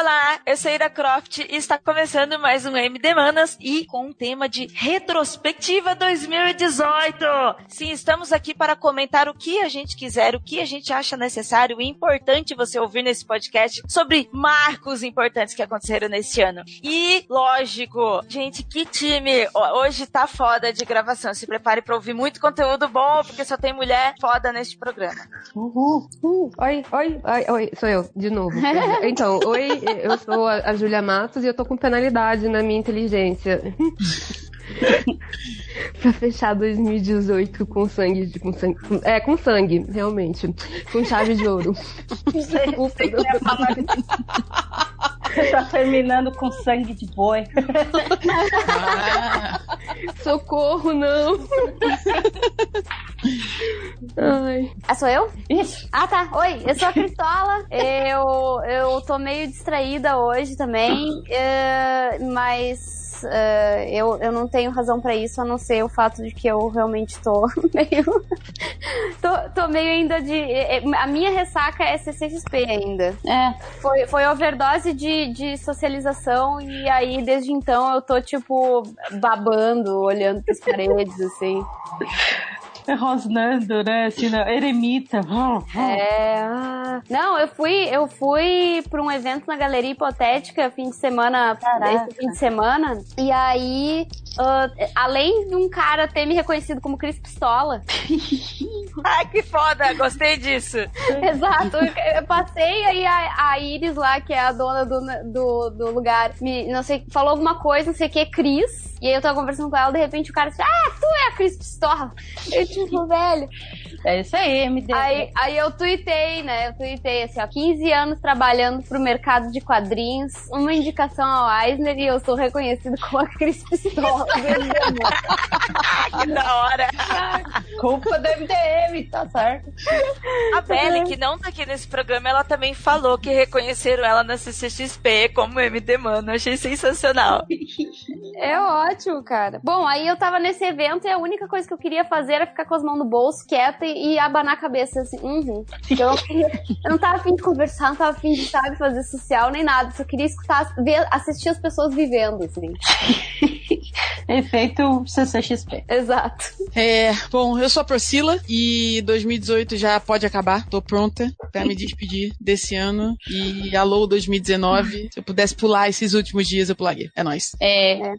Olá, eu sou Ira Croft e está começando mais um MD Manas e com um tema de retrospectiva 2018. Sim, estamos aqui para comentar o que a gente quiser, o que a gente acha necessário e importante você ouvir nesse podcast sobre marcos importantes que aconteceram nesse ano. E, lógico, gente, que time! Hoje tá foda de gravação. Se prepare para ouvir muito conteúdo bom, porque só tem mulher foda neste programa. Uhul. Uh, oi, oi, oi, oi, sou eu, de novo. então, oi, eu sou a, a Julia Matos e eu tô com penalidade na minha inteligência. pra fechar 2018 com sangue, com sangue. É, com sangue, realmente. Com chave de ouro. Desculpa. Você tá terminando com sangue de boi. Socorro, não. Ai. Ah, sou eu? Isso. Ah, tá. Oi, eu sou a Cristola. eu, eu tô meio distraída hoje também, uh, mas Uh, eu, eu não tenho razão para isso, a não ser o fato de que eu realmente tô meio. tô, tô meio ainda de. A minha ressaca é CCXP ainda. É. Foi, foi overdose de, de socialização e aí desde então eu tô, tipo, babando, olhando pras paredes, assim rosnando, né? Assim, na eremita. É. Ah. Não, eu fui, eu fui para um evento na Galeria Hipotética fim de semana, Caraca. esse fim de semana, e aí Uh, além de um cara ter me reconhecido como Cris Pistola. Ai, que foda! Gostei disso. Exato. Eu passei aí a, a, Iris lá, que é a dona do, do, do lugar, me, não sei, falou alguma coisa, não sei o que, Cris. E aí eu tava conversando com ela, de repente o cara disse, ah, tu é a Cris Pistola. Eu tipo, velho. É isso aí, deu. Aí, aí eu tuitei, né? Eu tuitei assim, ó, 15 anos trabalhando pro mercado de quadrinhos, uma indicação ao Eisner e eu sou reconhecido como a Cris Pistola. que da hora! Culpa do MDM, tá certo? A Belle, que não tá aqui nesse programa, ela também falou que reconheceram ela na CCXP como MD Mano. Achei sensacional. É ótimo, cara. Bom, aí eu tava nesse evento e a única coisa que eu queria fazer era ficar com as mãos no bolso, quieta e, e abanar a cabeça, assim, uhum. Eu, eu não tava afim de conversar, não tava afim de, sabe, fazer social nem nada. Só queria escutar, ver, assistir as pessoas vivendo, assim. Efeito CCXP. Exato. É, bom, eu sou a Priscila e 2018 já pode acabar. Tô pronta pra me despedir desse ano. E alô 2019. Se eu pudesse pular esses últimos dias, eu pularia. É nóis. É. é.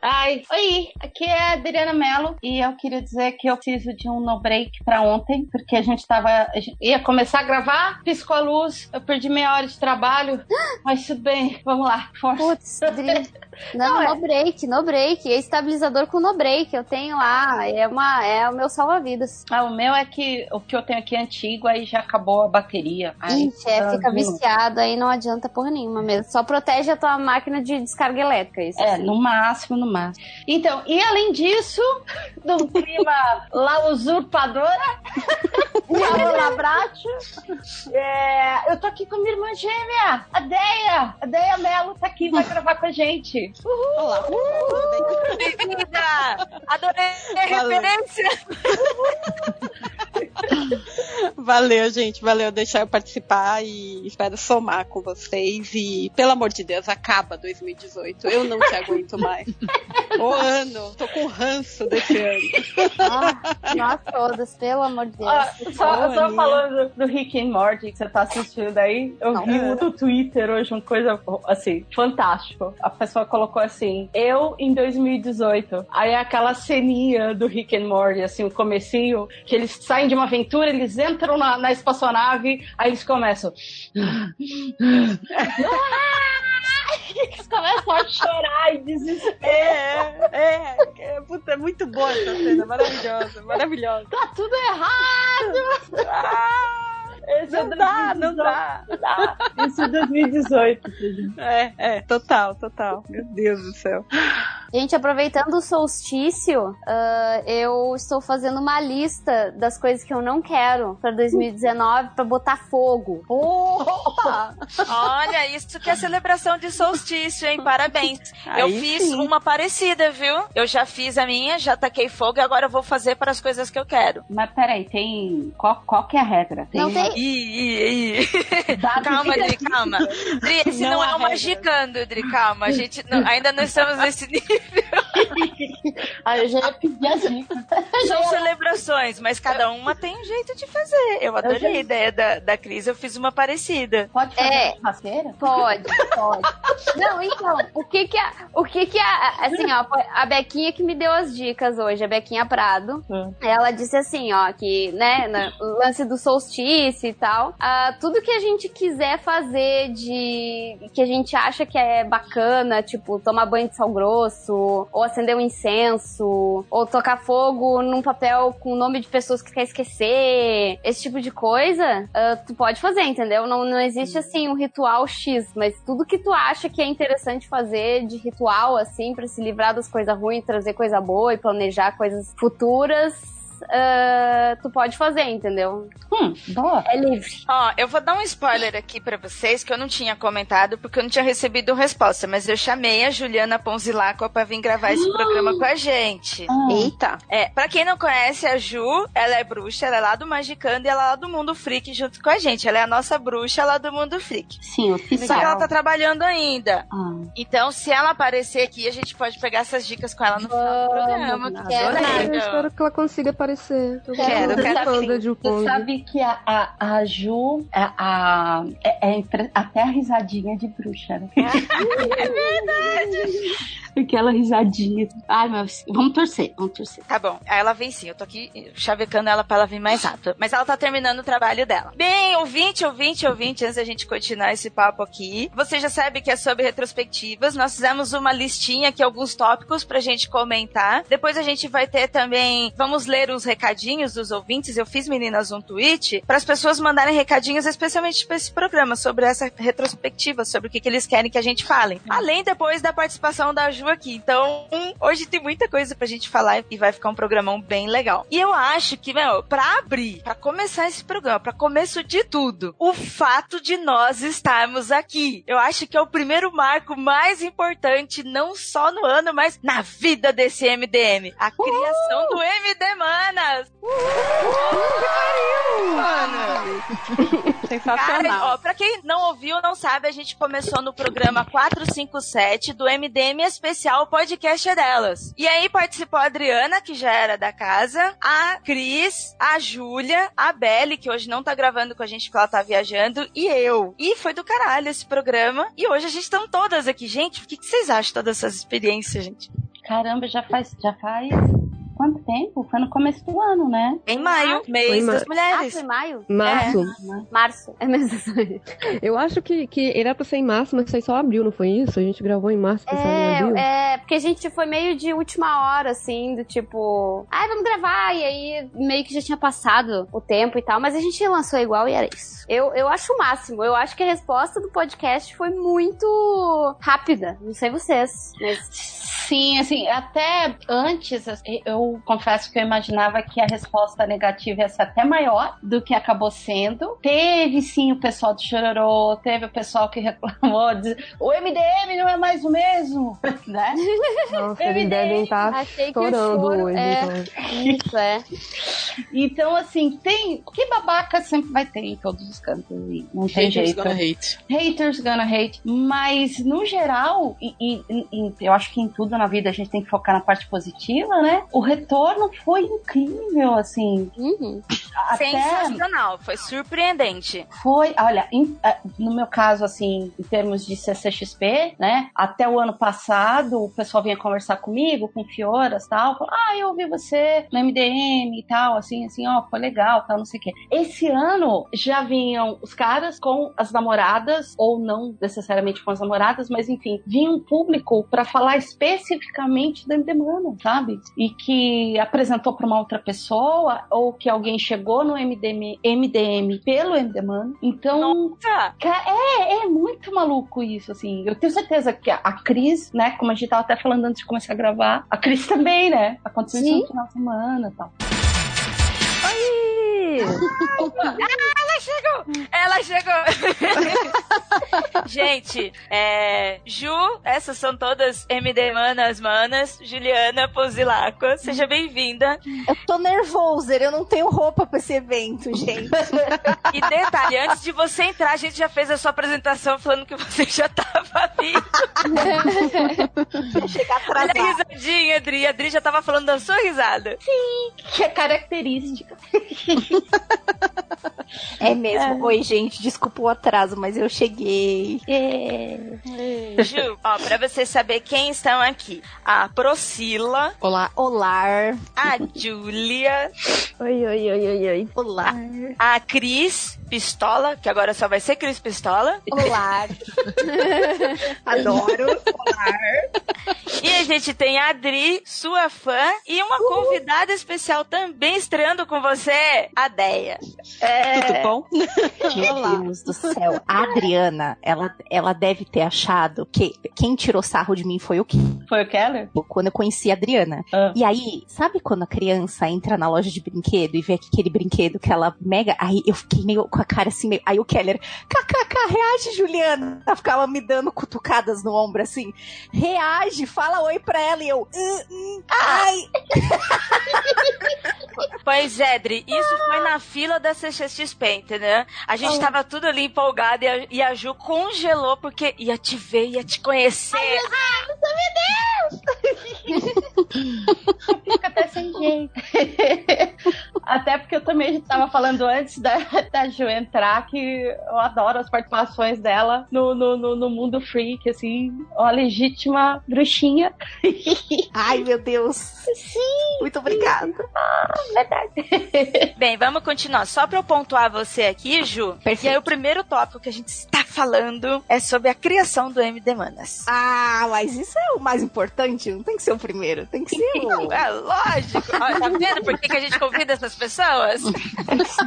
Ai, oi, aqui é a Adriana Mello e eu queria dizer que eu preciso de um no break pra ontem, porque a gente tava. A gente ia começar a gravar, piscou a luz, eu perdi meia hora de trabalho, mas tudo bem, vamos lá, força. Putz, Não, Não, no é... break, no break. É estabilizador com no break. Eu tenho lá. É, uma, é o meu salva-vidas. Ah, o meu é que o que eu tenho aqui é antigo, aí já acabou a bateria. Aí, Ixi, é, fica viciado, aí não adianta porra nenhuma mesmo. Só protege a tua máquina de descarga elétrica. Isso é, assim. no máximo, no máximo. Então, e além disso, do clima lá usurpadora, Labrate, é, eu tô aqui com minha irmã gêmea, a Deia. A Deia Melo tá aqui, vai gravar com a gente. Uhul. Olá. Uhul. Bem-vinda! Adorei a Valeu. referência. Valeu, gente. Valeu deixar eu participar e espero somar com vocês. E, pelo amor de Deus, acaba 2018. Eu não te aguento mais. o ano. Tô com ranço desse ano. Ah, nós todas, pelo amor de Deus. Ah, só, só falando do Rick and Morty que você tá assistindo aí, eu não, vi no Twitter hoje uma coisa assim, fantástico. A pessoa colocou assim, eu em 2018. Aí é aquela ceninha do Rick and Morty, assim, o comecinho, que eles saem de uma aventura, eles entram na, na espaçonave, aí eles começam. eles começam a chorar e desesperar. É, é, é, puta, é muito boa essa cena, maravilhosa, maravilhosa. Tá tudo errado! Ah! Esse não, é dá, não dá, não dá. Isso é 2018. É, é, total, total. Meu Deus do céu. Gente, aproveitando o solstício, uh, eu estou fazendo uma lista das coisas que eu não quero para 2019 para botar fogo. Opa! Olha, isso que é celebração de solstício, hein? Parabéns. Aí eu fiz sim. uma parecida, viu? Eu já fiz a minha, já taquei fogo e agora eu vou fazer para as coisas que eu quero. Mas peraí, tem. Qual, qual que é a regra? Tem... Não tem. Ih, ih, ih. calma, Dri, calma. Dri, esse não, não é o magicando, Dri, calma. A gente não, ainda não estamos nesse nível. ah, eu já ia pedir as dicas. São celebrações, mas cada uma tem um jeito de fazer. Eu adorei eu já... a ideia da, da Cris, eu fiz uma parecida. Pode fazer é, churrasqueira? Pode, pode. não, então, o que que a, o que que a, assim, ó, a Bequinha que me deu as dicas hoje, a Bequinha Prado, hum. ela disse assim, ó, que, né, no lance do solstício e tal, uh, tudo que a gente quiser fazer de, que a gente acha que é bacana, tipo, tomar banho de sal grosso, ou acender um incenso, ou tocar fogo num papel com o nome de pessoas que quer esquecer, esse tipo de coisa, uh, tu pode fazer, entendeu? Não, não existe, assim, um ritual X, mas tudo que tu acha que é interessante fazer de ritual, assim, para se livrar das coisas ruins, trazer coisa boa e planejar coisas futuras, uh, tu pode fazer, entendeu? Hum, boa. É livre. Ó, eu vou dar um spoiler aqui para vocês que eu não tinha comentado porque eu não tinha recebido resposta, mas eu chamei a Juliana Ponzilaco para vir gravar esse programa com a gente. Ah. Eita. É, para quem não conhece a Ju, ela é bruxa, ela é lá do Magicando e ela é lá do Mundo Freak junto com a gente. Ela é a nossa bruxa lá do Mundo Freak. Sim, oficial. Só que ela tá trabalhando ainda. Ah. Então, se ela aparecer aqui, a gente pode pegar essas dicas com ela no final do programa. Que é, eu espero que ela consiga aparecer. Eu quero, quero sim. Você sabe que a, a, a Ju a, a, é, é até a risadinha de bruxa, né? É verdade! Aquela risadinha. Ai, mas vamos torcer, vamos torcer. Tá bom. Ela vem sim. Eu tô aqui chavecando ela pra ela vir mais rápido. Mas ela tá terminando o trabalho dela. Bem, ouvinte, ouvinte, ouvinte, antes da gente continuar esse papo aqui, você já sabe que é sobre retrospectivas. Nós fizemos uma listinha aqui, alguns tópicos pra gente comentar. Depois a gente vai ter também. Vamos ler os recadinhos dos ouvintes. Eu fiz, meninas, um tweet para as pessoas mandarem recadinhos, especialmente para esse programa, sobre essa retrospectiva, sobre o que, que eles querem que a gente fale. Além depois da participação da Ju aqui. Então, hoje tem muita coisa pra gente falar e vai ficar um programão bem legal. E eu acho que, meu, pra abrir, pra começar esse programa, pra começo de tudo, o fato de nós estarmos aqui. Eu acho que é o primeiro marco mais importante, não só no ano, mas na vida desse MDM. A criação do MD Manas! Uhul! Mano! Sensacional. Cara, ó, pra quem não ouviu, não sabe, a gente começou no programa 457 do MDM Especial Podcast é Delas. E aí participou a Adriana, que já era da casa, a Cris, a Júlia, a Belle, que hoje não tá gravando com a gente porque ela tá viajando, e eu. E foi do caralho esse programa. E hoje a gente estão todas aqui. Gente, o que, que vocês acham de todas essas experiências, gente? Caramba, já faz, já faz quanto tempo? Foi no começo do ano, né? Em maio, mês das mulheres. Ah, foi maio? Março. É. Março. É mesmo. Eu acho que, que era pra ser em março, mas foi só abril, não foi isso? A gente gravou em março, é, em abril. É, porque a gente foi meio de última hora, assim, do tipo, ai, ah, vamos gravar, e aí meio que já tinha passado o tempo e tal, mas a gente lançou igual e era isso. Eu, eu acho o máximo, eu acho que a resposta do podcast foi muito rápida, não sei vocês, mas... Sim, assim, até antes, assim, eu confesso que eu imaginava que a resposta negativa ia ser até maior do que acabou sendo. Teve sim o pessoal do Chororô, teve o pessoal que reclamou, de, o MDM não é mais o mesmo, né? Nossa, eles devem estar tá estourando hoje. É, então. Isso, é. Então, assim, tem. Que babaca sempre vai ter em todos os cantos. Não tem Haters jeito. Gonna hate. Haters gonna hate. Mas, no geral, e, e, e eu acho que em tudo tudo na vida a gente tem que focar na parte positiva, né? O retorno foi incrível, assim. Uhum. Até... Sensacional, foi surpreendente. Foi, olha, em, no meu caso, assim, em termos de CCXP, né? Até o ano passado, o pessoal vinha conversar comigo, com Fioras e tal. Falou, ah, eu ouvi você no MDM e tal, assim, assim, ó, foi legal, tal, não sei o quê. Esse ano já vinham os caras com as namoradas, ou não necessariamente com as namoradas, mas enfim, vinha um público para falar especificamente do MDMana, sabe? E que apresentou para uma outra pessoa ou que alguém chegou no MDM, MDM pelo MDMana. Então, é, é muito maluco isso, assim. Eu tenho certeza que a, a Cris, né, como a gente tava até falando antes de começar a gravar, a Cris também, né? Aconteceu isso no final de semana e tal. Ela chegou! Gente, é, Ju, essas são todas MD Manas Manas, Juliana Pozilacqua, seja bem-vinda. Eu tô nervosa, eu não tenho roupa pra esse evento, gente. E detalhe, antes de você entrar, a gente já fez a sua apresentação falando que você já tava vindo. Chegar Olha a risadinha, Adri. A Adri já tava falando da sua risada. Que é característica. É mesmo. Oi, gente, desculpa o atraso, mas eu cheguei. Ju, ó, pra você saber quem estão aqui. A Procila, Olá. Olá. a Júlia, Oi, oi, oi, oi, oi. Olá. a Cris Pistola, que agora só vai ser Cris Pistola. Olá. Adoro. E a gente tem a Adri, sua fã, e uma convidada especial também estreando com você, a Deia. Tudo bom? Meu Deus do céu. A Adriana, ela, ela deve ter achado que quem tirou sarro de mim foi o Kim, Foi o Keller? quando eu conheci a Adriana. Ah. E aí, sabe quando a criança entra na loja de brinquedo e vê aquele brinquedo que ela mega. Aí eu fiquei meio com a cara assim, meio. Aí o Keller, kkk, reage, Juliana. Ela ficava me dando cutucadas no ombro assim. Reage, fala oi pra ela. E eu. "Hum, hum, ai. Pois é, Adri, isso foi na fila da CXXP, entendeu? A gente tava tudo ali empolgado e a, e a Ju congelou porque ia te ver, ia te conhecer. Fica até sem jeito. até porque eu também tava falando antes da, da Ju entrar que eu adoro as participações dela no, no, no, no mundo freak, assim, uma legítima bruxinha. Ai, meu Deus. Sim. Muito obrigada. Bem, vamos continuar. Só pra eu pontuar você aqui, Ju. Perfeito. E aí, o primeiro tópico que a gente está falando é sobre a criação do MD Manas. Ah, mas isso é o mais importante. Não tem que ser o primeiro. Tem que ser o. É lógico. Ó, tá vendo por que, que a gente convida essas pessoas?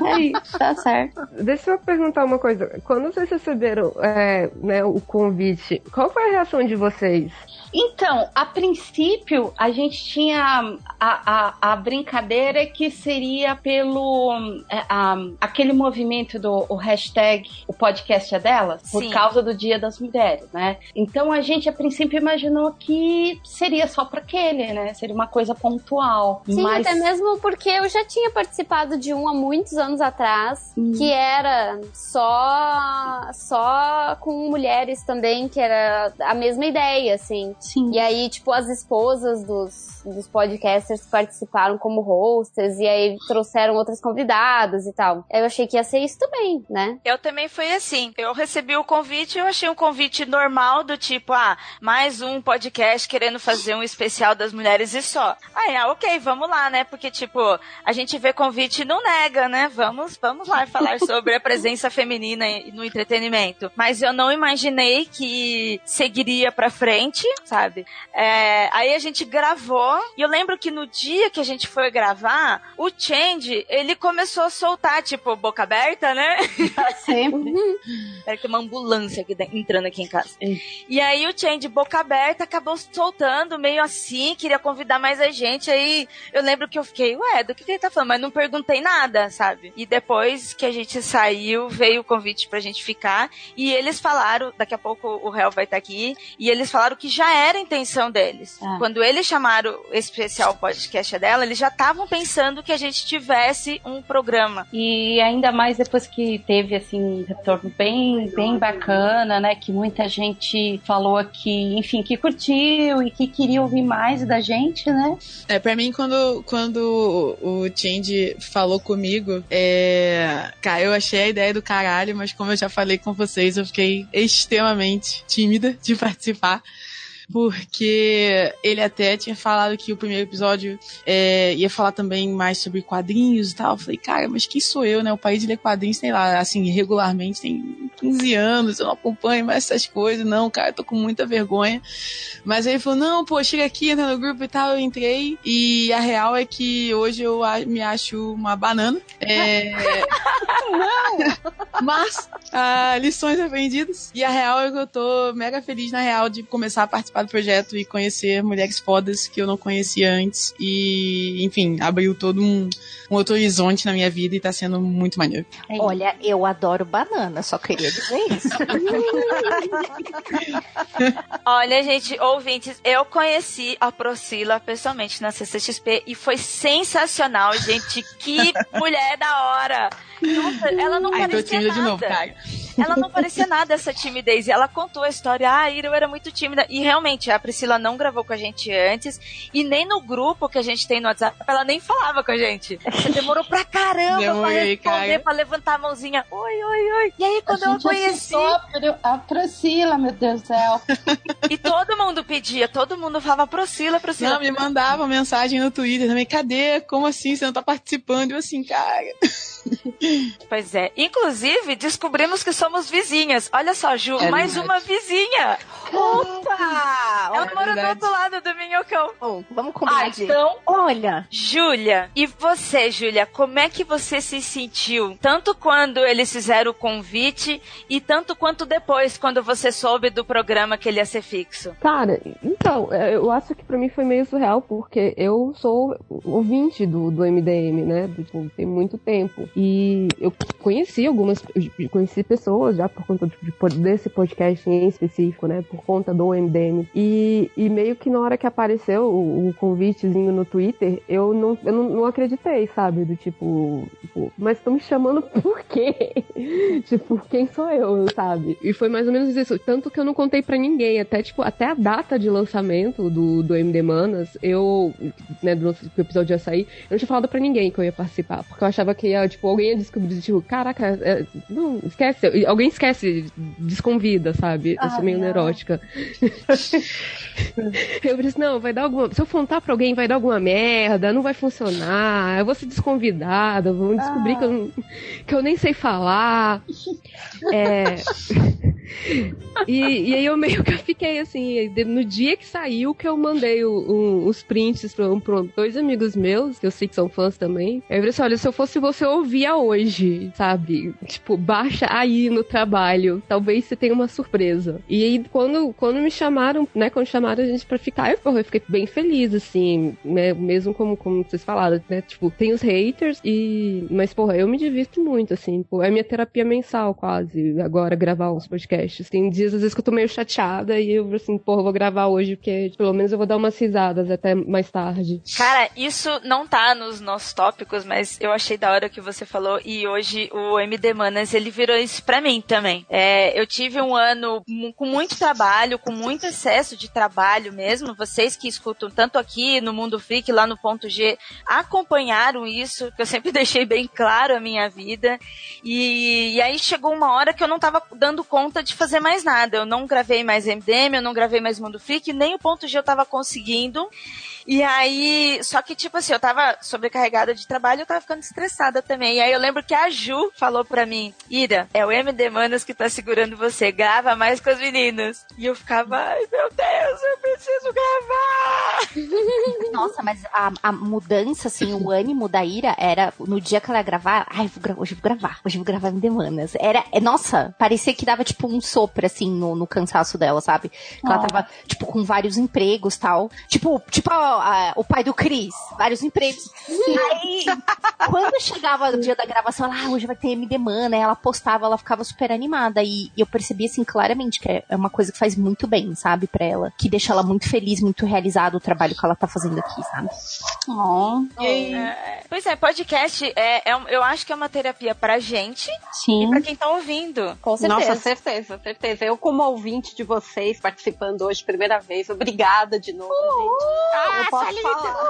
Aí, tá certo. Deixa eu perguntar uma coisa. Quando vocês receberam é, né, o convite, qual foi a reação de vocês? Então, a princípio, a gente tinha a, a, a brincadeira que seria pelo é, a- aquele movimento do o hashtag o podcast é delas, por Sim. causa do Dia das Mulheres, né? Então a gente a princípio imaginou que seria só para aquele, né? Seria uma coisa pontual. Sim, mas até mesmo porque eu já tinha participado de um há muitos anos atrás, Hum. que era só só com mulheres também, que era a mesma ideia, assim. Sim. E aí, tipo, as esposas dos, dos podcasters participaram como hosters, e aí trouxeram outras convidadas e tal. Eu achei que ia ser isso também, né? Eu também fui assim. Eu recebi o convite, eu achei um convite normal, do tipo, ah, mais um podcast querendo fazer um especial das mulheres e só. Aí, ah, ok, vamos lá, né? Porque, tipo, a gente vê convite e não nega, né? Vamos, vamos lá falar sobre a presença feminina no entretenimento. Mas eu não imaginei que seguiria pra frente, sabe? É, aí a gente gravou, e eu lembro que no dia que a gente foi gravar, o Change, ele começou a soltar, tipo, boca aberta, né? sempre. Pera que tem uma ambulância aqui dentro- entrando aqui em casa. E aí o Change, boca aberta, acabou soltando meio assim, queria convidar mais a gente. Aí eu lembro que eu fiquei, ué, do que, que ele tá falando? Mas não perguntei nada, sabe? E depois que a gente saiu, veio o convite pra gente ficar. E eles falaram, daqui a pouco o réu vai estar aqui, e eles falaram que já era a intenção deles. Ah. Quando eles chamaram especial podcast dela, eles já estavam pensando que a gente tivesse um programa. E ainda mais depois que teve assim um retorno bem, bem bacana, né? Que muita gente falou que, enfim, que curtiu e que queria ouvir mais da gente, né? É, pra mim, quando, quando o Change falou comigo, é. Cara, eu achei a ideia do caralho, mas como eu já falei com vocês, eu fiquei extremamente tímida de participar. Porque ele até tinha falado que o primeiro episódio é, ia falar também mais sobre quadrinhos e tal. Eu falei, cara, mas quem sou eu, né? O país de ler quadrinhos, sei lá, assim, regularmente tem 15 anos, eu não acompanho mais essas coisas, não, cara, tô com muita vergonha. Mas aí ele falou, não, pô, chega aqui, entra no grupo e tal, eu entrei, e a real é que hoje eu me acho uma banana. É... não! Mas, ah, lições aprendidas, e a real é que eu tô mega feliz, na real, de começar a participar do projeto e conhecer mulheres fodas que eu não conhecia antes, e, enfim, abriu todo um, um outro horizonte na minha vida e tá sendo muito maneiro. Olha, eu adoro banana, só queria dizer isso. Olha, gente, ouvintes, eu conheci a Procila pessoalmente na CCXP e foi sensacional, gente. Que mulher da hora! Nossa, ela não Ai, tô parecia tímida nada. de novo, cara. Ela não parecia nada essa timidez. E ela contou a história. Ah, eu era muito tímida. E realmente, a Priscila não gravou com a gente antes. E nem no grupo que a gente tem no WhatsApp, ela nem falava com a gente. Você demorou pra caramba Demorei, pra responder, cara. pra levantar a mãozinha. Oi, oi, oi. E aí, quando a eu conheci. a Pri- a Priscila, meu Deus do céu. E todo mundo pedia, todo mundo falava Priscila, Priscila. Não, me mandava mensagem no Twitter também, cadê? Como assim? Você não tá participando? Eu assim, cara. Pois é. Inclusive, descobrimos que somos vizinhas. Olha só, Ju, É mais verdade. uma vizinha. Opa! Ela é mora do outro lado do Minhocão. Bom, vamos combinar Ah, então, Olha, Júlia, e você, Júlia, como é que você se sentiu? Tanto quando eles fizeram o convite e tanto quanto depois, quando você soube do programa que ele ia ser fixo. Cara, então, é, eu acho que pra mim foi meio surreal, porque eu sou ouvinte do, do MDM, né? Tipo, tem muito tempo. E eu conheci algumas, conheci pessoas já por conta de- de- desse podcast em específico, né? Por conta do MDM. E, e meio que na hora que apareceu o, o convitezinho no Twitter, eu não, eu não, não acreditei, sabe? Do tipo, tipo, mas estão me chamando por quê? tipo, quem sou eu, sabe? E foi mais ou menos isso. Tanto que eu não contei pra ninguém. Até, tipo, até a data de lançamento do, do MD Manas, eu, né, do nosso- que o episódio ia sair, eu não tinha falado pra ninguém que eu ia participar. Porque eu achava que ia, tipo, alguém ia descobrir, tipo, caraca, é, não, esquece. Alguém esquece, desconvida, sabe? Eu sou Ah, meio não. neurótica. Eu disse, não, vai dar alguma. Se eu contar pra alguém, vai dar alguma merda, não vai funcionar, eu vou ser desconvidada, vão descobrir que, eu, que eu nem sei falar. É. E, e aí eu meio que fiquei assim, no dia que saiu que eu mandei o- os prints pra, pra dois amigos meus, que eu sei que são fãs também. Aí eu falei assim, olha, se eu fosse você, eu ouvia hoje, sabe? Tipo, baixa aí no trabalho, talvez você tenha uma surpresa. E aí, quando, quando me chamaram, né, quando chamaram a gente pra ficar, eu, fiquei bem feliz, assim, né, mesmo como, como vocês falaram, né, tipo, tem os haters e... Mas, porra, eu me divirto muito, assim, é minha terapia mensal, quase, agora, gravar os podcasts. Tem dias, às vezes, que eu tô meio chateada e eu, assim, porra, vou gravar hoje, porque pelo menos eu vou dar umas risadas até mais tarde. Cara, isso não tá nos nossos tópicos, mas eu achei da hora que você falou e hoje o MD Manas, ele virou isso pra mim também. É, eu tive um ano com muito trabalho, com muito excesso de trabalho mesmo. Vocês que escutam tanto aqui no Mundo Freak, lá no Ponto G, acompanharam isso, que eu sempre deixei bem claro a minha vida. E, e aí chegou uma hora que eu não tava dando conta de fazer mais nada. Eu não gravei mais MDM, eu não gravei mais Mundo Freak, nem o Ponto G eu tava conseguindo. E aí, só que tipo assim, eu tava sobrecarregada de trabalho, eu tava ficando estressada também. E aí eu lembro que a Ju falou pra mim, Ira, é o MD Manas que tá segurando você, grava mais com as meninas. E eu ficava, ai meu Deus, eu preciso gravar! Nossa, mas a, a mudança, assim, o ânimo da Ira era no dia que ela ia gravar. Ai, vou gra- hoje eu vou gravar. Hoje eu vou gravar em Demanas. Era, é, nossa, parecia que dava tipo um sopro, assim, no, no cansaço dela, sabe? Que Ela Ah. tava, tipo, com vários empregos tal. Tipo, tipo a- a- o pai do Cris, vários empregos. Aí, quando chegava o dia da gravação, ela, ah, hoje vai ter MD Mana, ela postava, ela ficava super animada. E eu percebi, assim, claramente que é é uma coisa que faz muito bem, sabe, pra ela. Que deixa ela muito feliz, muito realizada o trabalho que ela tá fazendo aqui, sabe? ó, Pois é, podcast é, é um- eu acho que é uma terapia pra gente e Sim. pra quem tá ouvindo. Com certeza. Nossa, certeza, certeza. Eu, como ouvinte de vocês, participando hoje, primeira vez, obrigada de novo, gente. eu posso falar.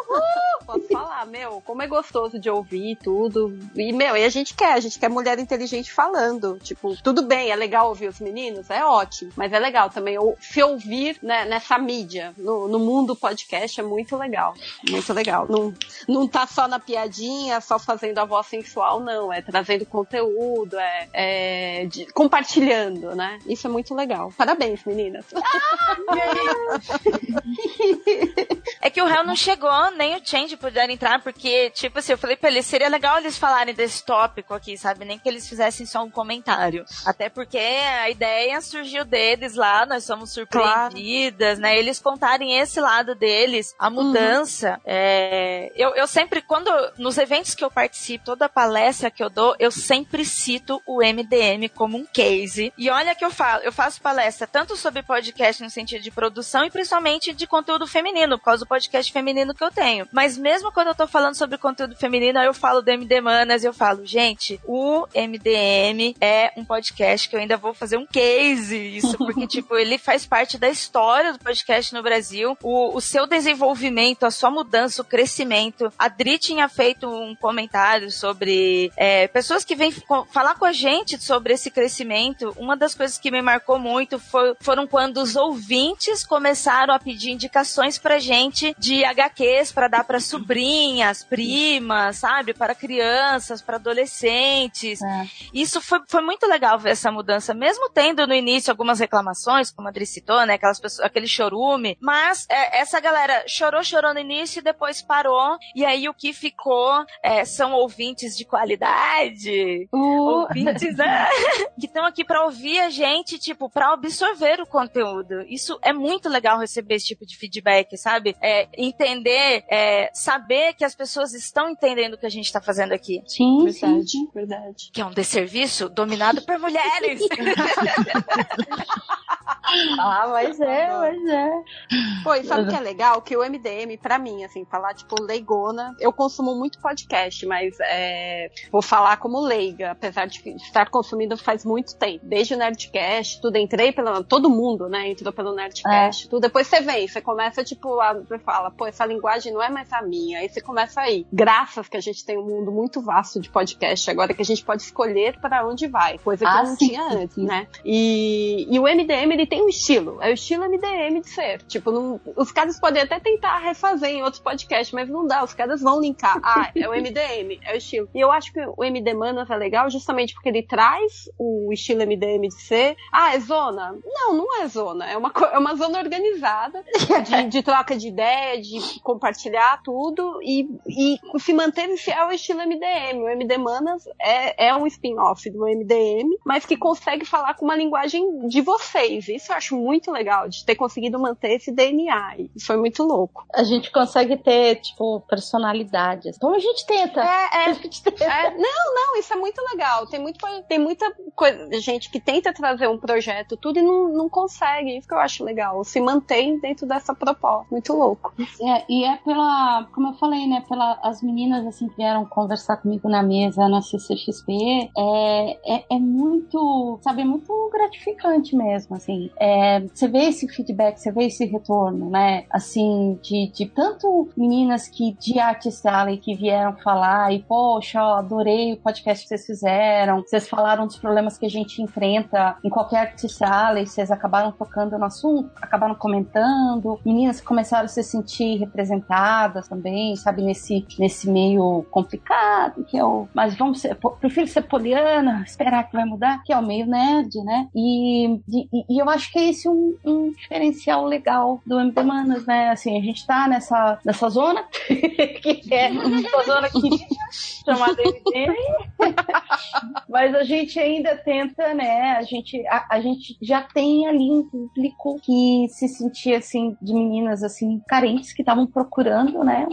posso falar, meu, como é gostoso de ouvir tudo. E, meu, e a gente quer, a gente quer mulher inteligente falando. Tipo, tudo bem, é legal ouvir os meninos, é ótimo. Mas é legal também se ouvir né, nessa mídia, no, no mundo podcast, é muito legal. Muito legal. Não, não tá só na piadinha, só fazendo a voz sensual, não. É trazendo conteúdo, é, é de, compartilhando, né? Isso é muito legal. Parabéns, meninas. é que o réu não chegou, nem o Change puderam entrar, porque, tipo assim, eu falei pra eles, seria legal eles falarem desse tópico aqui, sabe? Nem que eles fizessem só um comentário. Até porque a ideia surgiu deles lá, nós somos surpreendidas, claro. né? Eles contarem esse lado deles, a mudança. Uhum. É... Eu, eu sempre, quando, nos eventos que eu participo, toda palestra que eu dou, eu sempre cito o MDM como um case. E olha que eu falo, eu faço palestra tanto sobre podcast no sentido de produção e principalmente de conteúdo feminino, por causa do podcast feminino que eu tenho. Mas mesmo quando eu tô falando sobre conteúdo feminino, eu falo do MD Manas, eu falo, gente, o MDM é um podcast que eu ainda vou fazer um case, isso, porque, tipo, ele faz parte da história do podcast no Brasil. O, o seu desenvolvimento, a sua mudança, o crescimento. A Dri tinha feito um comentário sobre é, pessoas que vêm falar com a gente sobre esse crescimento. Uma das coisas que me marcou muito foi, foram quando os ouvintes começaram a pedir indicações pra gente de HQs para dar para sobrinhas, primas, sabe? Para crianças, para adolescentes. É. Isso foi, foi muito legal ver essa mudança, mesmo tendo no início algumas reclamações, como a Adri citou, né? Aquelas pessoas, aquele chorume. Mas é, essa galera chorou, chorou no início e depois parou. E aí o que ficou é, são ouvintes de qualidade. Uh. Ouvintes né? que estão aqui para ouvir gente, tipo, para absorver o conteúdo. Isso é muito legal receber esse tipo de feedback, sabe? É, entender, é, saber que as pessoas estão entendendo o que a gente está fazendo aqui. Sim, verdade, sim. verdade. Que é um desserviço dominado por mulheres. ah, mas é, mas é. Pô, e sabe o que é legal? Que o MDM, pra mim, assim, falar, tipo, leigona, eu consumo muito podcast, mas é, vou falar como leiga, apesar de estar consumindo faz muito tempo. Desde o Nerdcast, tudo, entrei pelo. Todo mundo, né, entrou pelo Nerdcast, é. tudo. Depois você vem, você começa, tipo, a, você fala, pô, essa linguagem não é mais a minha. Aí você começa aí. Graças que a gente tem um mundo muito vasto de podcast agora que a gente pode escolher para onde vai, coisa que ah, não sim, tinha antes, sim. né? E, e o MDM, ele tem um estilo. É o estilo MDM de ser. Tipo, não, os caras podem até tentar refazer em outros podcasts, mas não dá. Os caras vão linkar. Ah, é o MDM, é o estilo. E eu acho que o MD Manas é legal justamente porque ele traz o estilo MDM de Ah, é zona? Não, não é zona. É uma, é uma zona organizada de, de troca de ideia, de compartilhar tudo e, e se manter fiel ao estilo MDM. O MD Manas é, é um spin-off do MDM, mas que consegue falar com uma linguagem de vocês. Isso eu acho muito legal, de ter conseguido manter esse DNA. Isso foi muito louco. A gente consegue ter, tipo, personalidades. Então a gente tenta. É, é, gente tenta. é não, não, isso é muito legal. Tem, muito, tem muita coisa, gente que tenta trazer um projeto, tudo e não, não consegue. Isso que eu acho legal. Se mantém dentro dessa proposta. Muito louco. É, e é pela, como eu falei, né, pela as meninas assim que vieram conversar comigo na mesa na CCXP, é, é, é muito, sabe, é muito gratificante mesmo, assim. É, você vê esse feedback, você vê esse retorno, né? Assim, de, de tanto meninas que de Artist Alley que vieram falar e, poxa, adorei o podcast que vocês fizeram, vocês falaram dos problemas que a gente enfrenta em qualquer Artist Alley, vocês acabaram tocando no assunto, acabaram comentando, meninas começaram a se sentir representadas também, sabe, nesse, nesse meio complicado, que é o. Mas vamos ser. Prefiro ser poliana, esperar que vai mudar, que é o meio nerd, né? E, e, e eu acho que é esse um, um diferencial legal do MD Manas, né? Assim, a gente tá nessa, nessa zona, que é uma zona que chamada MD, mas a gente ainda tenta, né? A gente, a, a, gente já tem ali um público que se sentia assim de meninas assim carentes que estavam procurando, né?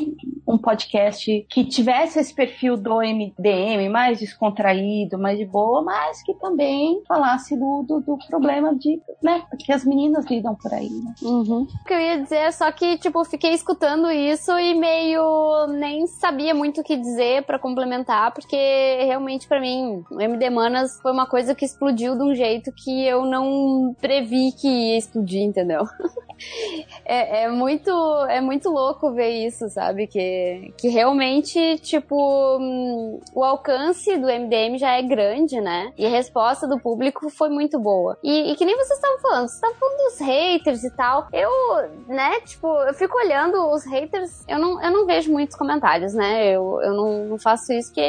Um podcast que tivesse esse perfil do MDM mais descontraído, mais de boa, mas que também falasse do, do, do problema de, né? Que as meninas lidam por aí, né? Uhum. O que eu ia dizer é só que, tipo, fiquei escutando isso e meio nem sabia muito o que dizer para complementar, porque realmente para mim o MD Manas foi uma coisa que explodiu de um jeito que eu não previ que ia explodir, entendeu? é, é, muito é muito louco ver isso, sabe? Que, que realmente, tipo, hum, o alcance do MDM já é grande, né? E a resposta do público foi muito boa. E, e que nem vocês estavam falando, vocês estavam falando dos haters e tal. Eu, né, tipo, eu fico olhando os haters, eu não, eu não vejo muitos comentários, né? Eu, eu não, não faço isso que.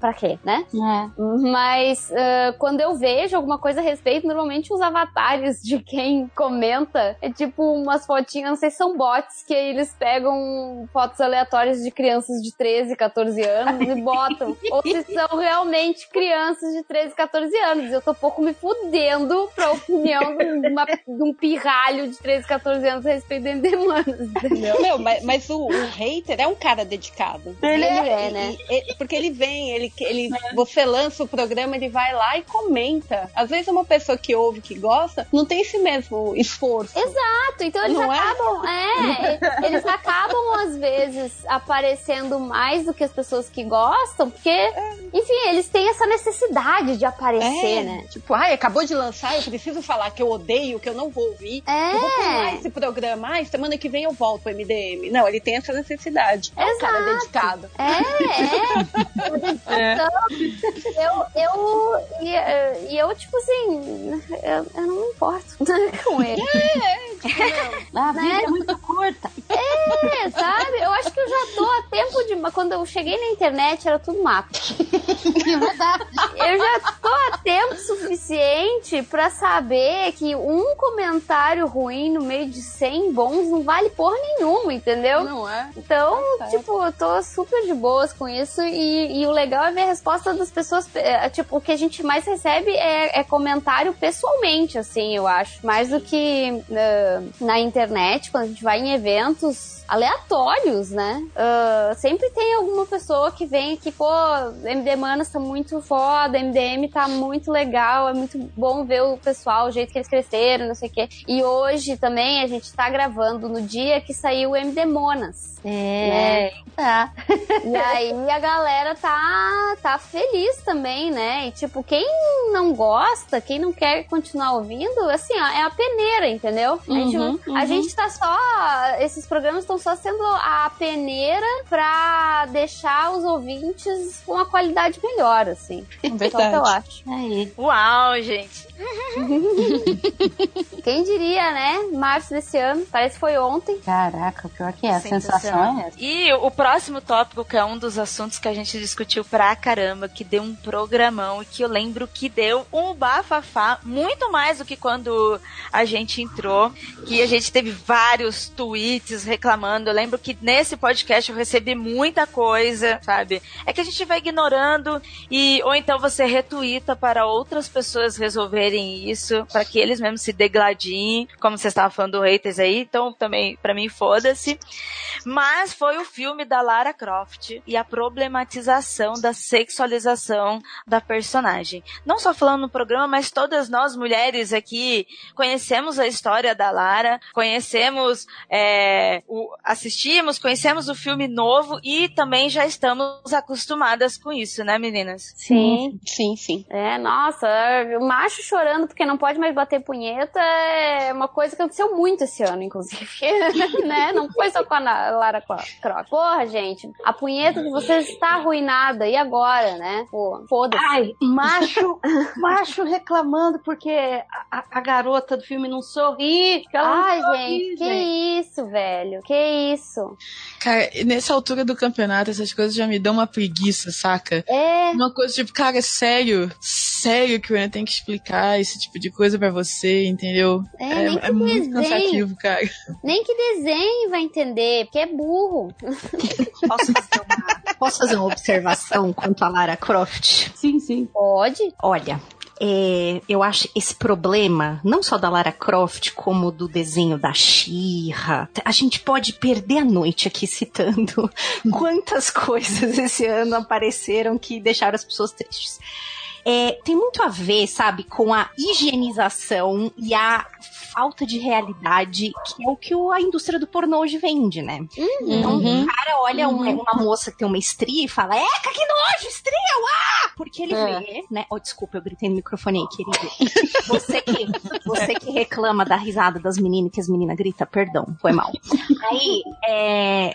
pra quê, né? É. Mas uh, quando eu vejo alguma coisa a respeito, normalmente os avatares de quem comenta é tipo umas fotinhas, não sei se são bots, que eles pegam fotos aleatórias de crianças de 13, 14 anos e botam. Ou se são realmente crianças de 13, 14 anos. Eu tô pouco me fudendo pra opinião de, uma, de um pirralho de 13, 14 anos a respeito de endemanas, entendeu? Meu, mas, mas o, o hater é um cara dedicado. Ele é, né? E- e- porque ele vem, ele, ele, você lança o programa, ele vai lá e comenta. Às vezes uma pessoa que ouve, que gosta, não tem esse mesmo esforço. Exato, então eles Não é? acabam, é? eles acabam às vezes aparecendo mais do que as pessoas que gostam, porque, enfim, eles têm essa necessidade de aparecer, É, né? Tipo, ai, acabou de lançar, eu preciso falar que eu odeio, que eu não vou ouvir. É. Eu vou pular esse programa. Ai, semana que vem eu volto pro MDM. Não, ele tem essa necessidade. É um cara dedicado. É, é. Dedicação. Eu, eu, e, e eu, tipo assim, eu, eu não me importo com ele. A vida é muito curta. É, sabe? Eu acho que eu já tô a tempo de. Quando eu cheguei na internet, era tudo mato. Eu já tô a tempo suficiente pra saber que um comentário ruim no meio de 100 bons não vale porra nenhuma, entendeu? Não é? Então, certo. tipo, eu tô super de boas com isso e, e o legal é ver a resposta das pessoas. é, tipo, o que a gente mais recebe é, é comentário pessoalmente, assim, eu acho. Mais do que ah, na internet, quando a gente vai em eventos aleatórios, né? Ah, sempre tem alguma pessoa que vem aqui, pô, MD Manas tá muito foda, MDM tá muito legal, é muito bom ver o pessoal, o jeito que eles cresceram, não sei o quê. E hoje também a gente tá gravando no dia que saiu o MD Monas. É. Tá. E aí a galera tá, tá feliz também, né? E tipo, quem não gosta, quem não quer continuar ouvindo, assim, ó, é a peneira, entendeu? A, gente, Uhum, a uhum. gente tá só. Esses programas estão só sendo a peneira pra deixar os ouvintes com uma qualidade melhor, assim. Só o que eu acho. Aí. Uau, gente. Quem diria, né? Março desse ano, parece que foi ontem. Caraca, pior que é. A sensação Sensacional. é essa. E o próximo tópico, que é um dos assuntos que a gente discutiu pra caramba, que deu um programão e que eu lembro que deu um bafafá, muito mais do que quando a gente entrou, que a gente teve vários tweets reclamando. Eu lembro que nesse podcast eu recebi muita coisa, sabe? É que a gente vai ignorando e ou então você retuita para outras pessoas resolverem isso, para que eles mesmos se degladiem, como você estava falando do haters aí, então também para mim foda-se. Mas foi o filme da Lara Croft e a problematização da sexualização da personagem. Não só falando no programa, mas todas nós mulheres aqui conhecemos a história da Lara, conhecemos, é, o, assistimos, conhecemos o filme novo e também já estamos acostumadas com isso, né, meninas? Sim. Sim, sim. É, nossa, o macho chorando porque não pode mais bater punheta é uma coisa que aconteceu muito esse ano, inclusive. né? Não foi só com a Lara Croft. Porra, gente, a punheta de vocês está arruinada. E agora, né? Pô, foda-se. Ai, macho, macho reclamando porque a, a- a garota do filme não sorri. ela não Ai, sorri, gente, que gente. isso, velho? Que isso? Cara, nessa altura do campeonato, essas coisas já me dão uma preguiça, saca? É. Uma coisa tipo, cara, sério, sério que eu ainda tenho que explicar esse tipo de coisa pra você, entendeu? É, nem que é muito cansativo, cara. Nem que desenhe vai entender, porque é burro. Posso fazer, uma, posso fazer uma observação quanto a Lara Croft? Sim, sim. Pode? Olha, é, eu acho esse problema, não só da Lara Croft, como do desenho da Xirra. A gente pode perder a noite aqui citando quantas coisas esse ano apareceram que deixaram as pessoas tristes. É, tem muito a ver, sabe, com a higienização e a falta de realidade, que é o que a indústria do pornô hoje vende, né? Então Uhum. o cara olha uma, uma moça que tem uma estria e fala, eca, que nojo, estria, uá! Porque ele É. vê, né? Oh, desculpa, eu gritei no microfone aí, querido. Você que, você que reclama da risada das meninas, que as meninas gritam, perdão, foi mal. Aí, é,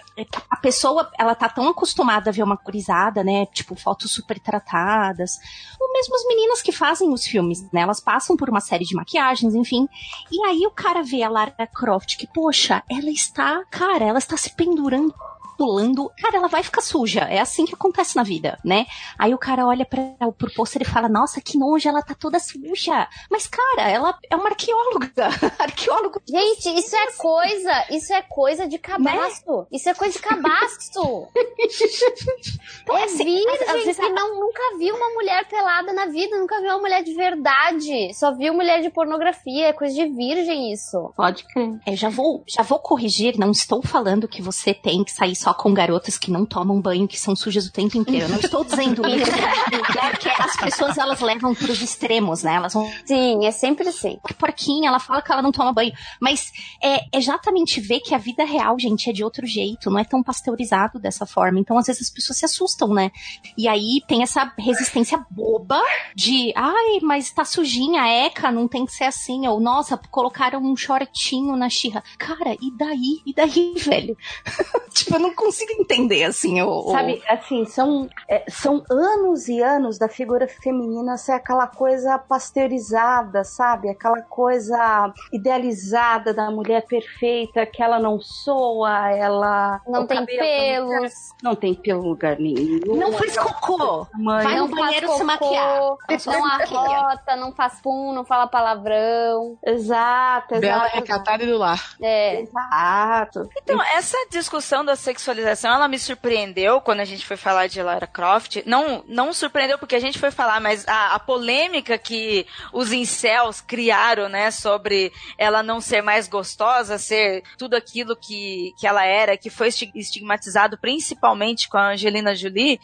a pessoa, ela tá tão acostumada a ver uma gurizada, né? Tipo, fotos super tratadas. Ou mesmo as meninas que fazem os filmes, né? Elas passam por uma série de maquiagens, enfim. E aí o cara vê a Lara Croft, que, poxa, ela está, cara, ela está se pendurando. Pulando, cara, ela vai ficar suja. É assim que acontece na vida, né? Aí o cara olha para pro pôster e fala: Nossa, que nojo, ela tá toda suja. Mas, cara, ela é uma arqueóloga. Arqueólogo. Gente, isso é coisa, isso é coisa de cabaço. Isso é coisa de cabaço. é assim, virgem às vezes que não, nunca viu uma mulher pelada na vida, nunca viu uma mulher de verdade. Só viu mulher de pornografia, é coisa de virgem isso. Pode crer. É, já vou, já vou corrigir, não estou falando que você tem que sair só com garotas que não tomam banho, que são sujas o tempo inteiro. Eu não estou dizendo isso? Porque as pessoas elas levam para os extremos, né? Elas vão Sim, é sempre assim. que porquinha, ela fala que ela não toma banho. Mas é exatamente ver que a vida real, gente, é de outro jeito, não é tão pasteurizado dessa forma. Então, às vezes, as pessoas se assustam, né? E aí tem essa resistência boba de, ai, mas tá sujinha, eca, não tem que ser assim. Ou, nossa, colocaram um shortinho na xirra. Cara, e daí? E daí, velho? tipo, eu não consigo entender, assim, o. o- Sabe, assim, são, é, são anos e anos da figura feminina ser aquela coisa pasteurizada, sabe? Aquela coisa idealizada da mulher perfeita, que ela não soa, ela. Não o tem pelos, Não tem pelo em lugar nenhum. Não faz cocô. Mãe, Vai não no faz banheiro cocô, se maquiar. Não arrota, não faz pum, não fala palavrão. Exato, Bela exato. recatada e do lar. É. Exato. Então, essa discussão da sexualização, ela me surpreendeu quando a gente foi falar de Lara Croft. Não, não surpreendeu porque a gente foi falar, mas a, a polêmica que os incels criaram, né, sobre ela não ser mais gostosa, ser tudo aquilo que, que ela era, que foi esti- estigmatizado principalmente com a Angelina Jolie,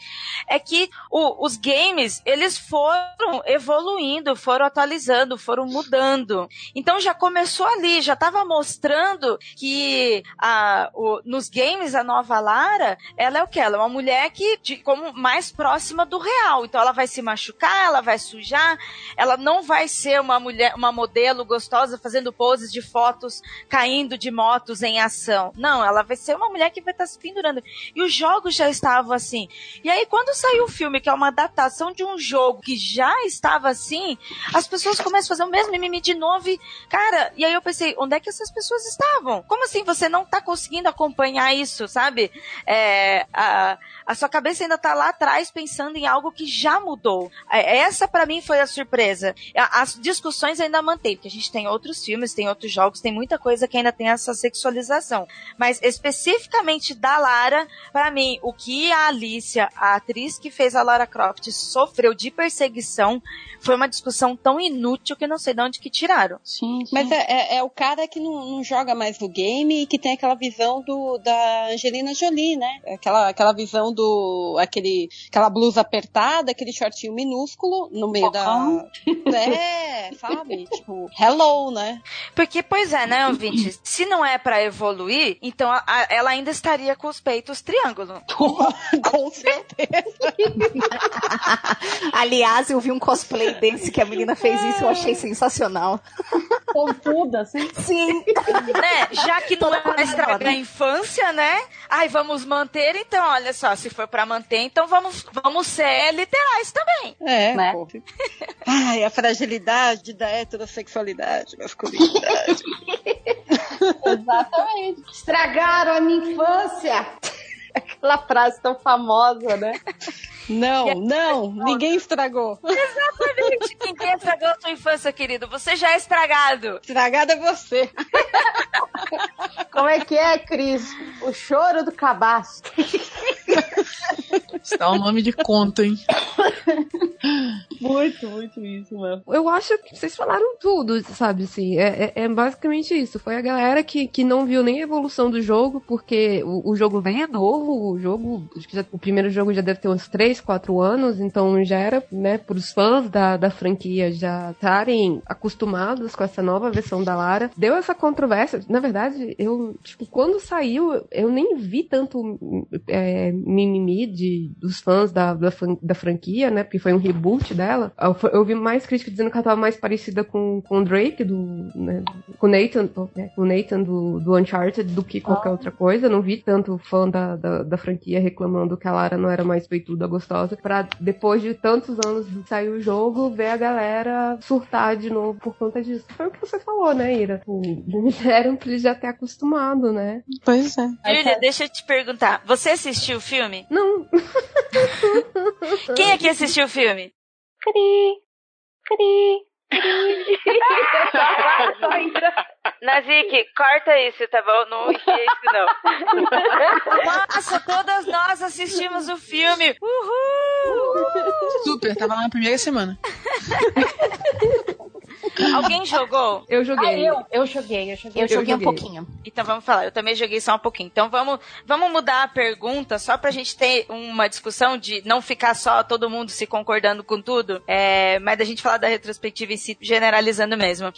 é que o- os games, eles foram evoluindo, foram atualizando, foram mudando. Então já começou ali, já estava mostrando que a, o- nos games a nova Lara, ela é o que? Ela é uma mulher que de- como mais próxima do real. Então ela vai se machucar, ela vai sujar, ela não vai ser uma mulher, uma modelo gostosa fazendo poses de fotos caindo de motos em ação. Não, ela vai ser uma mulher que vai estar se pendurando. E os jogos já estavam assim. E aí quando saiu o filme, que é uma adaptação de um jogo que já estava assim, as pessoas começam a fazer o mesmo mimimi de novo e, cara, e aí eu pensei, onde é que essas pessoas estavam? Como assim você não tá conseguindo acompanhar isso, sabe? É, a, a sua cabeça ainda tá lá atrás pensando em algo que já mudou. É, Essa para mim foi a surpresa. As discussões ainda mantém, porque a gente tem outros filmes, tem outros jogos, tem muita coisa que ainda tem essa sexualização. Mas especificamente da Lara, para mim, o que a Alicia, a atriz que fez a Lara Croft, sofreu de perseguição foi uma discussão tão inútil que eu não sei de onde que tiraram. Sim, sim. Mas é, é- é o cara que não, não joga mais o game e que tem aquela visão do, da Angelina Jolie, né? Aquela, aquela visão do. Aquele, aquela blusa apertada, aquele shortinho minúsculo no meio da. É, sabe? Tipo, hello, né? Porque, pois é, né, ouvinte? Se não é pra evoluir, então a- a- ela ainda estaria com os peitos triângulo. Com certeza. Aliás, eu vi um cosplay desse que a menina fez isso, eu achei sensacional. Pontuda, assim. Sim. né? Já que não é pra estragar a infância, né? Ai, vamos manter, então, olha só, se for pra manter, então vamos, vamos ser literais também. É, Né? pô. Ai, a fragilidade da heterossexualidade, masculinidade. Exatamente. Estragaram a minha infância. Aquela frase tão famosa, né? Não, não, ninguém estragou. Exatamente. Ninguém estragou a sua infância, querido. Você já é estragado. Estragada é você. Como é que é, Cris? O choro do cabaço. Isso dá o nome de conta, hein? muito, muito isso, mano. Eu acho que vocês falaram tudo, sabe, assim, é, é, é basicamente isso. Foi a galera que, que não viu nem a evolução do jogo, porque o, o jogo vem é novo, o jogo, acho que já, o primeiro jogo já deve ter uns 3, 4 anos, então já era, né, pros fãs da, da franquia já estarem acostumados com essa nova versão da Lara. Deu essa controvérsia, na verdade, eu, tipo, quando saiu, eu nem vi tanto é, mimimi de, dos fãs da, da, da franquia, né, porque foi um reboot dela. Eu, eu vi mais crítica dizendo que ela tava mais parecida com, com o Drake, do, né, com o Nathan, né, com Nathan do, do Uncharted, do que qualquer ah. outra coisa. Não vi tanto fã da, da, da, franquia reclamando que a Lara não era mais peituda, gostosa, pra depois de tantos anos de sair o jogo, ver a galera surtar de novo por conta disso. Foi o que você falou, né, Ira? Disseram pra ele já ter acostumado, né? Pois é. Júlia, deixa eu te perguntar. Você assistiu o filme? Não. Quem aqui assistiu o filme? Cri. Cri. Nazik, corta isso, tá bom? Não enfia isso, não. Nossa, todas nós assistimos o filme. Uhul! Super, tava lá na primeira semana. Alguém jogou? Eu joguei. Ah, eu, eu joguei, eu joguei. Eu, eu joguei, um pouquinho. Então vamos falar, eu também joguei só um pouquinho. Então vamos, vamos mudar a pergunta só pra gente ter uma discussão de não ficar só todo mundo se concordando com tudo, é, mas da gente falar da retrospectiva em si, generalizando mesmo.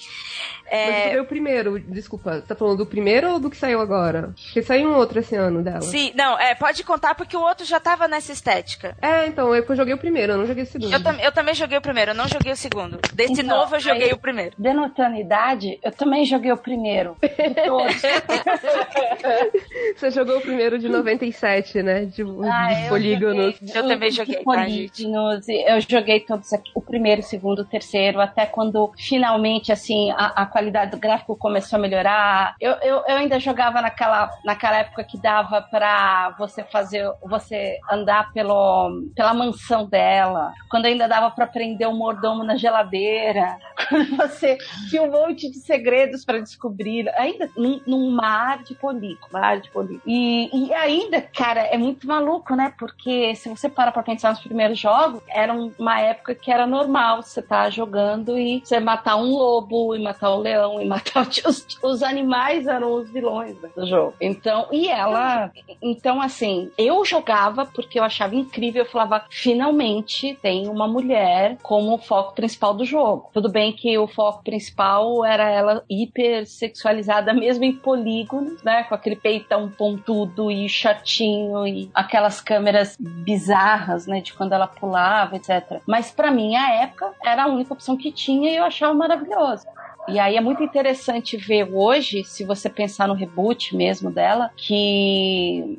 É... Mas eu joguei o primeiro, desculpa, você tá falando do primeiro ou do que saiu agora? Porque saiu um outro esse ano dela. Sim, não, é, pode contar porque o outro já tava nessa estética. É, então, eu joguei o primeiro, eu não joguei o segundo. Eu, tam eu também joguei o primeiro, eu não joguei o segundo. Desse então, novo eu joguei aí, o primeiro. Denotando idade, eu também joguei o primeiro. todos. Você jogou o primeiro de 97, né? De, ah, de polígonos. Eu, eu também joguei. De polígonos. Tá, eu joguei todos aqui, o primeiro, o segundo, o terceiro, até quando finalmente, assim, a, a qualidade do gráfico começou a melhorar. Eu, eu, eu ainda jogava naquela, naquela época que dava pra você fazer, você andar pelo, pela mansão dela, quando ainda dava pra prender o mordomo na geladeira, você tinha um monte de segredos para descobrir, ainda num, num mar de polígono, mar de polígono. E, e ainda, cara, é muito maluco, né? Porque se você para pra pensar nos primeiros jogos, era uma época que era normal você tá jogando e você matar um lobo, e matar um leão, e matar os, os animais eram os vilões do jogo. Então, e ela, então assim, eu jogava porque eu achava incrível, eu falava, finalmente tem uma mulher como foco principal do jogo. Tudo bem que o foco principal era ela hipersexualizada mesmo em polígonos, né? Com aquele peitão pontudo e chatinho e aquelas câmeras bizarras, né? De quando ela pulava, etc. Mas para mim, a época era a única opção que tinha e eu achava maravilhoso. E aí é muito interessante ver hoje, se você pensar no reboot mesmo dela, que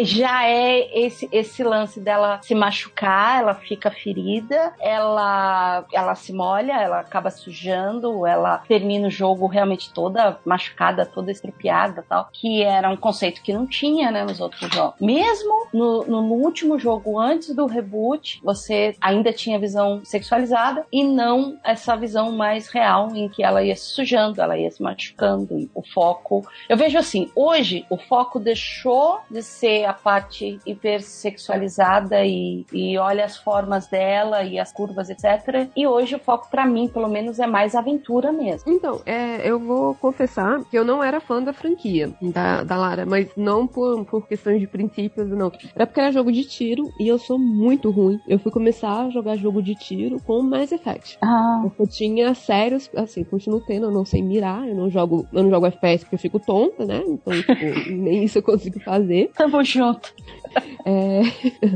já é esse, esse lance dela se machucar, ela fica ferida, ela, ela se molha, ela acaba sujando, ela termina o jogo realmente toda machucada, toda estrupiada tal, que era um conceito que não tinha, né, nos outros jogos. Mesmo no, no, no último jogo, antes do reboot, você ainda tinha visão sexualizada e não essa visão mais real em que ela ia se sujando, ela ia se machucando, o foco. Eu vejo assim, hoje o foco deixou de ser a parte hipersexualizada e, e olha as formas dela e as curvas, etc. E hoje o foco para mim, pelo menos, é mais aventura mesmo. Então, é, eu vou confessar que eu não era fã da franquia da, da Lara, mas não por, por questões de princípios, não. Era porque era jogo de tiro e eu sou muito ruim. Eu fui começar a jogar jogo de tiro com Mass Effect. Ah. Eu tinha sérios, assim, continuo tendo, eu não sei mirar, eu não jogo, eu não jogo FPS porque eu fico tonta, né? Então, tipo, nem isso eu consigo fazer. Tamo junto. É...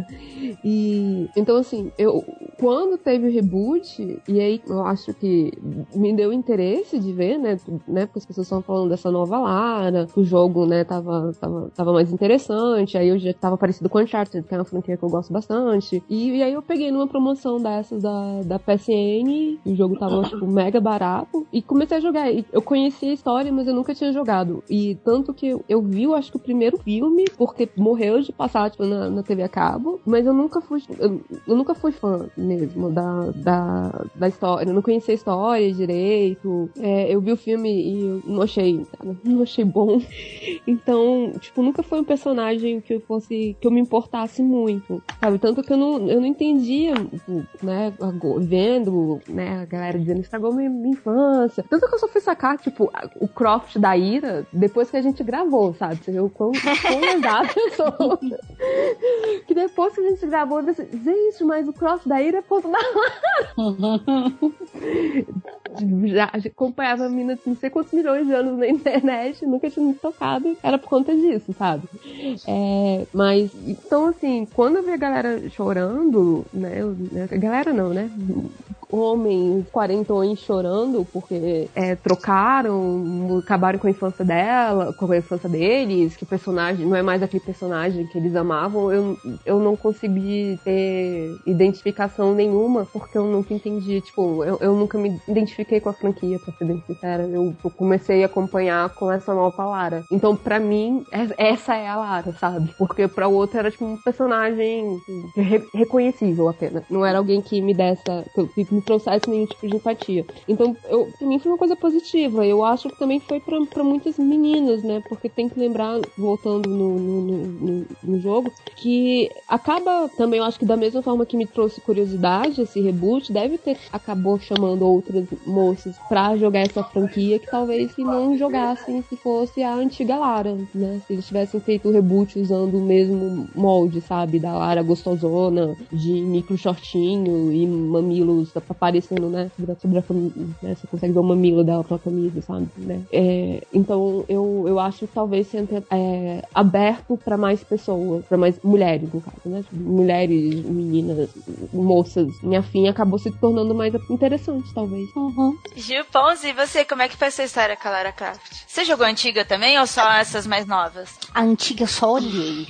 e então assim, eu quando teve o reboot, e aí eu acho que me deu interesse de ver, né? né porque as pessoas estão falando dessa nova Lara, o jogo, né, tava, tava, tava mais interessante, aí eu já tava parecido com Uncharted, que é uma franquia que eu gosto bastante. E, e aí eu peguei numa promoção dessas da, da PSN, o jogo tava, tipo, mega barato, e comecei a jogar. E eu conhecia a história, mas eu nunca tinha jogado. E tanto que eu, eu vi, eu acho que o primeiro filme, porque morreu de passar, tipo, na, na TV a cabo, mas eu nunca fui, eu, eu nunca fui fã mesmo da, da, da história, eu não conhecia a história direito, é, eu vi o filme e não achei, não achei bom, então, tipo, nunca foi um personagem que eu fosse, que eu me importasse muito, sabe, tanto que eu não, eu não entendia, né, vendo, né, a galera dizendo estragou minha, minha infância, tanto que eu só fui sacar, tipo, o Croft da Ira depois que a gente gravou, sabe, você viu o quão, quão que depois que a gente gravou, eu disse, gente, mas o Croft da Ira é ponto da já acompanhava a mina não sei quantos milhões de anos na internet, nunca tinha me tocado, era por conta disso, sabe? É, mas, então assim, quando eu vi a galera chorando, né a galera não, né? Homens quarentões chorando porque é, trocaram, acabaram com a infância dela, com a infância deles, que o personagem não é mais aquele personagem que eles amavam, eu, eu não consegui ter identificação nenhuma porque eu nunca entendi, tipo, eu, eu nunca me identifiquei com a franquia, pra ser bem sincera. Eu, eu comecei a acompanhar com essa nova Lara. Então, pra mim, essa é a Lara, sabe? Porque pra outra era tipo um personagem re reconhecível apenas. Não era alguém que me desse, que me trouxesse nenhum tipo de empatia. Então, eu, pra mim foi uma coisa positiva. Eu acho que também foi pra muitas meninas, né? Porque tem que lembrar, voltando no, no, no, no jogo, que acaba também, eu acho que da mesma forma que me trouxe curiosidade esse reboot, deve ter acabou chamando outras moças pra jogar essa franquia que talvez se não jogassem se fosse a antiga Lara, né? Se eles tivessem feito o reboot usando o mesmo molde, sabe? Da Lara gostosona, de micro shortinho e mamilos aparecendo, né? Sobre a, sobre a né? Você consegue ver o mamilo dela pela camisa, sabe? Né? É, então eu, eu acho que talvez seja é, aberto para mais pessoas, para mais mulheres, no caso, né? Mulheres, meninas, moças, minha fim acabou se tornando mais interessante, talvez. Uhum. Gil Ponzi, e você, como é que foi essa história com a Lara Croft? Você jogou antiga também ou só essas mais novas? A antiga só olhei.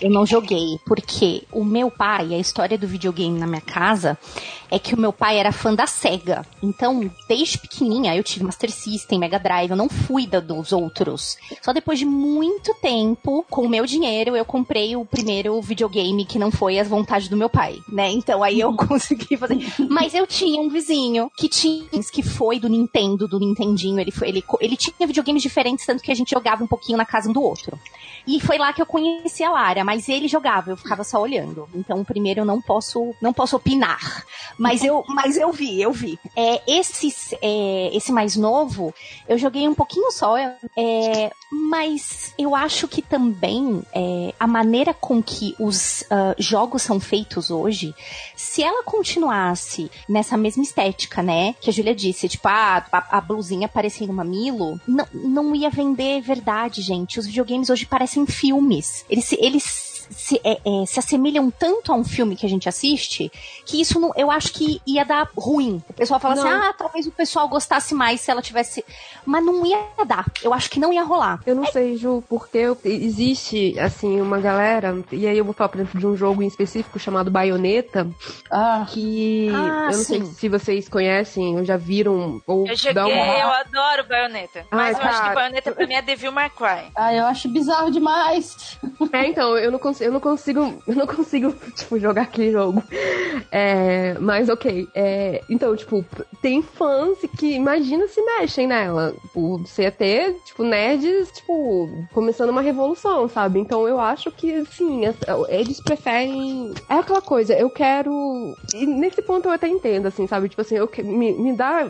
Eu não joguei, porque o meu pai, a história do videogame na minha casa é que o meu pai era fã da SEGA. Então, desde pequenininha, eu tive Master System, Mega Drive, eu não fui da dos outros. Só depois de muito tempo, com o meu dinheiro, eu comprei o primeiro videogame que não foi as vontades do meu pai, né? Então aí eu consegui fazer. Mas eu tinha um vizinho que tinha, que foi do Nintendo, do Nintendinho, ele foi, ele, ele tinha videogames diferentes, tanto que a gente jogava um pouquinho na casa um do outro. E foi lá que eu conheci a Lara, mas ele jogava, eu ficava só olhando. Então, primeiro eu não posso, não posso opinar. Mas eu, mas eu vi, eu vi. É, esse, é, esse mais novo, eu joguei um pouquinho só, é, mas eu acho que também é, a maneira com que os uh, jogos são feitos hoje, se ela continuasse nessa mesma estética, né, que a Julia disse, tipo, ah, a, a blusinha parecendo mamilo, não, não ia vender verdade, gente. Os videogames hoje parecem filmes. Eles, eles se, é, é, se assemelham tanto a um filme que a gente assiste que isso não, eu acho que ia dar ruim. O pessoal fala assim, não. assim: ah, talvez o pessoal gostasse mais se ela tivesse. Mas não ia dar. Eu acho que não ia rolar. Eu não é... sei, Ju, porque existe, assim, uma galera, e aí eu vou falar, por exemplo, de um jogo em específico chamado Bayonetta, ah. que ah, eu não sim. sei se vocês conhecem ou já viram. Ou eu joguei, uma... eu adoro Bayonetta. Mas ah, eu acho que Bayonetta pra mim é Devil May Cry. Ah, eu acho bizarro demais. É, então, eu não consigo eu não consigo, eu não consigo, tipo, jogar aquele jogo. É, mas ok. É, então, tipo, tem fãs que imagina se mexem nela. Tipo, você ia ter, tipo, nerds, tipo, começando uma revolução, sabe? Então eu acho que, sim, eles preferem. É aquela coisa, eu quero. E nesse ponto eu até entendo, assim, sabe? Tipo assim, eu me, me dá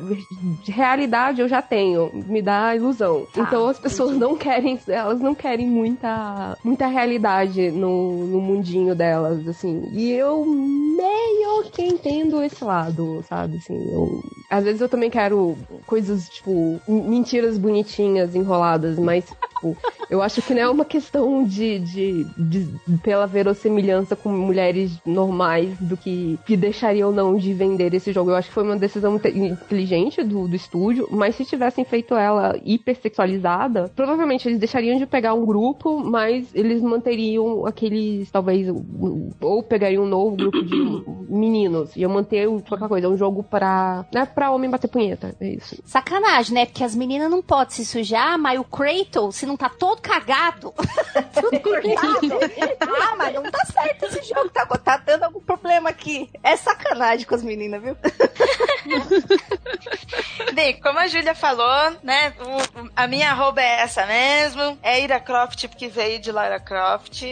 realidade, eu já tenho. Me dá ilusão. Ah, então as pessoas entendi. não querem, elas não querem muita, muita realidade no no, mundinho delas, assim. E eu meio que entendo esse lado, sabe? Assim, eu, às vezes eu também quero coisas, tipo, mentiras bonitinhas, enroladas, mas, tipo, eu acho que não é uma questão de, de, de, pela verossimilhança com mulheres normais do que, que deixaria ou não de vender esse jogo. Eu acho que foi uma decisão inteligente do, do estúdio, mas se tivessem feito ela hipersexualizada, provavelmente eles deixariam de pegar um grupo, mas eles manteriam aquele eles talvez ou pegariam um novo grupo de meninos. Iam manter qualquer coisa, um jogo pra, né, pra homem bater punheta. É isso. Sacanagem, né? Porque as meninas não podem se sujar, mas o Kratos, se não não tá todo cagado, tudo cortado. ah, mas não tá certo esse jogo, tá, tá dando algum problema aqui. É sacanagem com as meninas, viu? Bem, como a Júlia falou, né? o- a minha arroba é essa mesmo. É Ira Croft, porque veio de Lara Croft.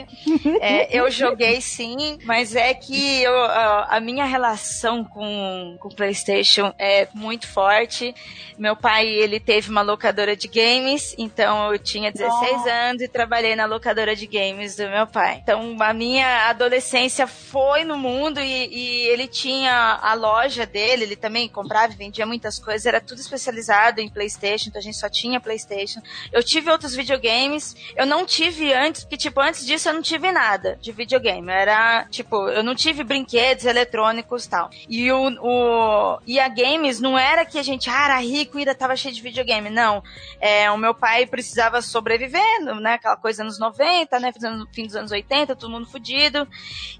É, eu joguei sim, mas é que eu- a, a minha relação com o PlayStation é muito forte. Meu pai, ele teve uma locadora de games, então eu tinha 16 anos e trabalhei na locadora de games do meu pai. Então a minha adolescência foi no mundo e, e ele tinha a loja dele, ele também comprava e vendia muitas coisas, era tudo especializado em PlayStation, então a gente só tinha PlayStation. Eu tive outros videogames, eu não tive antes, porque tipo, antes disso eu não tive nada de videogame. Era, tipo, eu não tive brinquedos eletrônicos e tal. E o, o e a games não era que a gente ah, era rico e ainda tava cheio de videogame, não. É, o meu pai precisava sobreviver, né? Aquela coisa nos 90, né? Fim dos anos 80, todo mundo fudido.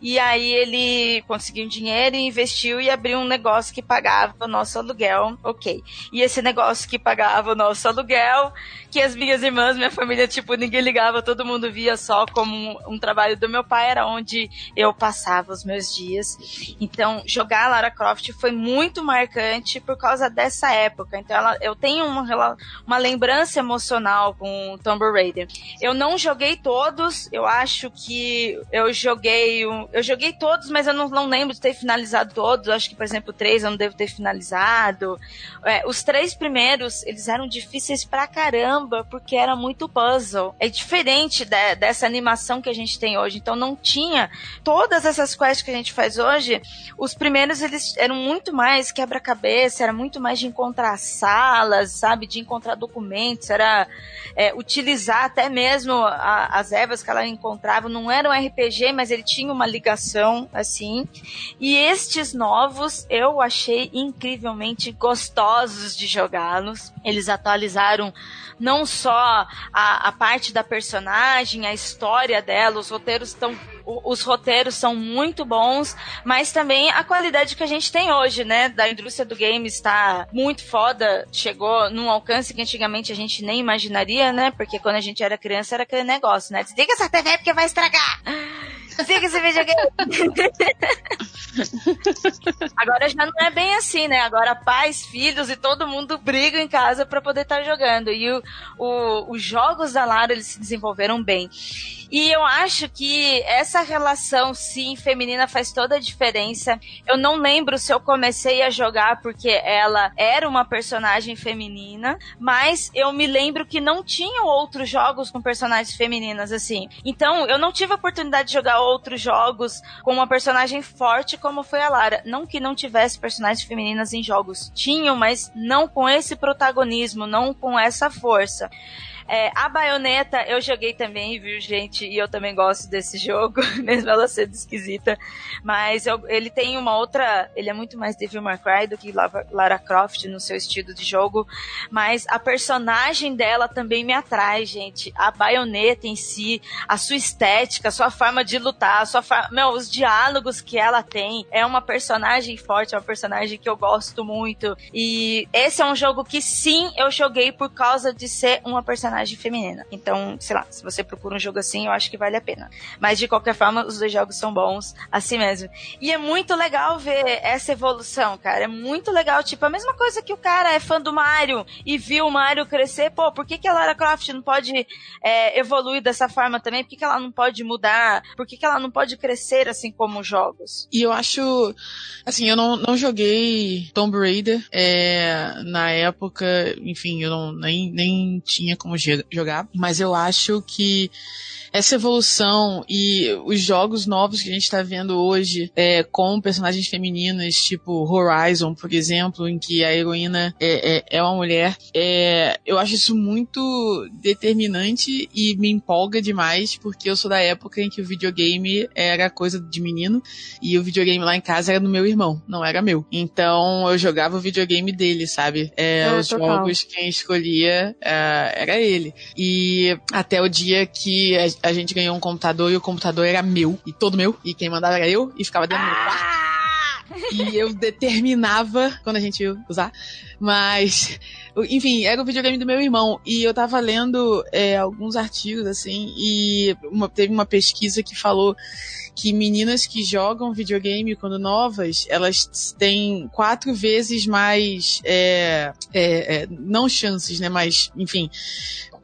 E aí ele conseguiu dinheiro e investiu e abriu um negócio que pagava o nosso aluguel. Ok. E esse negócio que pagava o nosso aluguel, que as minhas irmãs, minha família, tipo, ninguém ligava, todo mundo via só como um, um trabalho do meu pai, era onde eu passava os meus dias. Então, jogar Lara Croft foi muito marcante por causa dessa época. Então, ela, eu tenho uma, uma lembrança emocional com Tomb Raider. Eu não joguei todos, eu acho que eu joguei. Eu joguei todos, mas eu não, não lembro de ter finalizado todos. Acho que, por exemplo, 3 eu não devo ter finalizado. É, os três primeiros, eles eram difíceis pra caramba, porque era muito puzzle. É diferente de- dessa animação que a gente tem hoje. Então não tinha todas essas quests que a gente faz hoje. Os primeiros, eles eram muito mais quebra-cabeça, era muito mais de encontrar salas, sabe? De encontrar documentos, era é, utilizar até mesmo a- as ervas que ela encontrava. Não era um RPG, mas ele tinha uma ligação, assim. E estes novos eu achei incrivelmente gostosos de jogá-los. Eles atualizaram não só a, a parte da personagem, a história dela, os roteiros estão. Os roteiros são muito bons, mas também a qualidade que a gente tem hoje, né? Da indústria do game está muito foda. Chegou num alcance que antigamente a gente nem imaginaria, né? Porque quando a gente era criança era aquele negócio, né? Desliga essa TV porque vai estragar! Desliga esse videogame! Agora já não é bem assim, né? Agora pais, filhos e todo mundo brigam em casa pra poder estar jogando. E o, o- os jogos da Lara, eles se desenvolveram bem. E eu acho que essa relação, sim, feminina faz toda a diferença. Eu não lembro se eu comecei a jogar porque ela era uma personagem feminina, mas eu me lembro que não tinham outros jogos com personagens femininas assim. Então, eu não tive a oportunidade de jogar outros jogos com uma personagem forte como foi a Lara. Não que não tivesse personagens femininas em jogos. Tinham, mas não com esse protagonismo, não com essa força. É, a baioneta eu joguei também, viu, gente? E eu também gosto desse jogo, mesmo ela sendo esquisita. Mas eu- ele tem uma outra. Ele é muito mais Devil May Cry do que Lara, Croft no seu estilo de jogo. Mas a personagem dela também me atrai, gente. A baioneta em si, a sua estética, a sua forma de lutar, a sua Meu, os diálogos que ela tem. É uma personagem forte, é uma personagem que eu gosto muito. E esse é um jogo que sim, eu joguei por causa de ser uma personagem feminina. Então, sei lá, se você procura um jogo assim, eu acho que vale a pena. Mas de qualquer forma, os dois jogos são bons, assim mesmo. E é muito legal ver essa evolução, cara. É muito legal. Tipo, a mesma coisa que o cara é fã do Mario e viu o Mario crescer. Pô, por que, que a Lara Croft não pode é, evoluir dessa forma também? Por que, que ela não pode mudar? Por que, que ela não pode crescer assim como os jogos? E eu acho, assim, eu não, não joguei Tomb Raider é, na época, enfim, eu não, nem, nem tinha como jogar, mas eu acho que essa evolução e os jogos novos que a gente tá vendo hoje é, com personagens femininas, tipo Horizon, por exemplo, em que a heroína é, é, é uma mulher, é, eu acho isso muito determinante e me empolga demais, porque eu sou da época em que o videogame era coisa de menino e o videogame lá em casa era do meu irmão, não era meu. Então eu jogava o videogame dele, sabe? É, Ah, os total. jogos, quem escolhia é, era ele. E até o dia que a, a gente ganhou um computador e o computador era meu, e todo meu, e quem mandava era eu, e ficava dentro do meu quarto. E eu determinava, quando a gente ia usar, Mas, enfim, era o videogame do meu irmão. E eu tava lendo é, alguns artigos, assim, e uma, teve uma pesquisa que falou que meninas que jogam videogame quando novas, elas têm quatro vezes mais, é, é, é, não chances, né, mas, enfim,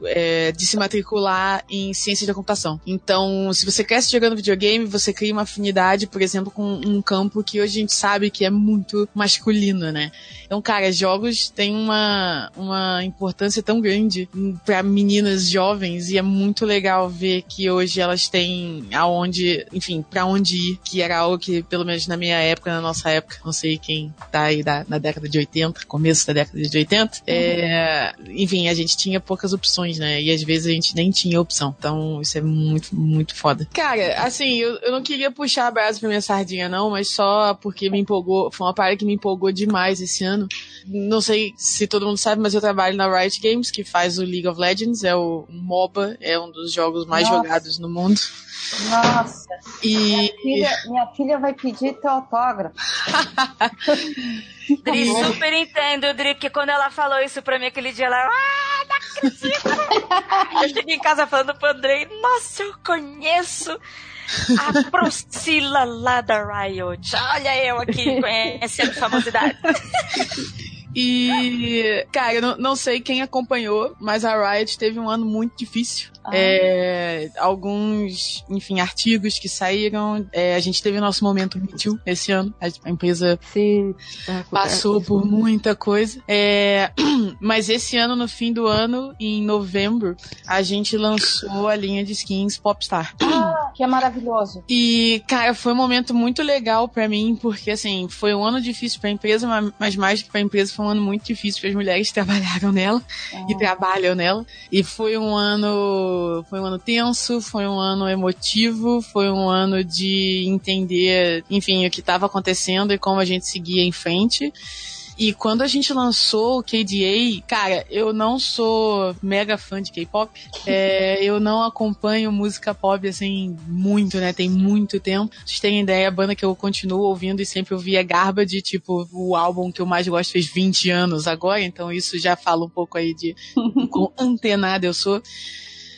é, de se matricular em ciências da computação. Então, se você cresce jogando videogame, você cria uma afinidade, por exemplo, com um campo que hoje a gente sabe que é muito masculino, né? Então, cara, jogos têm uma, uma importância tão grande para meninas jovens e é muito legal ver que hoje elas têm aonde, enfim, para onde ir, que era algo que, pelo menos na minha época, na nossa época, não sei quem tá aí da, na década de 80, começo da década de 80, é, enfim, a gente tinha poucas opções, né? E às vezes a gente nem tinha opção. Então, isso é muito, muito foda. Cara, assim, eu, eu não queria puxar a brasa pra minha sardinha, não, mas só porque me empolgou, foi uma parada que me empolgou demais esse ano ano. Não sei se todo mundo sabe, mas eu trabalho na Riot Games, que faz o League of Legends, é o MOBA, é um dos jogos mais Nossa. jogados no mundo. Nossa. E... Minha, filha, minha filha vai pedir teu autógrafo. Dri, super entendo, Dri, porque quando ela falou isso pra mim aquele dia, ela. Ah, não acredito! eu cheguei em casa falando pro Andrei, nossa, eu conheço a Priscila lá da Riot. Olha eu aqui conhecendo famosidade. E, cara, eu não, não sei quem acompanhou, mas a Riot teve um ano muito difícil. Ah. É, alguns, enfim, artigos que saíram. É, a gente teve o nosso momento Me esse ano. A, empresa Sim, tá, passou por muita coisa. É, mas esse ano, no fim do ano, em novembro, a gente lançou a linha de skins Popstar. Ah, que é maravilhoso. E, cara, foi um momento muito legal para mim, porque, assim, foi um ano difícil pra empresa, mas mais que pra empresa, foi um ano muito difícil para as mulheres que trabalharam nela ah. e trabalham nela. E foi um ano foi um ano tenso, foi um ano emotivo, foi um ano de entender, enfim, o que estava acontecendo e como a gente seguia em frente. E quando a gente lançou o KDA, cara, eu não sou mega fã de K-pop. É, eu não acompanho música pop assim muito, né? Tem muito tempo. Vocês têm ideia, a banda que eu continuo ouvindo e sempre ouvia Garba de tipo o álbum que eu mais gosto fez 20 anos agora, então isso já fala um pouco aí de com antenada eu sou.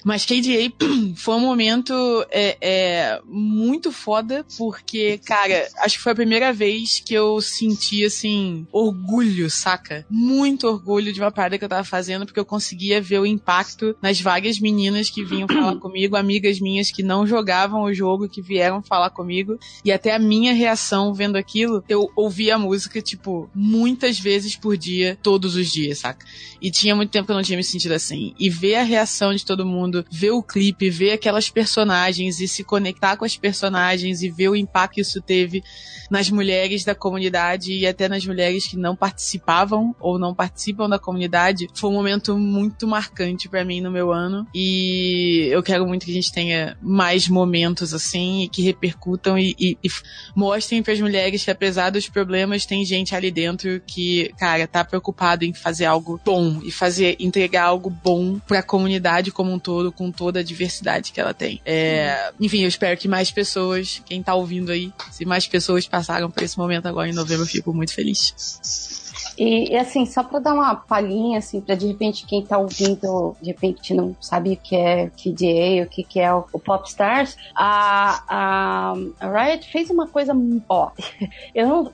Mas KDA foi um momento é, é, muito foda, porque, cara, acho que foi a primeira vez que eu senti, assim, orgulho, saca? Muito orgulho de uma parada que eu tava fazendo, porque eu conseguia ver o impacto nas várias meninas que vinham falar comigo, amigas minhas que não jogavam o jogo, que vieram falar comigo, e até a minha reação vendo aquilo, eu ouvia a música, tipo, muitas vezes por dia, todos os dias, saca? E tinha muito tempo que eu não tinha me sentido assim. E ver a reação de todo mundo ver o clipe, ver aquelas personagens e se conectar com as personagens e ver o impacto que isso teve nas mulheres da comunidade e até nas mulheres que não participavam ou não participam da comunidade, foi um momento muito marcante para mim no meu ano. E eu quero muito que a gente tenha mais momentos assim e que repercutam e, e, e mostrem para as mulheres que apesar dos problemas tem gente ali dentro que, cara, tá preocupado em fazer algo bom e fazer entregar algo bom para a comunidade como um todo todo, com toda a diversidade que ela tem. É, enfim, eu espero que mais pessoas, quem tá ouvindo aí, se mais pessoas passaram por esse momento agora em novembro, eu fico muito feliz. E, assim, só para dar uma palhinha, assim, para de repente quem tá ouvindo, de repente não sabe o que é KDA, o que, que é o, o Popstars, a, a, a Riot fez uma coisa, ó, eu não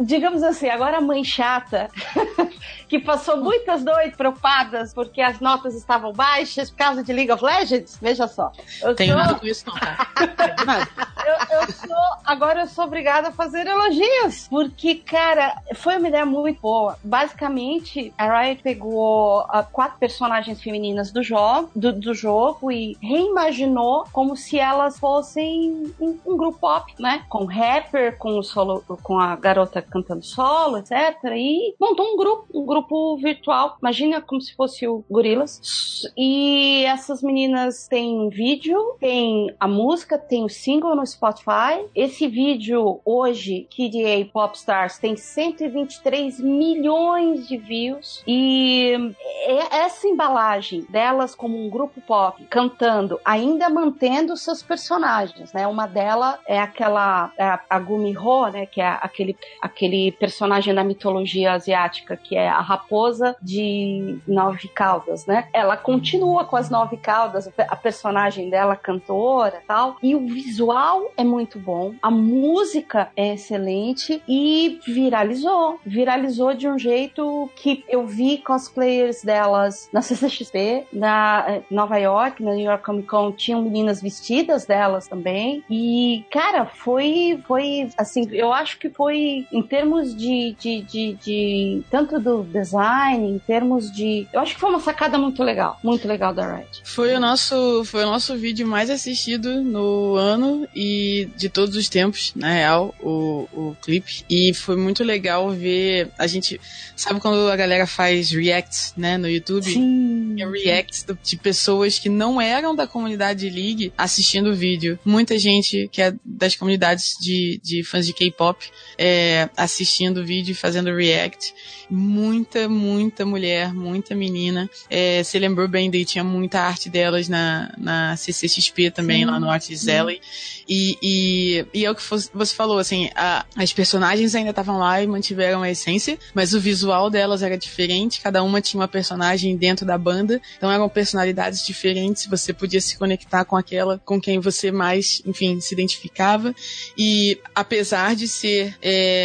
digamos assim, agora a mãe chata, que passou muitas noites preocupadas porque as notas estavam baixas por causa de League of Legends, veja só. Eu Tenho sou... nada com isso, não, tá? eu, eu sou, agora eu sou obrigada a fazer elogios, porque, cara, foi uma ideia muito boa. Basicamente, a Riot pegou uh, quatro personagens femininas do jogo, do, do, jogo e reimaginou como se elas fossem um, um grupo pop, né? Com rapper, com o solo, com a garota garota cantando solo, etc. E montou um grupo, um grupo virtual. Imagina como se fosse o Gorilas. E essas meninas têm vídeo, tem a música, tem o single no Spotify. Esse vídeo hoje, KDA Popstars, tem 123 milhões de views. E essa embalagem delas como um grupo pop cantando, ainda mantendo seus personagens, né? Uma delas é aquela é a Gumi Ho, né? Que é aquele aquele personagem da mitologia asiática que é a raposa de nove caudas, né? Ela continua com as nove caudas, a personagem dela cantora tal, e o visual é muito bom, a música é excelente e viralizou. Viralizou de um jeito que eu vi cosplayers delas na CCXP, na eh, Nova York, na New York Comic Con, tinham meninas vestidas delas também. E, cara, foi, foi assim, eu acho que foi em termos de, de, de, de tanto do design, em termos de. Eu acho que foi uma sacada muito legal, muito legal da Red. Foi o nosso, foi o nosso vídeo mais assistido no ano e de todos os tempos, na real, o, o clipe. E foi muito legal ver. A gente. Sabe quando a galera faz reacts, né, no YouTube? Sim. É reacts do- de pessoas que não eram da comunidade League assistindo o vídeo. Muita gente que é das comunidades de, de fãs de K-pop é, assistindo o vídeo e fazendo react. Muita, muita mulher, muita menina. É, você lembrou bem, daí tinha muita arte delas na, na CCXP também, lá no Arts Alley. E, e, e é o que você falou, assim, a- as personagens ainda estavam lá e mantiveram a essência, mas o visual delas era diferente, cada uma tinha uma personagem dentro da banda, então eram personalidades diferentes, você podia se conectar com aquela com quem você mais, enfim, se identificava. E apesar de ser é,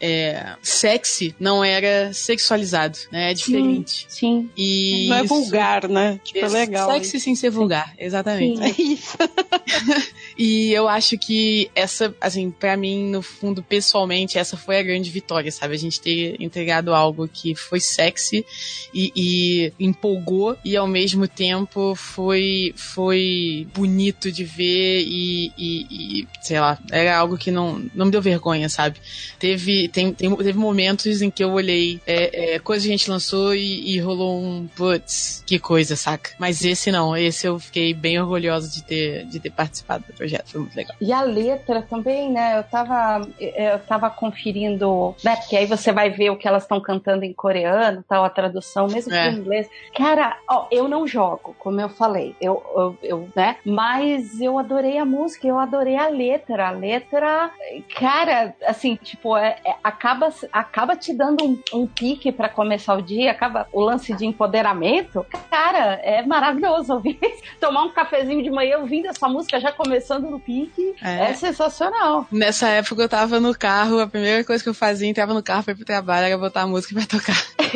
é, sexy, não era sexualizado, né? É diferente. Sim. E Não é isso- vulgar, né? Tipo, é Isso, legal. Sexy sem ser vulgar, exatamente. É isso. E eu acho que essa, assim, pra mim, no fundo, pessoalmente, essa foi a grande vitória, sabe? A gente ter entregado algo que foi sexy e, e empolgou e ao mesmo tempo foi, foi bonito de ver e, e- e, sei lá, era algo que não, não me deu vergonha, sabe? Teve, tem, tem- teve momentos em que eu olhei é, é, coisa que a gente lançou e, e rolou um putz, que coisa, saca? Mas esse não, esse eu fiquei bem orgulhosa de ter, de ter participado do projeto, foi muito legal. E a letra também, né? Eu tava, eu tava conferindo, né? Porque aí você vai ver o que elas estão cantando em coreano, tal, a tradução, mesmo É. em inglês. Cara, ó, eu não jogo, como eu falei, eu, eu, eu, né? Mas eu adorei a música, eu adorei a letra. A letra, cara, assim, tipo, é, é- acaba, acaba te dando um, um pique pra começar o dia, acaba o lance de empoderamento. Cara, é maravilhoso ouvir. Tomar um cafezinho de manhã ouvindo essa música já começando no pique. É. É sensacional. Nessa época eu tava no carro, a primeira coisa que eu fazia, entrava no carro pra ir pro trabalho, era botar a música pra tocar.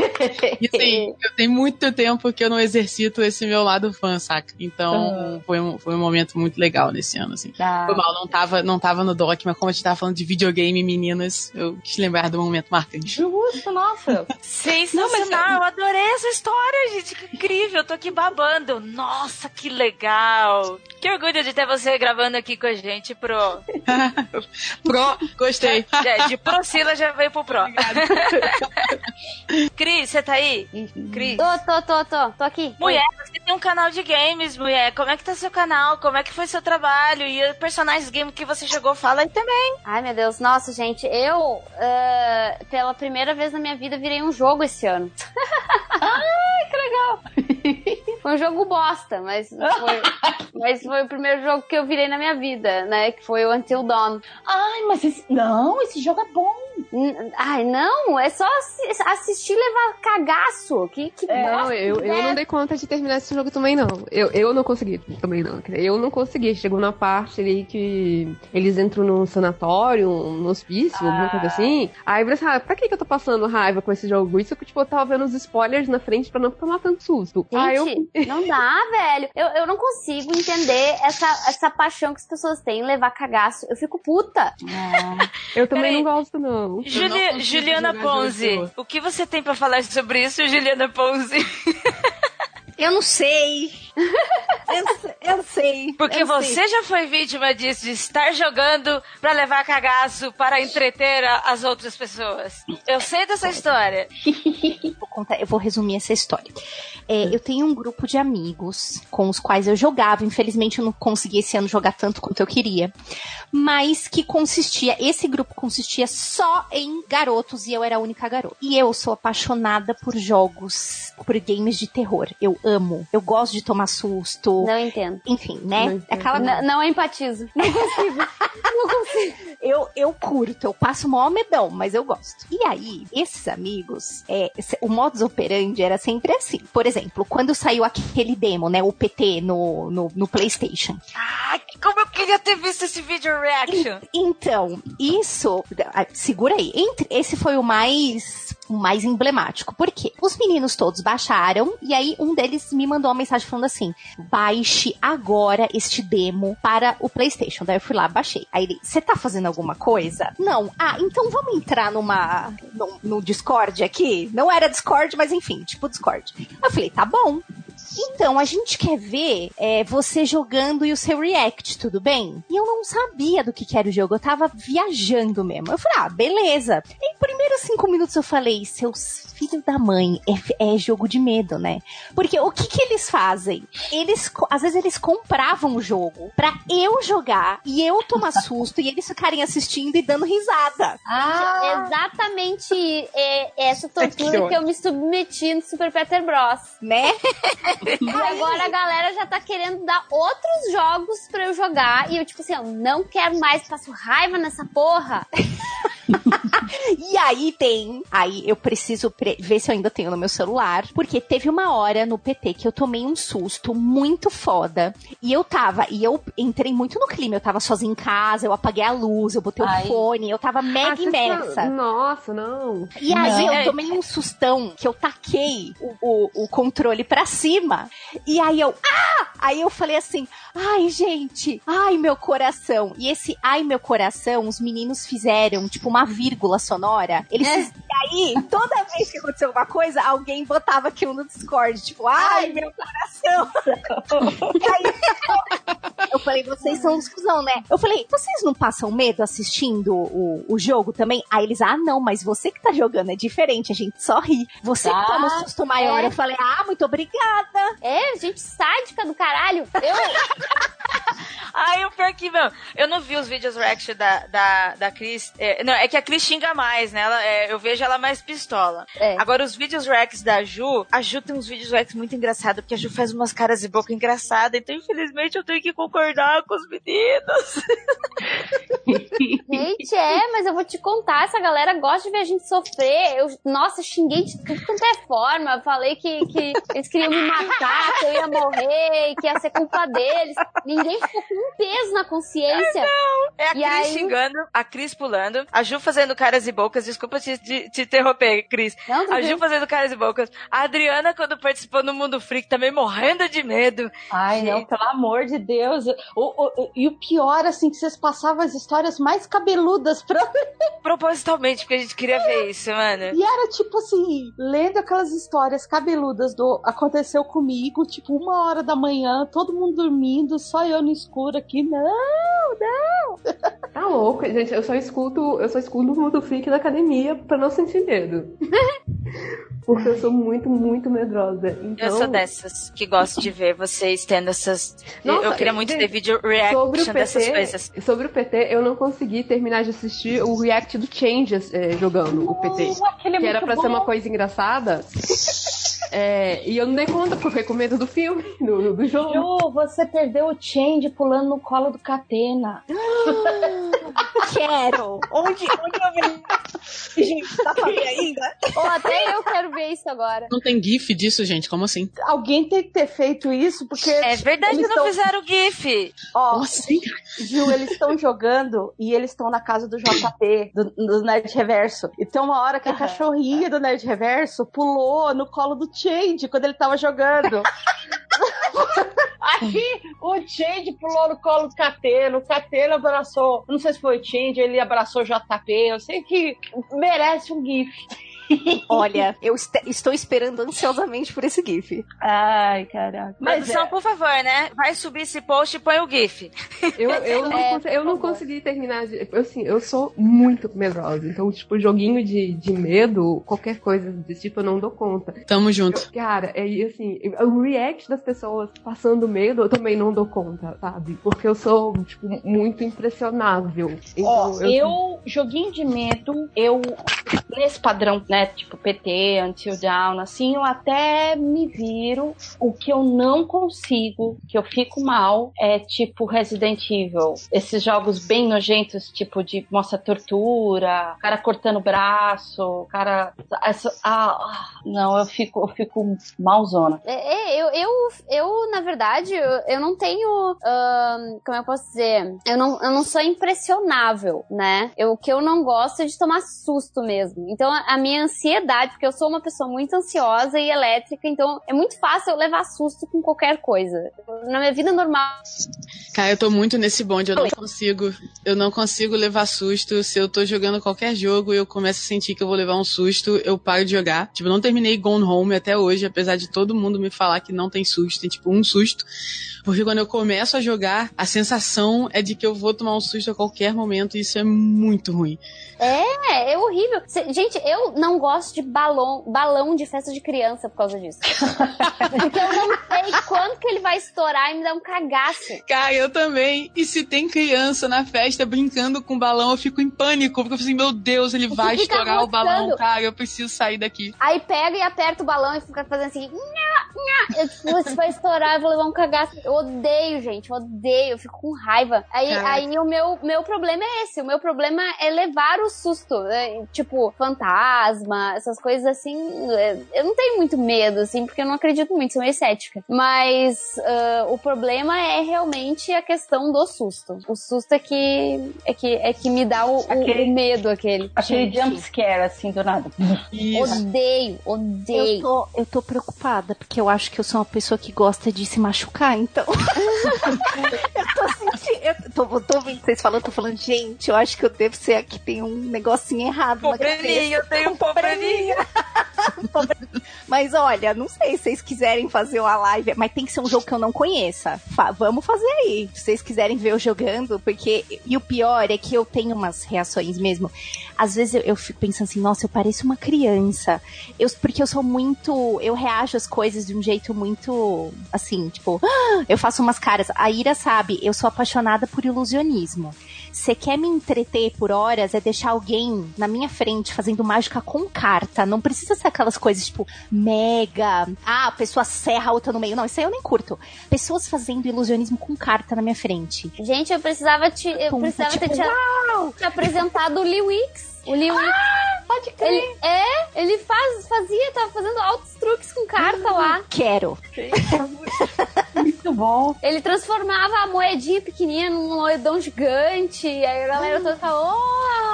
E assim, eu tenho muito tempo que eu não exercito esse meu lado fã, saca? Então foi, um, foi um momento muito legal nesse ano, assim. Tá. Foi mal, não tava, não tava no doc, mas como a gente tava falando de videogame, meninas, eu quis lembrar do momento marcante. Justo, nossa. Sensacional, eu adorei essa história, gente. Que incrível, eu tô aqui babando. Nossa, que legal. Que orgulho de ter você gravando aqui com a gente pro. Pro, gostei. É, de Procila já veio pro Pro. Cris, você tá aí? Cris. Tô, tô, tô, tô, tô aqui. Mulher, você tem um canal de games, mulher. Como é que tá seu canal? Como é que foi seu trabalho? E os personagens game que você jogou, fala aí também. Ai, meu Deus. Nossa, gente, eu, ah, pela primeira vez na minha vida, virei um jogo esse ano. Ai, que legal. Foi um jogo bosta, mas foi, mas foi o primeiro jogo que eu virei na minha vida, né? Que foi o Until Dawn. Ai, mas esse... não, esse jogo é bom. Ai, não, é só assi- assistir e levar cagaço. Que, que Não, bosta, eu, eu né? não dei conta de terminar esse jogo também, não. Eu, eu não consegui também, não. Eu não consegui. Chegou na parte ali que eles entram num sanatório, num hospício, alguma coisa assim. Aí eu falei ah, pra que, que eu tô passando raiva com esse jogo? Isso que, tipo, eu tava vendo os spoilers na frente pra não tomar tanto susto. Aí eu... Gente, não dá, velho. Eu, eu não consigo entender essa, essa paixão que as pessoas têm em levar cagaço. Eu fico puta. Eu também Peraí. não gosto, não. Juli- Juliana Ponzi, o que você tem pra falar sobre isso, Juliana Ponzi? Eu não sei. eu, eu sei. Porque eu sei. você já foi vítima disso, de estar jogando pra levar cagaço para entreter a- as outras pessoas. Eu sei dessa história. Vou contar- eu vou resumir essa história. É, eu tenho um grupo de amigos com os quais eu jogava. Infelizmente, eu não consegui esse ano jogar tanto quanto eu queria. Mas que consistia, esse grupo consistia só em garotos e eu era a única garota. E eu sou apaixonada por jogos, por games de terror. Eu amo. Eu gosto de tomar susto. Não entendo. Enfim, né? É aquela... N- não empatizo. Não consigo. não consigo. Eu, eu curto, eu passo o maior medão, mas eu gosto. E aí, esses amigos, é, o modus operandi era sempre assim. Por exemplo, quando saiu aquele demo, né, o PT no, no, no PlayStation. Ai, como eu queria ter visto esse vídeo reaction. Então, isso, ah, segura aí, entre, esse foi o mais mais emblemático. Por quê? Os meninos todos baixaram e aí um deles me mandou uma mensagem falando assim: "Baixe agora este demo para o PlayStation". Daí eu fui lá, baixei. Aí ele: "Você tá fazendo alguma coisa?". Não. Ah, então vamos entrar numa no, no Discord aqui? Não era Discord, mas enfim, tipo Discord. Eu falei: "Tá bom". Então, a gente quer ver é, você jogando e o seu react, tudo bem? E eu não sabia do que, que era o jogo, eu tava viajando mesmo. Eu falei, ah, beleza. Em primeiros cinco minutos eu falei, seus filhos da mãe, é, é jogo de medo, né? Porque o que que eles fazem? Eles, às vezes eles compravam o jogo pra eu jogar e eu tomar susto e eles ficarem assistindo e dando risada. Ah, Exatamente é, essa tortura Que que, eu me submeti no Super Peter Bros. Né? E agora a galera já tá querendo dar outros jogos pra eu jogar. E eu, tipo assim, eu não quero mais, passo raiva nessa porra. E aí tem. Aí eu preciso pre- ver se eu ainda tenho no meu celular. Porque teve uma hora no PT que eu tomei um susto muito foda. E eu tava. E eu entrei muito no clima. Eu tava sozinha em casa, eu apaguei a luz, eu botei Ai. o fone, eu tava mega Ah, imersa. tá- Nossa, não. E aí Não. eu tomei um sustão que eu taquei o, o, o controle pra cima. E aí eu, ah! Aí eu falei assim, ai gente, ai meu coração. E esse ai meu coração, os meninos fizeram tipo uma vírgula sonora. Eles E aí, toda vez que aconteceu alguma coisa, alguém botava aquilo no Discord, tipo, ai meu coração. e aí eu falei, vocês são uns cuzão, né? Eu falei, vocês não passam medo assistindo o, o jogo também? Aí eles, ah, não, mas você que tá jogando é diferente, a gente só ri. Você que toma um susto maior. é. Eu falei, ah, muito obrigada. É, gente sádica do caralho. Eu, Ai, o pior que, meu, eu não vi os vídeos reaction da, da, da Cris. É, não, é que a Cris xinga mais, né? Ela, é, eu vejo ela mais pistola. É. Agora, os vídeos reacts da Ju, a Ju tem uns vídeos reacts muito engraçados, porque a Ju faz umas caras de boca engraçadas, então infelizmente eu tenho que concordar com os meninos. gente, é, mas eu vou te contar, essa galera gosta de ver a gente sofrer. Eu, nossa, xinguei de tudo quanto é forma. Falei que, que eles queriam me matar, que eu ia morrer, que ia ser culpa deles. Ninguém ficou com um peso na consciência. É a E Cris aí? xingando, a Cris pulando, a Ju fazendo caras e bocas. Desculpa te, te, te interromper, Cris. Não, A Ju fazendo caras e bocas. A Adriana, quando participou no Mundo Freak, também morrendo de medo. Ai, não, pelo amor de Deus. O, o- o- e o pior, assim, que vocês passavam as histórias mais cabeludas pra Propositalmente, porque a gente queria ver isso, mano. E era tipo assim, lendo aquelas histórias cabeludas do aconteceu comigo, tipo, uma hora da manhã, todo mundo dormindo, só eu no escuro aqui. Não, Tá louco, gente. Eu só escuto, eu só escuto o mundo freak da academia pra não sentir medo. Porque eu sou muito, muito medrosa. Então, Eu sou dessas que gosto de ver vocês tendo essas. Nossa, eu queria muito gente, ter vídeo sobre o reaction dessas PT, coisas. sobre o PT, eu não consegui terminar de assistir o react do Changes eh, jogando o PT. é Que era pra ser bom. uma coisa engraçada. É, e eu não dei conta, porque eu fiquei com medo do filme, do, do jogo. Ju, você perdeu o Change pulando no colo do Catena. Quero. Onde, onde eu vejo? Gente, dá pra ver ainda? Ou até eu quero ver isso agora. Não tem gif disso, gente? Como assim? Alguém tem que ter feito isso, porque. É verdade que não tão- fizeram GIF. Ó, Como assim? Gil, eles estão jogando e eles estão na casa do JP, do, do Nerd Reverso. E tem uma hora que a cachorrinha do Nerd Reverso pulou no colo do Change quando ele tava jogando. Aí o Change pulou no colo do Catena, o Catena abraçou, não sei se foi o Change, ele abraçou o JP, eu sei que merece um GIF. Olha, eu este- estou esperando ansiosamente por esse GIF. Ai, caraca. Mas Produção, é, por favor, né? Vai subir esse post e põe o GIF. Eu, eu, não, É, consegui, eu não consegui terminar de. eu, Assim, eu sou muito medrosa. Então, tipo, joguinho de, de medo, qualquer coisa desse tipo, eu não dou conta. Tamo junto. Cara, é assim, o react das pessoas passando medo, eu também não dou conta, sabe? Porque eu sou, tipo, muito impressionável. Então, Ó, eu, joguinho de medo, eu, nesse padrão, né, tipo PT, Until Down, assim, eu até me viro. O que eu não consigo, que eu fico mal, é tipo Resident Evil. Esses jogos bem nojentos, tipo de mostra tortura, cara cortando o braço, cara. essa- ah, ah, não, eu fico, eu fico malzona. É, é, eu, eu, eu, na verdade, eu, não tenho. como eu posso dizer? Eu não, eu não sou impressionável, né? O que eu não gosto é de tomar susto mesmo. Então, a minha ansiedade, porque eu sou uma pessoa muito ansiosa e elétrica, então é muito fácil eu levar susto com qualquer coisa. Na minha vida normal. Cara, eu tô muito nesse bonde, eu não consigo. Eu não consigo levar susto. Se eu tô jogando qualquer jogo e eu começo a sentir que eu vou levar um susto, eu paro de jogar. Tipo, não terminei Gone Home até hoje, apesar de todo mundo me falar que não tem susto, tem tipo um susto. Porque quando eu começo a jogar, a sensação é de que eu vou tomar um susto a qualquer momento e isso é muito ruim. É, é horrível. Gente, eu não gosto de balão, balão de festa de criança por causa disso. Porque eu não sei quando que ele vai estourar e me dá um cagaço. Cara, eu também. E se tem criança na festa brincando com balão, eu fico em pânico. Porque eu fico assim, meu Deus, ele vai estourar o balão, cara. Eu preciso sair daqui. Aí pega e aperta o balão e fica fazendo assim. Nha, Eu, tipo, isso vai estourar, eu vou levar um cagaço. Eu odeio, gente, eu odeio, eu fico com raiva. Aí, Caraca. aí o meu, meu problema é esse. O meu problema é levar o susto. né? Tipo, fantasma, essas coisas assim. é, Eu não tenho muito medo, assim, porque eu não acredito muito, sou meio cética. Mas ah, o problema é realmente a questão do susto. O susto é que, é que, é que me dá o, Aquele- o medo, aquele. Aquele Gente, jump scare, assim, do nada. Isso. Odeio, odeio. Eu tô, eu tô preocupada, porque eu acho que eu sou uma pessoa que gosta de se machucar, então. eu tô sentindo. Eu tô, tô ouvindo vocês falando, tô falando, gente, eu acho que eu devo ser aqui, tem um negocinho errado. Pobreninho, eu tenho um pobreninho. Mas olha, não sei se vocês quiserem fazer uma live, mas tem que ser um jogo que eu não conheça. Fa- vamos fazer aí. Se vocês quiserem ver eu jogando, porque. E o pior é que eu tenho umas reações mesmo. Às vezes eu, eu fico pensando assim, nossa, eu pareço uma criança. Eu, porque eu sou muito. Eu reajo às coisas de um jeito muito. Assim, tipo. Eu faço umas caras. A Ira sabe, eu sou apaixonada por ilusionismo. Você quer me entreter por horas, é deixar alguém na minha frente fazendo mágica com carta. Não precisa ser aquelas coisas tipo mega. Ah, a pessoa serra a outra no meio. Não, isso aí eu nem curto. Pessoas fazendo ilusionismo com carta na minha frente. Gente, eu precisava te, eu Pum, precisava ter tipo, te, te apresentado o Lee Wicks. O Lee Wicks. Pode crer. Ele, é, ele faz, fazia, tava fazendo altos truques com carta lá. Quero. Muito bom. Ele transformava a moedinha pequenininha num moedão gigante. E aí a galera toda falou, oh!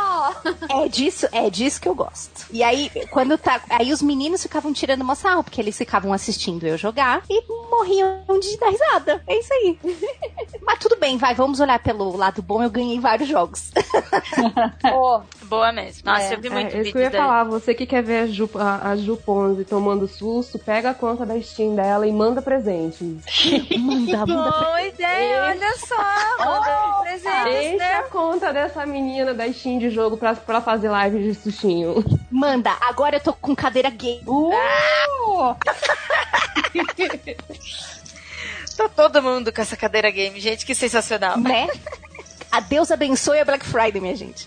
É disso, é disso que eu gosto. E aí, quando tá. Aí os meninos ficavam tirando uma sarro, porque eles ficavam assistindo eu jogar e morriam de dar risada. É isso aí. Mas tudo bem, vai, vamos olhar pelo lado bom. Eu ganhei vários jogos. oh. Boa mesmo. Nossa, É, eu vi É, muito é isso vídeo que eu ia daí. falar. Você que quer ver a Ju, a, a Ju Ponzi tomando susto, pega a conta da Steam dela e manda presentes. Manda, manda. Boa ideia, olha só. Manda presentes, Enche né? a conta dessa menina da Steam de jogo pra, pra fazer live de sustinho. Manda. Agora eu tô com cadeira gay. Uh! Tô todo mundo com essa cadeira game, gente, que sensacional. né? A Deus abençoe a Black Friday, minha gente.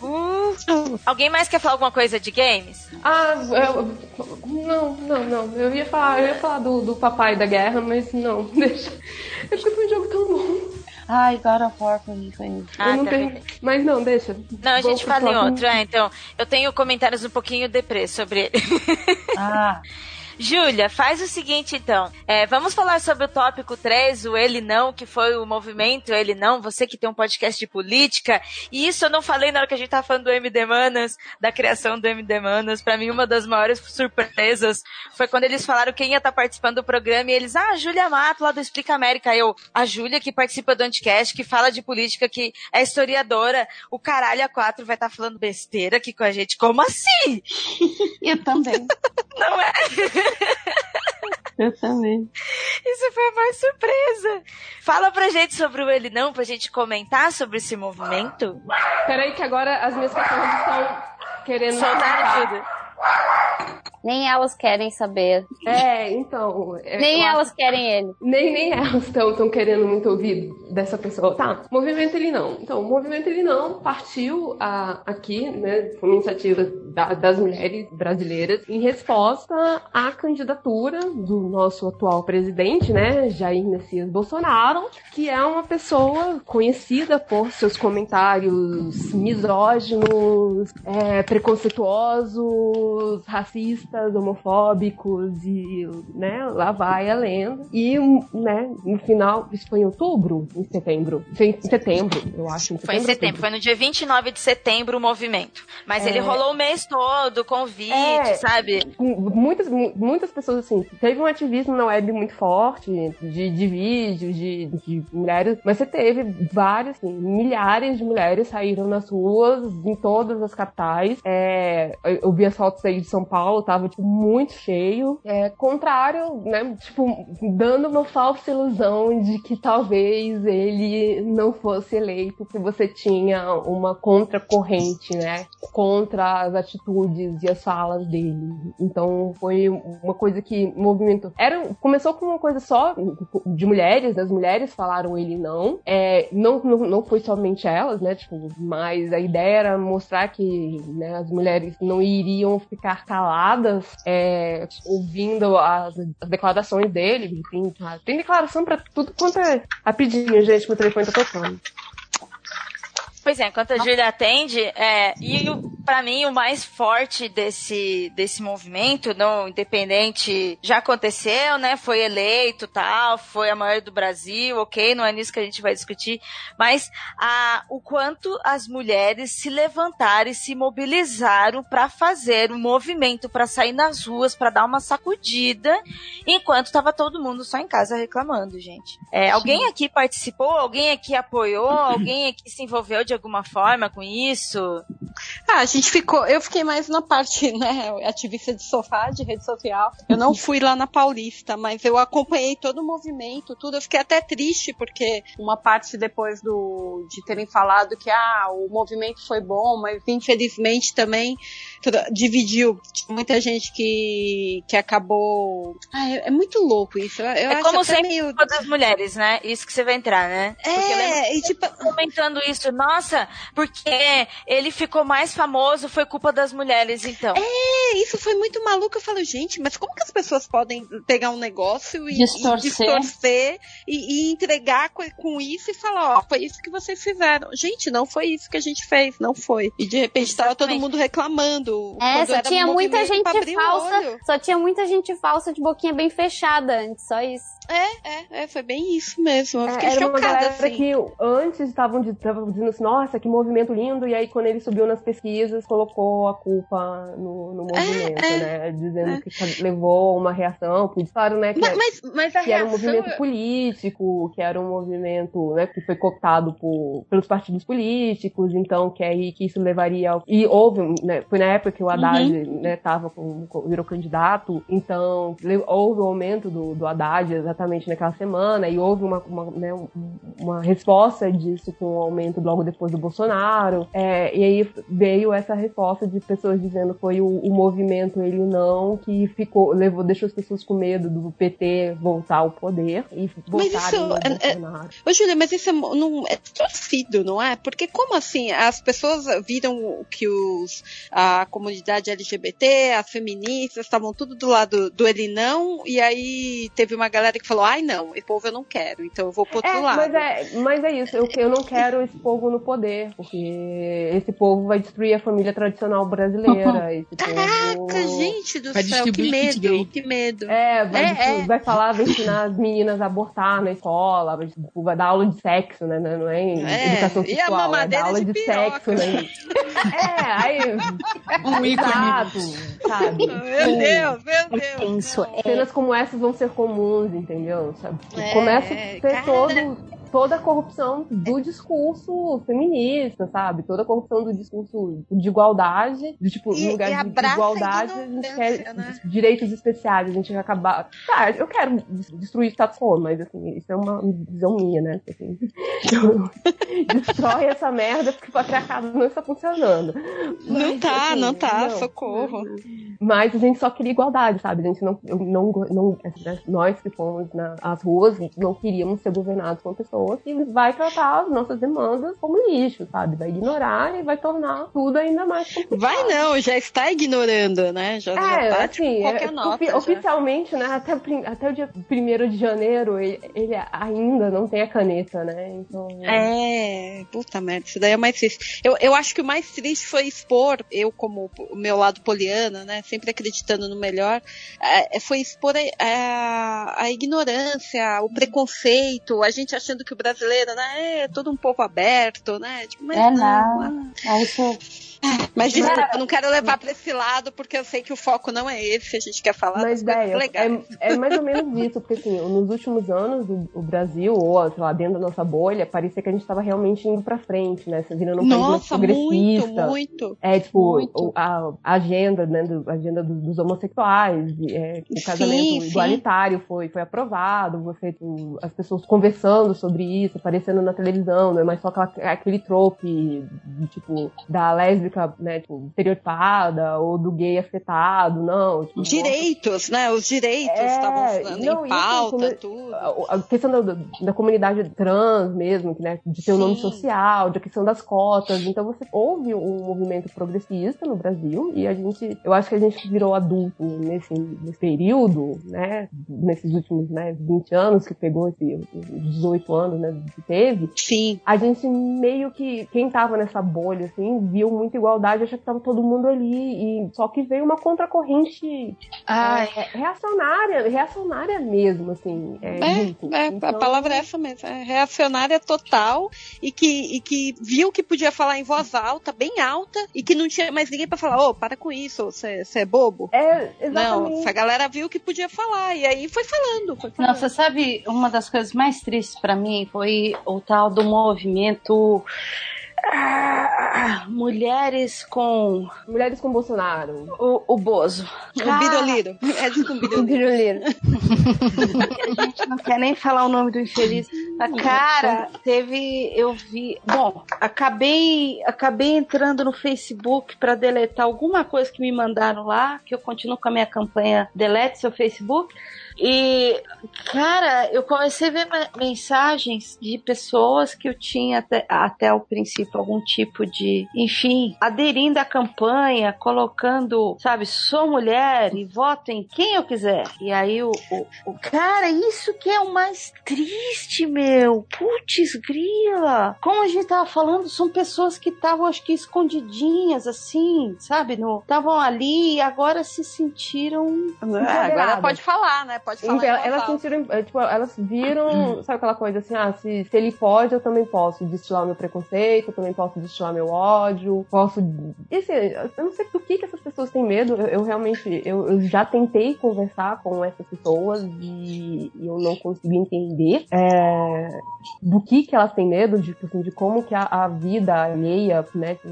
Uh. Alguém mais quer falar alguma coisa de games? Ah, eu, não, não, não. Eu ia falar, eu ia falar do, do papai da guerra, mas não, deixa. É porque foi um jogo tão bom. Ai, God of War pra mim foi. Ah, eu não tá tenho. bem. Mas não, deixa. Não, a gente fala em outro. Ah, então, eu tenho comentários um pouquinho deprê sobre ele. Ah, Júlia, faz o seguinte então. É, vamos falar sobre o tópico 3, o Ele Não, que foi o movimento Ele Não, você que tem um podcast de política. E isso eu não falei na hora que a gente tava falando do MD Manas, da criação do MD Manas. Pra mim, uma das maiores surpresas foi quando eles falaram quem ia estar participando do programa e eles, ah, a Júlia Mato, lá do Explica América. Eu, a Júlia que participa do Anticast, que fala de política, que é historiadora. O caralho a quatro vai estar falando besteira aqui com a gente. Como assim? eu também. Não é? Eu também. Isso foi a mais surpresa. Fala pra gente sobre o Ele Não, pra gente comentar sobre esse movimento. Peraí que agora as minhas cachorras estão querendo... Soltar tudo. Nem elas querem saber. É, então... é, Nem acho- elas querem ele. Nem, nem elas estão querendo muito ouvir dessa pessoa. Tá, movimento ele não. Então, o movimento ele não partiu a- aqui, né? Foi uma iniciativa da- das mulheres brasileiras em resposta à candidatura do nosso atual presidente, né? Jair Messias Bolsonaro, que é uma pessoa conhecida por seus comentários misóginos, é, preconceituosos, racistas, homofóbicos e, né, lá vai a lenda. E, né, no final, isso foi em outubro? Em setembro? Foi em setembro, eu acho. Foi em setembro, foi no dia 29 de setembro o movimento. Mas ele rolou o mês todo, convite, É. sabe? muitas, mu- muitas pessoas, assim, teve um ativismo na web muito forte, de, de vídeos, de, de mulheres, mas você teve vários, assim, milhares de mulheres saíram nas ruas, em todas as capitais. É, eu vi as fotos aí de São Paulo, tava, tipo, muito cheio. É, contrário, né, tipo, dando uma falsa ilusão de que talvez ele não fosse eleito, porque você tinha uma contracorrente, né, contra as atitudes e as falas dele. Então foi uma coisa que movimentou. Era, começou com uma coisa só de mulheres, as mulheres falaram ele não. É, não, não, não foi somente elas, né? Tipo, mas a ideia era mostrar que né, as mulheres não iriam ficar caladas é, ouvindo as, as declarações dele. Enfim, tá? tem declaração pra tudo quanto é rapidinho, gente, o telefone tá tocando. Pois é, enquanto a Júlia atende, é, e pra mim o mais forte desse, desse movimento, não independente, já aconteceu, né? Foi eleito tal, foi a maior do Brasil, ok, não é nisso que a gente vai discutir, mas a, o quanto as mulheres se levantaram e se mobilizaram pra fazer um movimento, pra sair nas ruas, pra dar uma sacudida, enquanto estava todo mundo só em casa reclamando, gente. É, alguém aqui participou? Alguém aqui apoiou? Alguém aqui se envolveu de alguma forma com isso? Ah, a gente ficou. Eu fiquei mais na parte, né, ativista de sofá, de rede social. Eu não fui lá na Paulista, mas eu acompanhei todo o movimento, tudo. Eu fiquei até triste, porque uma parte depois do de terem falado que ah, o movimento foi bom, mas infelizmente também dividiu. Tinha muita gente que, que acabou. Ah, é, é muito louco isso. Eu, eu é como sempre meio. culpa das mulheres, né? Isso que você vai entrar, né? É, e tipo. comentando isso, nossa, porque ele ficou mais famoso, foi culpa das mulheres, então. É, isso foi muito maluco. Eu falo, gente, mas como que as pessoas podem pegar um negócio e Distorcer. e, distorcer e, e entregar co- com, isso e falar, ó, foi isso que vocês fizeram. Gente, não foi isso que a gente fez, não foi. E de repente tava todo mundo reclamando. É, só era tinha um muita gente falsa. Só tinha muita gente falsa de boquinha bem fechada antes, só isso. É, é, foi bem isso mesmo. Eu É, fiquei era uma chocada, galera assim. que antes estavam dizendo assim, nossa, que movimento lindo, e aí quando ele subiu nas pesquisas, colocou a culpa no, no movimento, é, né? Dizendo que levou uma reação, porque claro, né, que, Mas, mas, que era um reação... movimento político, que era um movimento, né, que foi cooptado por, pelos partidos políticos, então que aí que isso levaria ao... E houve, né, foi na época que o Haddad, né, tava com, virou candidato, então houve o aumento do, do Haddad exatamente naquela semana, e houve uma, uma, né, um- uma resposta disso com o aumento logo depois do Bolsonaro, é, e aí veio essa resposta de pessoas dizendo que foi o, o movimento ele não que ficou, levou, deixou as pessoas com medo do PT voltar ao poder e votarem isso é- é- Bolsonaro. Ô, Júlia, mas isso é, não, é torcido, não é? Porque como assim? As pessoas viram que os, a comunidade LGBT, as feministas, estavam tudo do lado do ele não, e aí teve uma galera que falou, ai não, esse povo eu não quero, então eu vou pro outro É, lado. mas é, mas é isso, eu, eu não quero esse povo no poder, porque esse povo vai destruir a família tradicional brasileira. Esse Caraca, povo... gente do Vai céu, que gay. medo, que medo. É, vai, É, destru- é. vai falar, vai ensinar as meninas a abortar na escola, vai, tipo, vai dar aula de sexo, né? Não é É, educação e a sexual, é dar aula de de, sexo, né? É, aí. Um ícone. Exato, sabe? Meu Deus, meu Deus. Tenso. É, Cenas como essas vão ser comuns, entendeu? Sabe? É, Começa a cara. todo. Toda a corrupção do discurso feminista, sabe? Toda a corrupção do discurso de igualdade, de tipo, E- no lugar de, de a igualdade, a gente quer né? direitos especiais, a gente vai acabar. Tá, eu quero des- destruir o status quo, mas assim, isso é uma visão minha, né? Assim, destrói essa merda porque o patriarcado não está funcionando. Não Mas, tá, assim, não tá, não. socorro. Mas a gente só queria igualdade, sabe? A gente não, eu não, não nós que fomos nas ruas não queríamos ser governados por pessoas que vai tratar as nossas demandas como lixo, sabe? Vai ignorar e vai tornar tudo ainda mais complicado. Vai não, já está ignorando, né? Já, já É, tá, assim, tipo, qualquer é, nota. ofi- já. oficialmente, né, até, até o dia 1 de janeiro, ele, ele ainda não tem a caneta, né? Então. É, puta merda, isso daí é mais triste. Eu, eu acho que o mais triste foi expor, eu como o meu lado poliana, né, sempre acreditando no melhor, é, foi expor a, a, a ignorância, o preconceito, a gente achando que o brasileiro, né, é todo um povo aberto, né, tipo, mas É, não. não. ah, É isso. Mas desculpa, eu não quero levar pra esse lado, porque eu sei que o foco não é esse, a gente quer falar Mas, das coisas legais. é, é mais ou menos isso, porque assim, nos últimos anos, o, o Brasil, ou sei lá, dentro da nossa bolha, parecia que a gente tava realmente indo pra frente, né? Você virando um país Nossa, muito, progressista. muito. É, tipo, Muito. a, a agenda, né, do, a agenda dos, dos homossexuais, é, o casamento Sim, sim. igualitário foi, foi aprovado, foi feito, as pessoas conversando sobre isso, aparecendo na televisão, não é mais só aquela, aquele trope, de, tipo, da lésbica, né, tipo, estereotipada, ou do gay afetado, não. Tipo, Direitos, né? Os direitos É, estavam não, em isso, pauta, tudo. a a questão da, da comunidade trans mesmo, que, né, de ter o nome Sim. social, da questão das cotas. Então você houve um movimento progressista no Brasil e a gente, eu acho que a gente virou adulto nesse, nesse período, né, nesses últimos né, 20 anos que pegou esse os 18 anos, né, que teve, Sim. a gente meio que, quem tava nessa bolha, assim, viu muita igualdade, achou que tava todo mundo ali, e só que veio uma contracorrente Ai, é, reacionária, reacionária mesmo, assim. É, É, é, Então, a palavra é essa mesmo, é reacionária total e que, e que viu que podia falar em voz alta, bem alta, e que não tinha mais ninguém pra falar, ô, para com isso, você é bobo. É, Não, exatamente. essa galera viu que podia falar, e aí foi falando, foi Não, falando. você sabe, uma das coisas mais tristes pra mim foi o tal do movimento ah, Mulheres com Mulheres com Bolsonaro. o, o Bozo. O biroliro. É com biroliro. Biruliro. a gente não quer nem falar o nome do infeliz. A cara, teve, eu vi. Bom, acabei, acabei entrando no Facebook pra deletar alguma coisa que me mandaram lá, que eu continuo com a minha campanha Delete seu Facebook. E, cara, eu comecei a ver me- mensagens de pessoas que eu tinha até, até o princípio algum tipo de, enfim, aderindo à campanha, colocando, sabe, sou mulher e voto em quem eu quiser. E aí o, o, o- cara, isso que é o mais triste, meu. Putz, grila. Como a gente tava falando, são pessoas que estavam, acho que escondidinhas, assim, sabe? Estavam ali e agora se sentiram. É, agora pode falar, né? Pode falar. Então, elas sentiram, é, tipo, elas viram, sabe aquela coisa assim, ah, se, se ele pode, eu também posso destilar o meu preconceito, eu também posso destilar meu ódio, posso. E assim, eu não sei do que, que essas pessoas têm medo. Eu, eu realmente, eu, eu já tentei conversar com essas pessoas e, e eu não consegui entender é, do que que elas têm medo, de, tipo assim, de como que a, a vida alheia, né, tipo,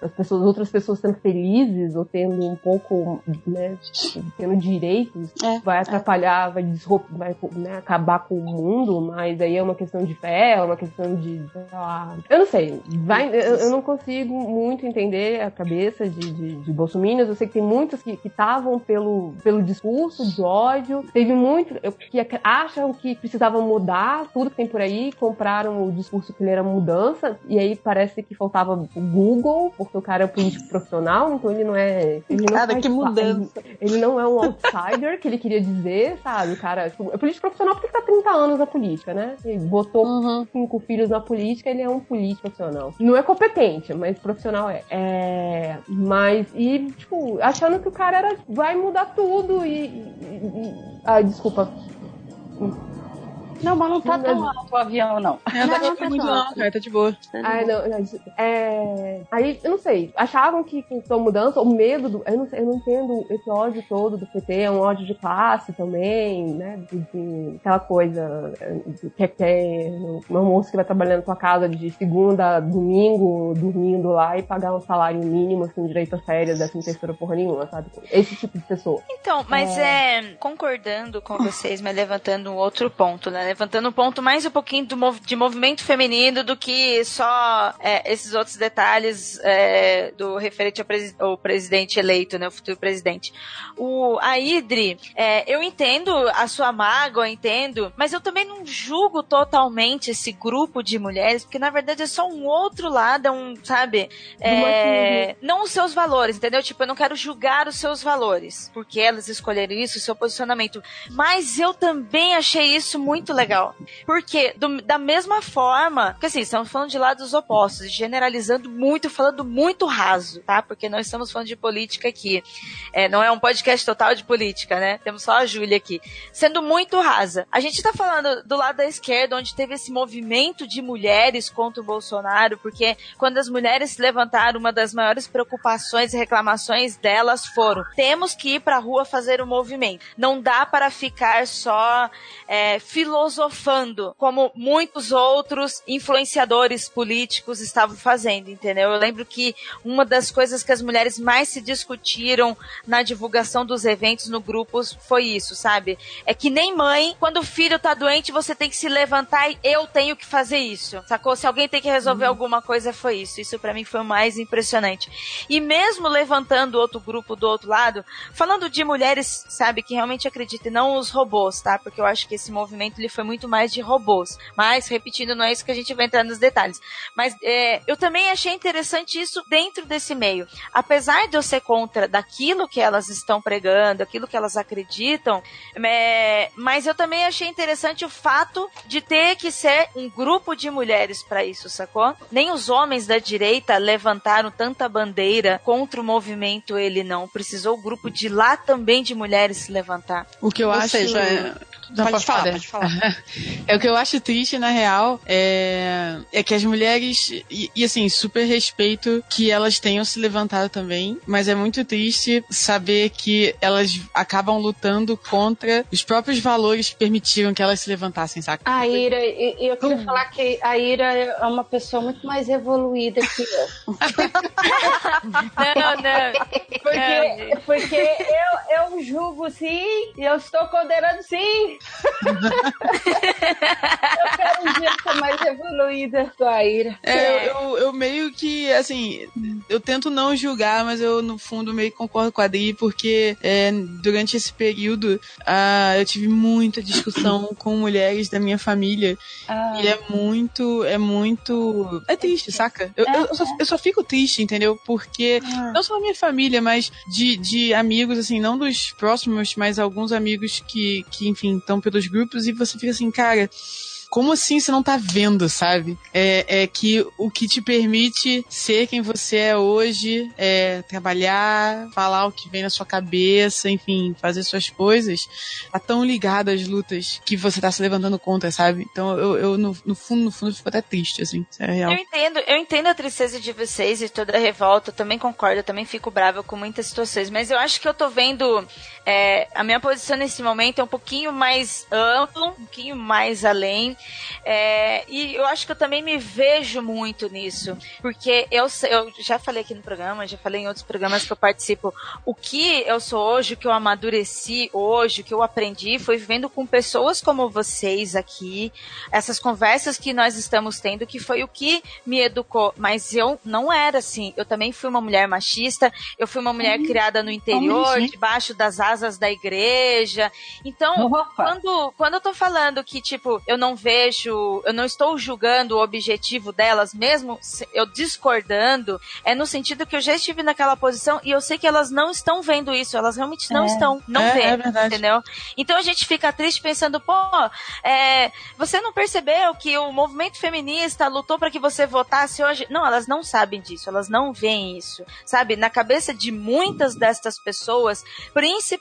as pessoas, outras pessoas sendo felizes ou tendo um pouco, né, tendo direitos, É, vai atrapalhar, vai, vai né, acabar com o mundo, mas aí é uma questão de fé, é uma questão de, lá, eu não sei, vai, eu, eu não consigo muito entender a cabeça de, de, de bolsominions, eu sei que tem muitos que estavam pelo, pelo discurso de ódio, teve muitos que ac- acham que precisavam mudar tudo que tem por aí, compraram o discurso que ele era mudança, e aí parece que faltava o Google, porque o cara é um político profissional, então ele não é... Ele não Cara, que mudança. ele não é um outsider que ele queria dizer, sabe? O cara tipo, é político profissional porque tá 30 anos na política, né? Ele botou Uhum. cinco filhos na política, ele é um político profissional. Não é competente, mas profissional é. É, Mas, e, tipo, achando que o cara era, vai mudar tudo e. e- e- Ah, desculpa. Não, mas não tá tão alto o avião, não. É, não Não, tá não tipo tá muito não, cara, tá de boa. Ai, não, não, é... Aí, eu não sei, achavam que com a mudança, o medo do. Eu não, sei, eu não entendo esse ódio todo do PT, é um ódio de classe também, né? De, de- aquela coisa de que quer uma moça que vai trabalhando na tua casa de segunda a domingo, dormindo lá e pagar um salário mínimo, assim, direito a férias, décima terceira porra nenhuma, sabe? Esse tipo de pessoa. Então, mas é. concordando com vocês, mas levantando um outro ponto, né? Levantando um ponto mais um pouquinho mov- de movimento feminino do que só é, esses outros detalhes é, do referente ao, presi- ao presidente eleito, né? O futuro presidente. O, a Idri, é, eu entendo a sua mágoa, entendo, mas eu também não julgo totalmente esse grupo de mulheres, porque na verdade é só um outro lado, é um, sabe? É, não os seus valores, entendeu? Tipo, eu não quero julgar os seus valores, porque elas escolheram isso, o seu posicionamento. Mas eu também achei isso muito legal. Porque, do- da mesma forma, porque assim, estamos falando de lados opostos, generalizando muito, falando muito raso, tá? Porque nós estamos falando de política aqui. É, não é um podcast total de política, né? Temos só a Júlia aqui. Sendo muito rasa. A gente tá falando do lado da esquerda, onde teve esse movimento de mulheres contra o Bolsonaro, porque quando as mulheres se levantaram, uma das maiores preocupações e reclamações delas foram: temos que ir pra rua fazer o movimento. Não dá para ficar só é, filosofando, como muitos outros influenciadores políticos estavam fazendo, entendeu? Eu lembro que uma das coisas que as mulheres mais se discutiram na divulgação dos eventos no grupos foi isso, sabe? É que nem mãe, quando o filho tá doente, você tem que se levantar e eu tenho que fazer isso. Sacou? Se alguém tem que resolver alguma coisa, foi isso. Isso para mim foi o mais impressionante. E mesmo levantando outro grupo do outro lado, falando de mulheres, sabe, que realmente acreditam, e não os robôs, tá? Porque eu acho que esse movimento ele foi muito mais de robôs. Mas, repetindo, não é isso que a gente vai entrar nos detalhes. Mas é, eu também achei interessante isso dentro desse meio. Apesar de eu ser contra daquilo que elas estão pregando, aquilo que elas acreditam, é, mas eu também achei interessante o fato de ter que ser um grupo de mulheres para isso, sacou? Nem os homens da direita levantaram tanta bandeira contra o movimento, ele não. Precisou o grupo de lá também de mulheres se levantar. O que eu Ou acho. seja, Não, pode posso falar, pode falar. É o que eu acho triste, na real, é, é que as mulheres, e, e, assim, super respeito que elas tenham se levantado também, mas é muito triste saber que elas acabam lutando contra os próprios valores que permitiram que elas se levantassem, saca? A Ira, e, e eu queria falar que a Ira é uma pessoa muito mais evoluída que eu. Não, não. Porque, porque eu, eu julgo sim e eu estou condenando sim. eu quero um dia ser mais evoluída que a Ira. É, eu, eu meio que, assim, eu tento não julgar, mas eu, no fundo, meio que concordo com a Adri, porque é, durante esse período ah, eu tive muita discussão com mulheres da minha família. Ah, E é muito, é muito. É triste, saca? Eu, eu, eu só, eu só fico triste, entendeu? Porque não só a minha família, mas de, de amigos, assim, não dos próximos, mas alguns amigos que, que enfim, estão pelos grupos e você fica assim, cara. Como assim você não tá vendo, sabe? É, é que o que te permite ser quem você é hoje, é trabalhar, falar o que vem na sua cabeça, enfim, fazer suas coisas, tá tão ligado às lutas que você tá se levantando contra, sabe? Então eu, eu no, no fundo, no fundo, fico até triste, assim, é real. Eu entendo, eu entendo a tristeza de vocês e toda a revolta, eu também concordo, eu também fico brava com muitas situações, mas eu acho que eu tô vendo é, a minha posição nesse momento é um pouquinho mais amplo, um pouquinho mais além, é, e eu acho que eu também me vejo muito nisso, porque eu, eu já falei aqui no programa, já falei em outros programas que eu participo, o que eu sou hoje, o que eu amadureci hoje, o que eu aprendi foi vivendo com pessoas como vocês aqui, essas conversas que nós estamos tendo, que foi o que me educou. Mas eu não era assim. Eu também fui uma mulher machista, eu fui uma mulher criada no interior, debaixo das asas da igreja. Então, Opa. quando, quando eu tô falando que, tipo, eu não vejo eu não estou julgando o objetivo delas, mesmo eu discordando, é no sentido que eu já estive naquela posição e eu sei que elas não estão vendo isso, elas realmente não é. estão, não é, vêem, é entendeu? Então a gente fica triste pensando, pô, é, você não percebeu que o movimento feminista lutou para que você votasse hoje? Não, elas não sabem disso, elas não veem isso, sabe? Na cabeça de muitas destas pessoas, principalmente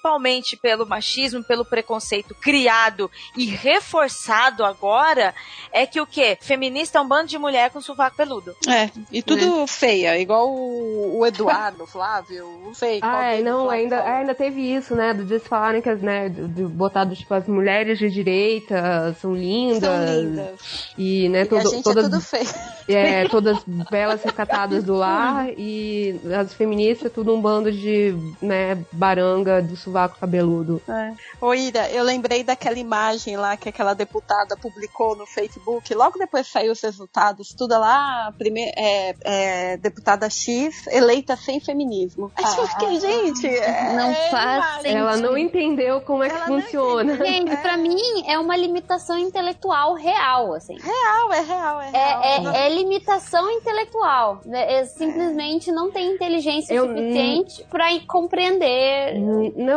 pelo machismo, pelo preconceito criado e reforçado agora, é que o quê? Feminista é um bando de mulher com sovaco peludo. É, e tudo é. feia, igual o, o Eduardo, Flávio, não sei. Ah, é, não, ainda, é, ainda teve isso, né, do de falarem que, né, de botar, tipo, as mulheres de direita são lindas. São lindas. E, né, e todo, é todas, é tudo feio. É, todas belas recatadas do lar e as feministas tudo um bando de, né, baranga do sovaco cabeludo. É. Ô Ira, eu lembrei daquela imagem lá que aquela deputada publicou no Facebook, logo depois saiu os resultados, tudo lá, primeir, é, é, deputada X eleita sem feminismo. Aí ah, eu fiquei, gente, é, não faz Ela não entendeu como é Ela que funciona. Gente, pra mim é uma limitação intelectual real, assim. Real, é real, é real. É, é limitação intelectual. É, simplesmente não tem inteligência eu, suficiente para compreender.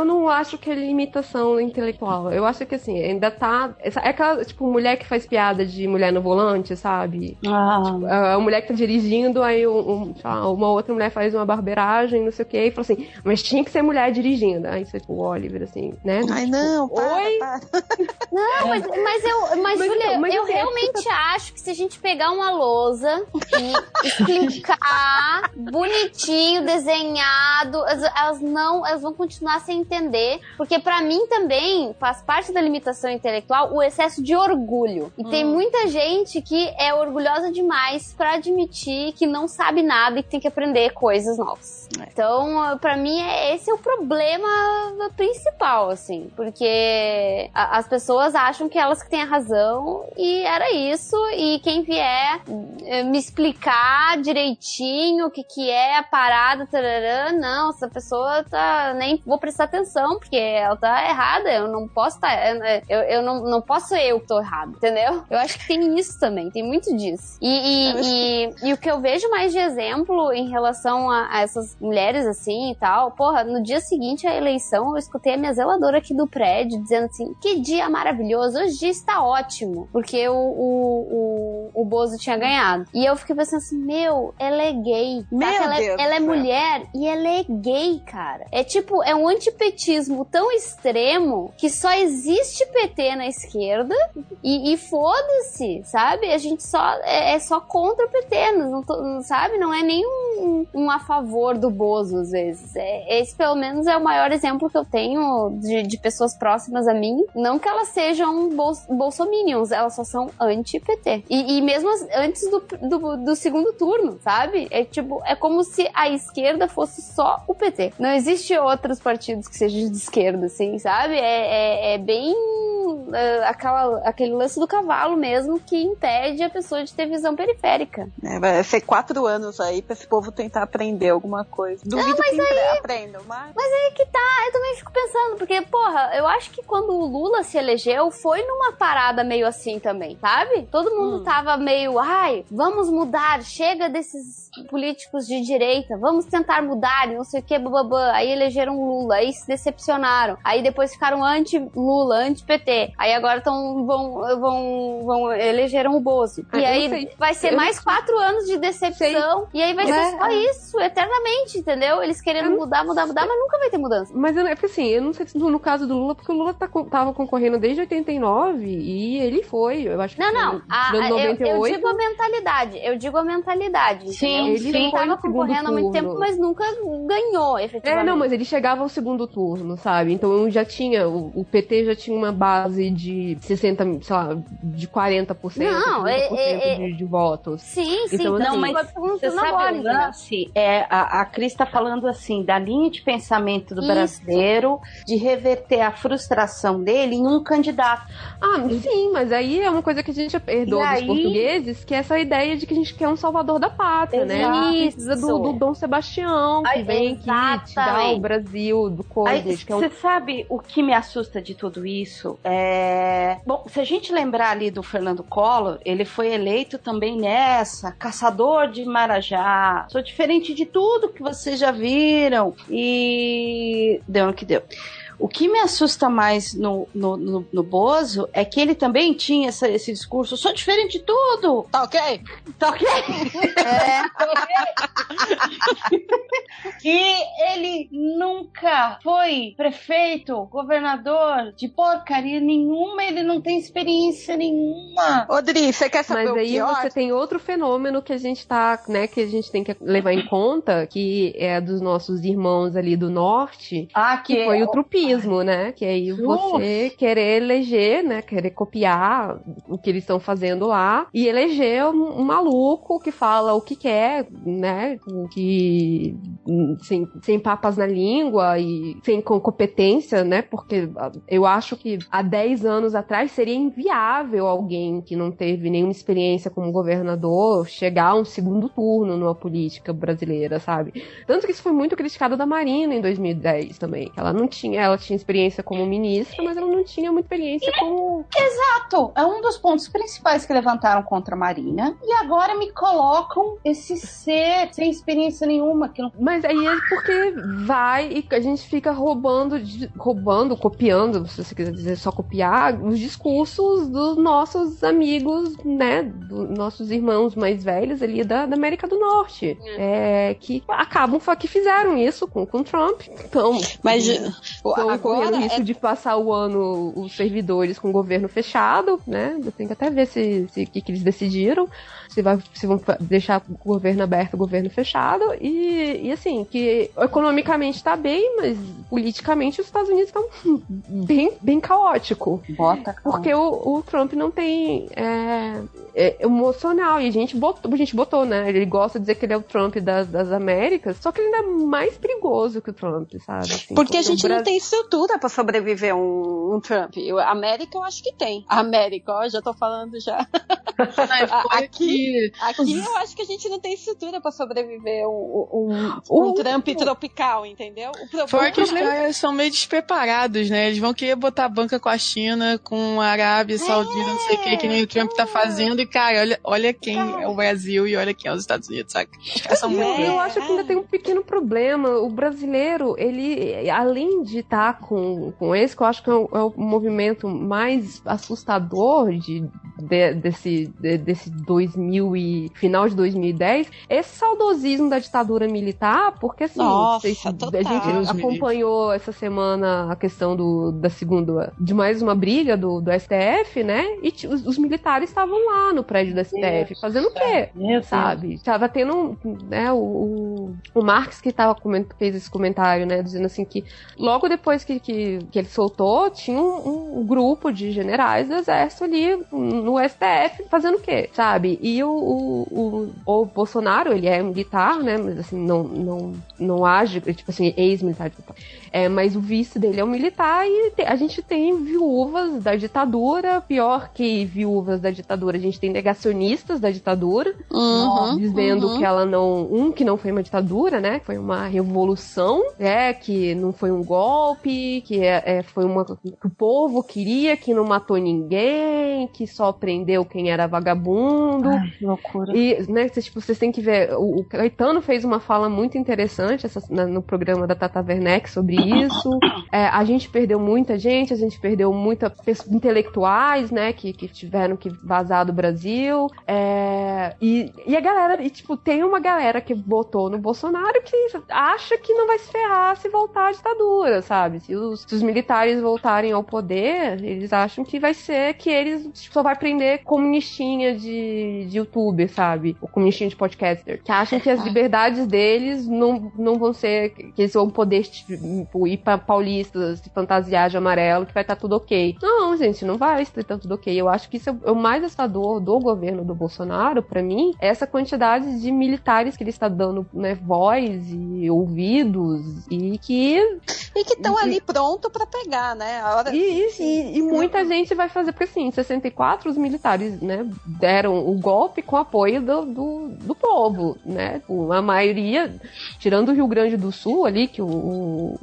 Eu não acho que é limitação intelectual. Eu acho que assim, ainda tá. É aquela, tipo, mulher que faz piada de mulher no volante, sabe? Ah. Tipo, a mulher que tá dirigindo, aí um, uma outra mulher faz uma barbeiragem, não sei o que, e fala assim, mas tinha que ser mulher dirigindo. Aí você, tipo, o Oliver, assim, né? Ai, não, para, Oi? Para. Não, mas, mas eu, mas, mas Julia, mas eu realmente acho que se a gente pegar uma lousa e explicar bonitinho, desenhado, elas não, elas vão continuar sem entender, porque para mim também faz parte da limitação intelectual o excesso de orgulho. E hum. tem muita gente que é orgulhosa demais para admitir que não sabe nada e que tem que aprender coisas novas. É. Então, para mim, é, esse é o problema principal, assim, porque as pessoas acham que elas que têm a razão e era isso. E quem vier eh, me explicar direitinho o que, que é a parada, tarará, não, essa pessoa tá. Nem vou prestar atenção, porque ela tá errada. Eu não posso tá, eu, eu não, não posso eu que tô errado, entendeu? Eu acho que tem isso também, tem muito disso. E, e, e, e o que eu vejo mais de exemplo em relação a, a, essas mulheres assim e tal, porra, no dia seguinte à eleição, eu escutei a minha zeladora aqui do prédio dizendo assim: que dia maravilhoso, hoje dia está ótimo, porque o, o, o, o Bozo tinha ganhado. E eu fiquei pensando assim: meu, ela é gay. Meu ela, ela é mulher e ela é gay, cara. É tipo, é um antipetismo tão extremo que só existe PT na esquerda e, e foda-se, sabe? A gente só é, é só contra o PT, não, não, sabe? Não é nem um, um, a favor do Bozo, às vezes. É, esse, pelo menos, é o maior exemplo que eu tenho de, de pessoas próximas a mim. Não que elas sejam bol bolsominions, elas só são anti-PT. E, e, mesmo antes do, do, do, segundo turno, sabe? É tipo, é como se a esquerda fosse só o PT. Não existe outros partidos que sejam de esquerda, assim, sabe? É, é, é bem uh, aquela, aquele lance do cavalo mesmo que impede a pessoa de ter visão periférica. É, vai ser quatro anos aí pra esse povo tentar aprender alguma coisa. Duvido Não, mas que aí, aprendam, mas... Mas aí que tá, eu também fico pensando, porque, porra, eu acho que quando o Lula se elegeu, foi numa parada meio assim também, sabe? Todo mundo hum. tava meio, ai, vamos mudar, chega desses políticos de direita, vamos tentar mudar, não sei o que, bababã. Aí elegeram Lula, aí se decepcionaram. Aí depois ficaram anti-Lula, anti-PT. Aí agora tão, vão, vão, vão elegeram o Bozo. Ah, e aí vai ser mais quatro anos de decepção. Sei. E aí vai ser é. só isso, eternamente, entendeu? Eles querendo mudar, mudar, mudar, mas nunca vai ter mudança. Mas é porque assim, eu não sei se no caso do Lula, porque o Lula tá, tava concorrendo desde 89 e ele foi, eu acho que Não, não. A, 98, eu, eu digo a mentalidade. Eu digo a mentalidade. Sim, ele sim. tava concorrendo há muito tempo, mas nunca ganhou, efetivamente. É, não, mas ele chegava ao segundo turno, sabe? Então já tinha, o, o PT já tinha uma base de 60, sei lá, de 40%, não, 50% é, é, de, de, votos. Sim, sim. Então, não, assim, mas você sabe agora, o lance é a, a Cris está falando assim da linha de pensamento do Isso. brasileiro de reverter a frustração dele em um candidato. Ah, sim, mas aí é uma coisa que a gente herdou E dos aí- portugueses, que é essa ideia de que a gente quer um salvador da pátria, né? A gente precisa do, do Dom Sebastião, que Ai, vem aqui tirar exatamente. o Brasil do coisa. Aí, a gente quer um Você sabe o que me assusta de tudo isso? É... Bom, se a gente lembrar ali do Fernando Collor, ele foi eleito também nessa, caçador de Marajá. Sou diferente de tudo que vocês já viram. E deu no que deu. O que me assusta mais no, no, no, no Bozo é que ele também tinha essa- esse discurso, sou diferente de tudo, Tá ok? tá ok? É, que ele nunca foi prefeito, governador de porcaria nenhuma, ele não tem experiência nenhuma. Odri, você quer saber Mas o aí pior? você tem outro fenômeno que a gente tá, né, que a gente tem que levar em conta, que é dos nossos irmãos ali do norte, Ah, que foi o trupismo, né? Que aí você querer eleger, né? Querer copiar o que eles estão fazendo lá e eleger um, um maluco que fala o que quer, né? Que sem, sem papas na língua e sem com competência, né? Porque ah, eu acho que há 10 anos atrás seria inviável alguém que não teve nenhuma experiência como governador chegar a um segundo turno numa política brasileira, sabe? Tanto que isso foi muito criticado da Marina em 2010 também. Ela não tinha, ela tinha experiência como ministra, mas ela não tinha muita experiência como. Exato, é um dos pontos principais que levantaram contra a Marina. E agora me colocam esse ser sem experiência nenhuma. Que não... Mas aí é porque vai e a gente fica roubando, roubando, copiando, se você quiser dizer só copiar, os discursos dos nossos amigos, né? Dos nossos irmãos mais velhos ali da, da América do Norte. É, que acabam, que fizeram isso com, com Trump. Então, Mas Estão correndo agora risco é... de passar o ano os servidores com o governo fechado, né? Eu tenho que até ver se se- o que, que eles decidiram. Se, vai, se vão deixar o governo aberto, o governo fechado. E, e assim, que economicamente tá bem, mas politicamente os Estados Unidos estão bem, bem caótico. Bota, Porque o, o Trump não tem é, é emocional. E a gente botou, a gente botou, né? Ele gosta de dizer que ele é o Trump das, das Américas, só que ele ainda é mais perigoso que o Trump, sabe? Assim, Porque a gente não Brasil- tem estrutura pra sobreviver um, um Trump. Eu- A América eu acho que tem. A América, ó, já tô falando já. A- aqui- Aqui eu acho que a gente não tem estrutura pra sobreviver um, um, O- um Trump tropical, entendeu? O problema Fora que os caras são meio despreparados, né? Eles vão querer botar banca com a China, com a Arábia Saudita, não sei o que, que nem o Trump tá fazendo. E, cara, olha, olha quem é o Brasil e olha quem é os Estados Unidos, saca? Muito É. Eu acho que ainda tem um pequeno problema. O brasileiro, ele, além de estar com, com esse, que eu acho que é o, é o movimento mais assustador de, de- desse, de- desse 2000 e final de 2010, esse saudosismo da ditadura militar, porque assim, Nossa, vocês- total. a gente Deus acompanhou essa semana a questão do, da segunda, de mais uma briga do, do STF, né? E os, os militares estavam lá no prédio do STF, fazendo o quê? Meu sabe? Tava tendo, né, o, o, o Marx que tava fez esse comentário, né, dizendo assim que logo depois que, que, que ele soltou, tinha um, um grupo de generais do exército ali no STF fazendo o quê, sabe? E o, o, o, o Bolsonaro, ele é militar, né, mas assim, não, não, não age, tipo assim, ex-militar. É, mas o vice dele é um militar e a gente tem viúvas da ditadura, pior que viúvas da ditadura, a gente tem negacionistas da ditadura, Uhum, dizendo uhum. que ela não. Um, que não foi uma ditadura, né? Foi uma revolução, é, que não foi um golpe, que é, é, foi uma. que o povo queria, que não matou ninguém, que só prendeu quem era vagabundo. Que loucura. E, né, vocês, tipo, vocês têm que ver. O, o Caetano fez uma fala muito interessante essa- na- no programa da Tata Werneck sobre isso. É, a gente perdeu muita gente, a gente perdeu muita intelectuais, né, que, que tiveram que vazar do Brasil. É, e, e a galera, e, tipo, tem uma galera que botou no Bolsonaro que acha que não vai se ferrar se voltar à ditadura, sabe? Se os, se os militares voltarem ao poder, eles acham que vai ser que eles tipo, só vai prender comunistinha de, de youtuber, sabe? O comunistinha de podcaster. Que acham que as liberdades deles não, não vão ser. que eles vão poder tipo, ir pra paulistas, se fantasiar de amarelo, que vai estar tudo ok. Não, gente, não vai estar tudo ok. Eu acho que isso é o mais assustador do governo do Bolsonaro, para mim, é essa quantidade de militares que ele está dando né, voz e ouvidos e que. E que estão ali pronto para pegar, né? A hora... E, e, e muita gente vai fazer, porque assim, em 64 os militares né, deram o golpe com apoio do, do, do povo, né? A maioria, tirando o Rio Grande do Sul ali, que o, o,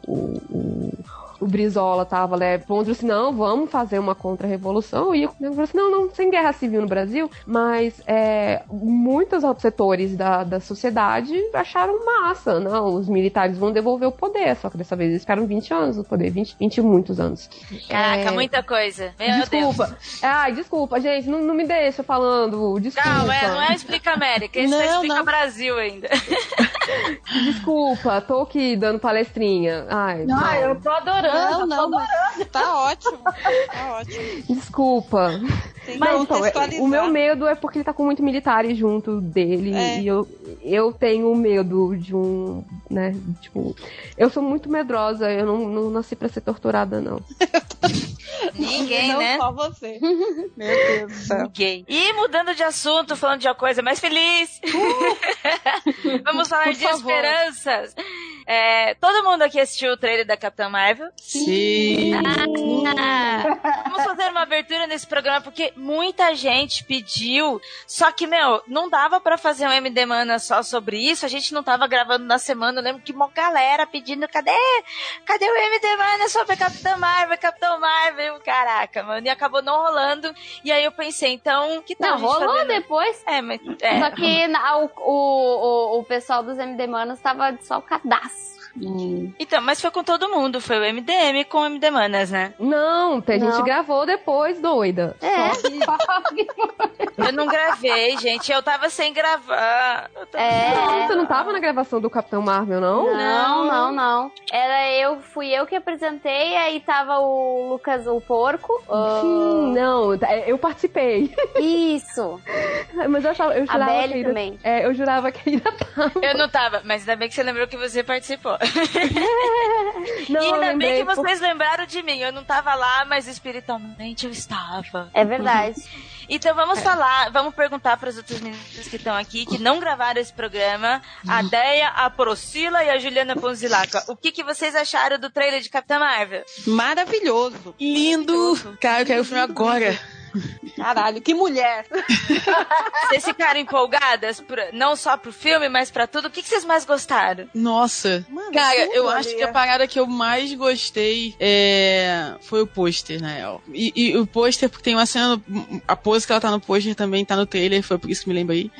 o o Brizola tava né, contra assim, não, vamos fazer uma contra-revolução. E eu falei assim, não, não, sem guerra civil no Brasil, mas é, muitos setores da, da sociedade acharam massa, não, os militares vão devolver o poder, só que dessa vez eles ficaram 20 anos no poder, 20, 20 e muitos anos. Caraca, é... muita coisa. Meu desculpa. Deus. Ai, desculpa, gente, não, não me deixa falando, desculpa. Não, é, não é Explica América, isso não, é Explica não. Brasil ainda. desculpa, tô aqui dando palestrinha. Ai, não, eu tô adorando não, não, tá ótimo. Tá ótimo. Desculpa. Mas, então, o meu medo é porque ele tá com muito militares junto dele. É. E eu, eu tenho medo de um. né? Tipo, eu sou muito medrosa, eu não, não nasci pra ser torturada, não. Ninguém, não né? Só você. Meu Deus do céu. Ninguém. E mudando de assunto, falando de uma coisa mais feliz. Uh! Vamos falar Por de favor. esperanças. É, todo mundo aqui assistiu o trailer da Capitã Marvel? Sim. Ah, vamos fazer uma abertura nesse programa porque muita gente pediu. Só que, meu, não dava para fazer um MD Mana só sobre isso. A gente não tava gravando na semana. Eu lembro que uma galera pedindo: cadê? Cadê o MD Mana sobre a Capitã Marvel? Capitão Marvel? Caraca, mano. E acabou não rolando. E aí eu pensei, então, que tal? Não, rolou fazendo... depois. É, mas. É. Só que na, o, o, o, o pessoal dos MD Manas tava só o cadastro. Hum. Então, mas foi com todo mundo, foi o MDM com o MD Manas, né? Não, a gente não. gravou depois, doida. É. eu não gravei, gente, eu tava sem gravar. Tava... É. Não, você não tava na gravação do Capitão Marvel, não? Não, não, não. Era eu, fui eu que apresentei, aí tava o Lucas o Porco. Sim, uh... não, é, eu participei. Isso. mas eu achava, eu jurava a Belly que também. É, eu jurava que ainda tava. Eu não tava, mas ainda bem que você lembrou que você participou. não, e ainda bem que vocês lembraram de mim. Eu não tava lá, mas espiritualmente eu estava. É verdade. Então vamos é. falar, vamos perguntar para as outras meninas que estão aqui, que não gravaram esse programa, a uhum. Deia, a Procila e a Juliana Ponzilaca. O que, que vocês acharam do trailer de Capitã Marvel? Maravilhoso. Lindo. Cara, eu quero o filme agora. Caralho, que mulher! Vocês ficaram empolgadas, pra, não só pro filme, mas pra tudo? O que, que vocês mais gostaram? Nossa, Mano, cara, eu acho que a parada que eu mais gostei é... foi o pôster, né? E, e o pôster, porque tem uma cena, a pose que ela tá no pôster também tá no trailer, foi por isso que me lembrei.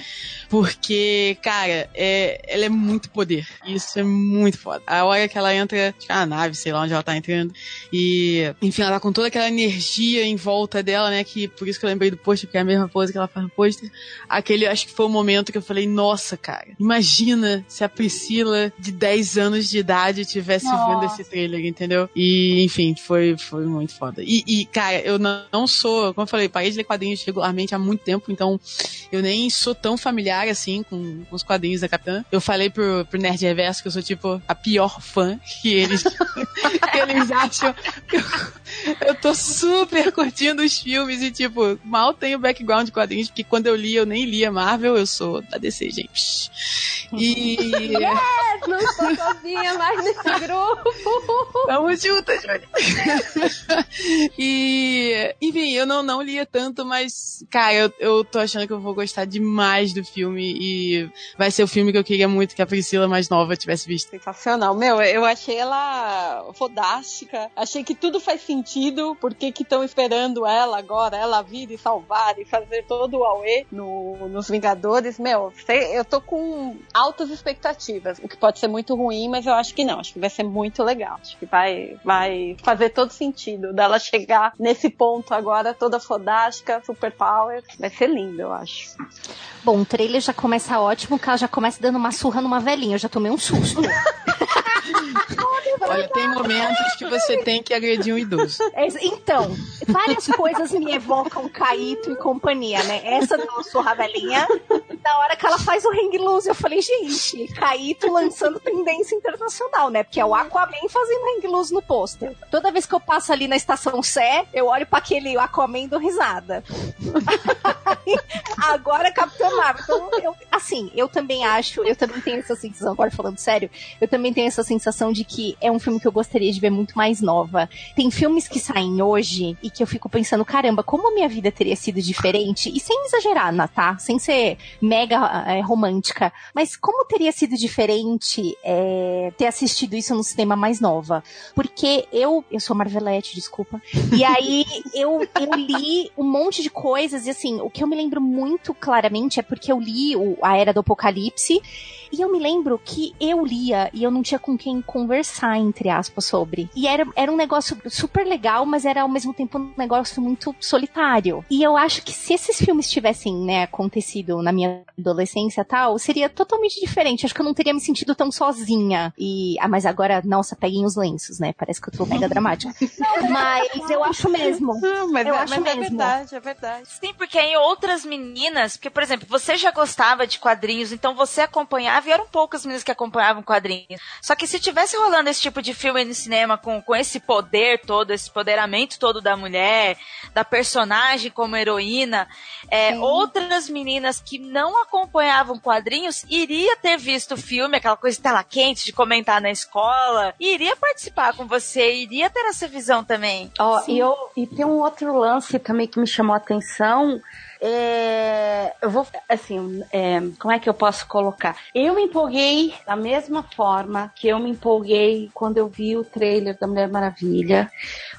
Porque, cara, é, ela é muito poder. Isso é muito foda. A hora que ela entra, tipo, a nave, sei lá onde ela tá entrando, e, enfim, ela tá com toda aquela energia em volta dela, né? Que por isso que eu lembrei do pôster, porque é a mesma pose que ela faz no pôster. Aquele, acho que foi o momento que eu falei, nossa, cara, imagina se a Priscila de 10 anos de idade tivesse nossa. vendo esse trailer, entendeu? E, enfim, foi, foi muito foda. E, e cara, eu não, não sou, como eu falei, parei de ler quadrinhos regularmente há muito tempo, então eu nem sou tão familiar familiar, assim, com, com os quadrinhos da Capitã. Eu falei pro, pro Nerd Reverso que eu sou, tipo, a pior fã que eles, que eles acham. Eu, eu tô super curtindo os filmes e, tipo, mal tenho background de quadrinhos, porque quando eu li, eu nem lia Marvel, eu sou da DC, gente. E. Yes! Não estou sozinha mais nesse grupo! Tamo juntas, Júlia! e. Enfim, eu não, não lia tanto, mas, cara, eu, eu tô achando que eu vou gostar demais do filme filme e vai ser o filme que eu queria muito que a Priscila mais nova tivesse visto. Sensacional. Meu, eu achei ela fodástica. Achei que tudo faz sentido. Por que estão esperando ela agora, ela vir e salvar e fazer todo o Aue no, nos Vingadores? Meu, eu tô com altas expectativas. O que pode ser muito ruim, mas eu acho que não. Acho que vai ser muito legal. Acho que vai, vai fazer todo sentido dela chegar nesse ponto agora toda fodástica, super power. Vai ser lindo, eu acho. Bom, o trailer já começa ótimo, que ela já começa dando uma surra numa velhinha. Eu já tomei um susto. Olha, tem momentos que você tem que agredir um idoso. É então, várias coisas me evocam Caíto e companhia, né? Essa da surra velhinha, na hora que ela faz o hang loose, eu falei, gente, Caíto lançando tendência internacional, né? Porque é o Aquaman fazendo hang loose no pôster. Toda vez que eu passo ali na estação Sé, eu olho para aquele Aquaman do risada. agora Capitã Marvel. Então, eu, assim, eu também acho, eu também tenho essa sensação, agora falando sério, eu também tenho essa sensação de que é um filme que eu gostaria de ver muito mais nova. Tem filmes que saem hoje e que eu fico pensando, caramba, como a minha vida teria sido diferente? E sem exagerar, tá? Sem ser mega é, romântica. Mas como teria sido diferente é, ter assistido isso no cinema mais nova? Porque eu, eu sou Marvelete, desculpa. E aí eu, eu li um monte de coisas e assim, o que eu me lembro muito claramente é porque eu li o, a Era do Apocalipse e eu me lembro que eu lia e eu não tinha com quem conversar, entre aspas, sobre. E era, era um negócio super legal, mas era ao mesmo tempo um negócio muito solitário. E eu acho que se esses filmes tivessem, né, acontecido na minha adolescência tal, seria totalmente diferente. Acho que eu não teria me sentido tão sozinha. E, ah, mas agora, nossa, peguem os lenços, né? Parece que eu tô mega dramática. mas eu acho mesmo. Não, mas eu é, acho mas é mesmo. verdade, é verdade. Sim, porque em outras meninas, porque, por exemplo, você já gostava de quadrinhos, então você acompanhava e eram poucas meninas que acompanhavam quadrinhos. Só que se tivesse rolando esse tipo de filme no cinema com, com esse poder todo, esse poderamento todo da mulher, da personagem como heroína, é, outras meninas que não acompanhavam quadrinhos iria ter visto o filme, aquela coisa tela quente de comentar na escola, e iria participar com você, iria ter essa visão também. Ó, e, eu, e tem um outro lance também que me chamou a atenção. É, eu vou, assim, é, como é que eu posso colocar? Eu me empolguei da mesma forma que eu me empolguei quando eu vi o trailer da Mulher Maravilha,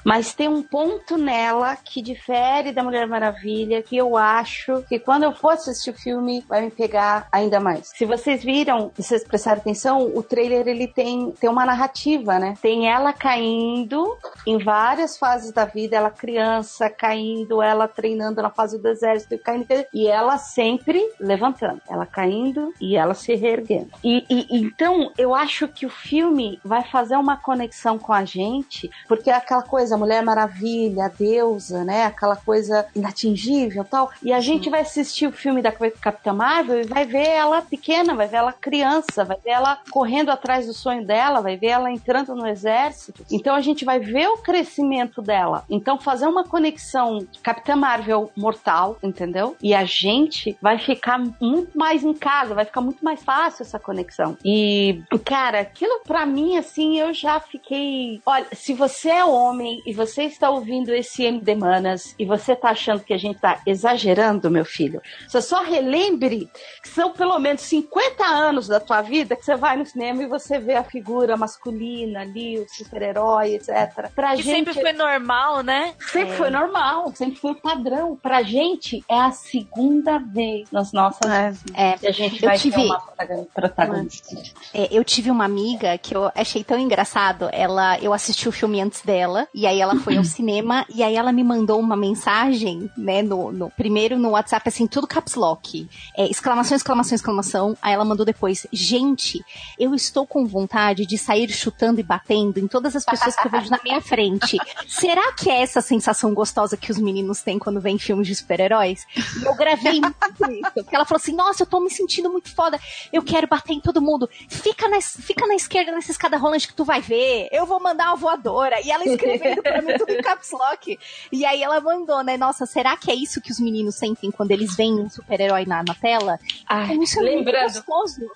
mas tem um ponto nela que difere da Mulher Maravilha que eu acho que quando eu for assistir o filme vai me pegar ainda mais. Se vocês viram, se vocês prestarem atenção, o trailer ele tem, tem uma narrativa, né? Tem ela caindo em várias fases da vida, ela criança caindo, ela treinando na fase do exército, caindo, e ela sempre levantando, ela caindo e ela se reerguendo. E, e então eu acho que o filme vai fazer uma conexão com a gente, porque é aquela coisa, Mulher Maravilha, deusa, né? Aquela coisa inatingível tal. E a gente vai assistir o filme da Capitã Marvel e vai ver ela pequena, vai ver ela criança, vai ver ela correndo atrás do sonho dela, vai ver ela entrando no exército. Então a gente vai ver o crescimento dela. Então fazer uma conexão Capitã Marvel mortal, entendeu? E a gente vai ficar muito mais em casa, vai ficar muito mais fácil essa conexão. E, cara, aquilo pra mim, assim, eu já fiquei. Olha, se você é homem e você está ouvindo esse MD Manas e você tá achando que a gente tá exagerando, meu filho, você só relembre que são pelo menos 50 anos da tua vida que você vai no cinema e você vê a figura masculina ali, o super-herói, etc. Pra Que gente. sempre foi normal, né? Sempre foi normal, sempre foi padrão. Pra gente, é a segunda vez nas nossas vidas É, que a gente eu vai tive- ter uma protagon- protagonista. É, eu tive uma amiga que eu achei tão engraçado. Ela, eu assisti o filme antes dela, e aí ela foi ao cinema, e aí ela me mandou uma mensagem, né, no, no- primeiro no WhatsApp, assim, tudo caps lock. É, exclamação, exclamação, exclamação. Aí ela mandou depois, gente, eu estou com vontade de sair chutando e batendo em todas as pessoas que eu vejo na minha frente. Será que é essa sensação gostosa que os meninos têm quando vêm filmes de super-heróis? E eu gravei muito isso. Porque ela falou assim, nossa, eu tô me sentindo muito foda. Eu quero bater em todo mundo. Fica na, fica na esquerda nessa escada rolante que tu vai ver. Eu vou mandar uma voadora. E ela escrevendo pra mim tudo em caps lock. E aí ela mandou, né? Nossa, será que é isso que os meninos sentem quando eles veem um super-herói na, na tela? Ai, Como isso é lembrando.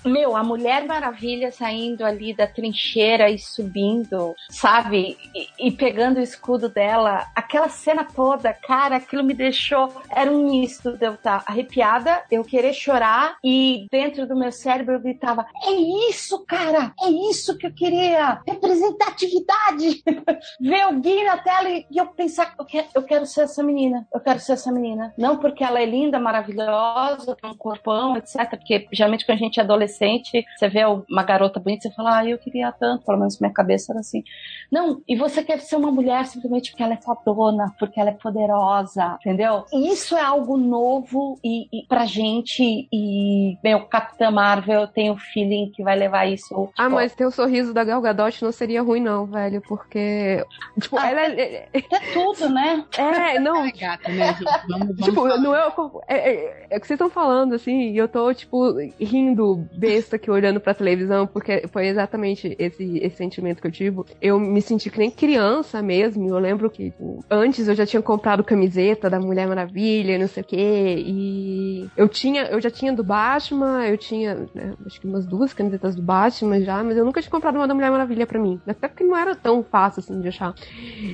Meu, a Mulher Maravilha saindo ali da trincheira e subindo, sabe? E, e pegando o escudo dela. Aquela cena toda, cara, aquilo me deixou. Era um misto de eu estar arrepiada, eu querer chorar e dentro do meu cérebro eu gritava: É isso, cara! É isso que eu queria! Representatividade! Ver alguém na tela e eu pensar: eu quero, eu quero ser essa menina, eu quero ser essa menina. Não porque ela é linda, maravilhosa, tem um corpão, etc. Porque geralmente quando a gente é adolescente, você vê uma garota bonita, você fala, ah, eu queria tanto, pelo menos minha cabeça era assim. Não, e você quer ser uma mulher simplesmente porque ela é fodona, porque ela é poderosa, entendeu? E isso é novo e, e pra gente, e, meu, Capitã Marvel, eu tenho o feeling que vai levar isso. Ah, tipo, mas ter o sorriso da Gal Gadot não seria ruim não, velho, porque... Tipo, Ah, ela é... É tudo, né? É, não, é gata, né, gente? Vamos, vamos Tipo, falar. não é, o- é, é, é o que vocês estão falando, assim, e eu tô, tipo, rindo besta aqui olhando pra televisão, porque foi exatamente esse, esse sentimento que eu tive. Eu me senti que nem criança mesmo. Eu lembro que tipo, antes eu já tinha comprado camiseta da Mulher Maravilha, e não sei o quê, e eu tinha, eu já tinha do Batman, eu tinha, né, acho que umas duas camisetas do Batman já, mas eu nunca tinha comprado uma da Mulher Maravilha pra mim. Até porque não era tão fácil assim de achar.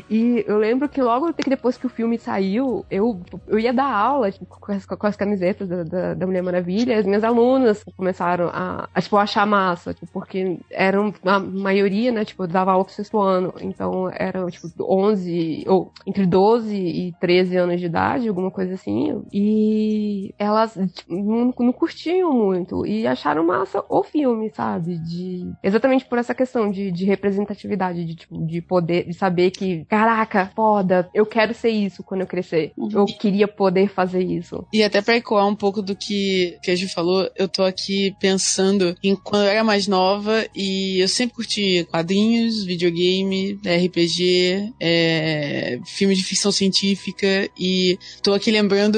E eu lembro que logo depois que o filme saiu, eu, eu ia dar aula tipo, com, as, com as camisetas da, da, da Mulher Maravilha, as minhas alunas começaram a, a tipo, achar massa, tipo, porque eram a maioria, né, tipo, eu dava aula pro sexto ano, então eram, tipo, 11, ou entre 12 e 13 anos de idade, alguma coisa assim, e elas tipo, não, não curtiam muito, e acharam massa o filme, sabe, de, exatamente por essa questão de, de representatividade, de, tipo, de poder, de saber que, caraca, foda, eu quero ser isso quando eu crescer, eu queria poder fazer isso. E até pra ecoar um pouco do que, que a Ju falou, eu tô aqui pensando em quando eu era mais nova e eu sempre curti quadrinhos, videogame, RPG, é, filme de ficção científica e tô aqui lembrando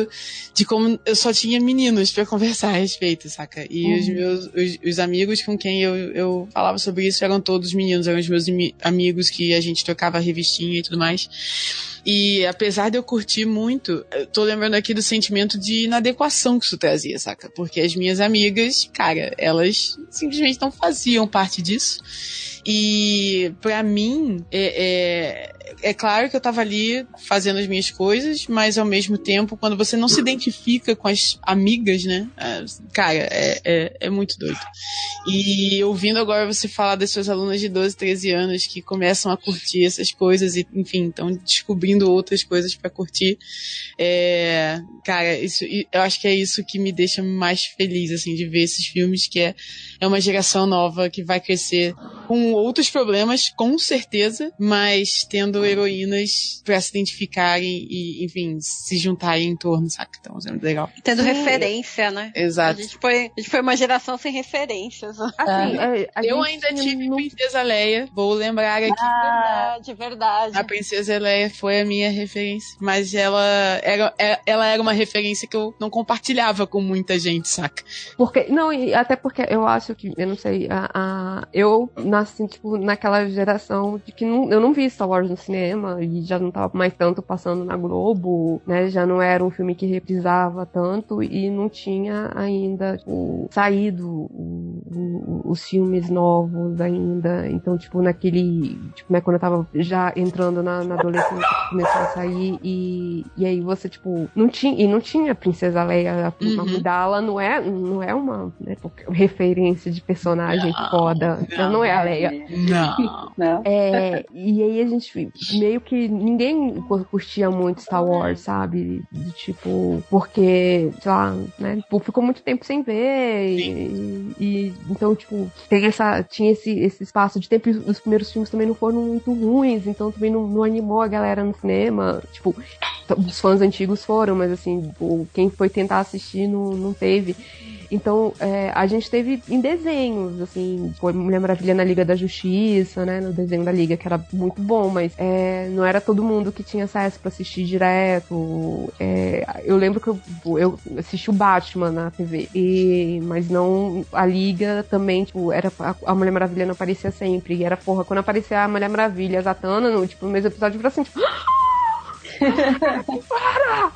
de como eu só tinha meninos pra conversar a respeito, saca? E os meus os, os amigos com quem eu, eu falava sobre isso eram todos meninos, eram os meus amigos que a gente trocava revistinha e tudo mais. E apesar de eu curtir muito, eu tô lembrando aqui do sentimento de inadequação que isso trazia, saca? Porque as minhas amigas, cara, elas simplesmente não faziam parte disso. E pra mim, é, é, é claro que eu tava ali fazendo as minhas coisas, mas ao mesmo tempo, quando você não se identifica com as amigas, né? é, Cara, é, é, é muito doido. E ouvindo agora você falar das suas alunas de 12, 13 anos que começam a curtir essas coisas e, enfim, estão descobrindo outras coisas pra curtir, é, cara, isso, eu acho que é isso que me deixa mais feliz, assim, de ver esses filmes, que é, é uma geração nova que vai crescer com outros problemas, com certeza, mas tendo heroínas pra se identificarem e, enfim, se juntarem em torno, saca? Então, é muito legal. Tendo Sim. referência, né? A Exato. gente, foi, a gente foi uma geração sem referências. Assim, é, a Eu ainda tive não- Princesa Leia, vou lembrar aqui. Verdade, verdade. A Princesa Leia foi a minha referência, mas ela era, é- ela era uma referência que eu não compartilhava com muita gente, saca? Porque, não, e até porque eu acho que, eu não sei, a, a- eu nasci, tipo, naquela geração de que não, eu não vi Star Wars no cinema e já não tava mais tanto passando na Globo, né? Já não era um filme que reprisava tanto e não tinha ainda tipo, saído o- o- os filmes novos ainda. Então, tipo, naquele. Tipo, né, quando eu tava já entrando na, na adolescência, começou a sair e, e aí você, tipo, não tinha. E não tinha Princesa Leia, a Uhum. Amidala não é, não é uma né, referência de personagem Não, foda. Ela não é a Leia. Não. Não. É, e aí a gente meio que ninguém cu- curtia muito Star Wars, sabe? De, tipo, porque, sei lá, né? tipo, ficou muito tempo sem ver. E, e- então, tipo, tem essa, tinha esse, esse espaço de tempo. e Os primeiros filmes também não foram muito ruins, então também não, não animou a galera no cinema. Tipo, os fãs antigos foram, mas assim, quem foi tentar assistir não, não teve. Então, é, a gente teve em desenhos, assim, foi Mulher Maravilha na Liga da Justiça, né? No desenho da Liga, que era muito bom, mas é, não era todo mundo que tinha acesso pra assistir direto. É, eu lembro que eu, eu assisti o Batman na TV, e, mas não a Liga também, tipo, era, a, Mulher Maravilha não aparecia sempre. E era, porra, quando aparecia a Mulher Maravilha, a Zatanna, no, tipo, no mesmo episódio, eu assim, tipo, para!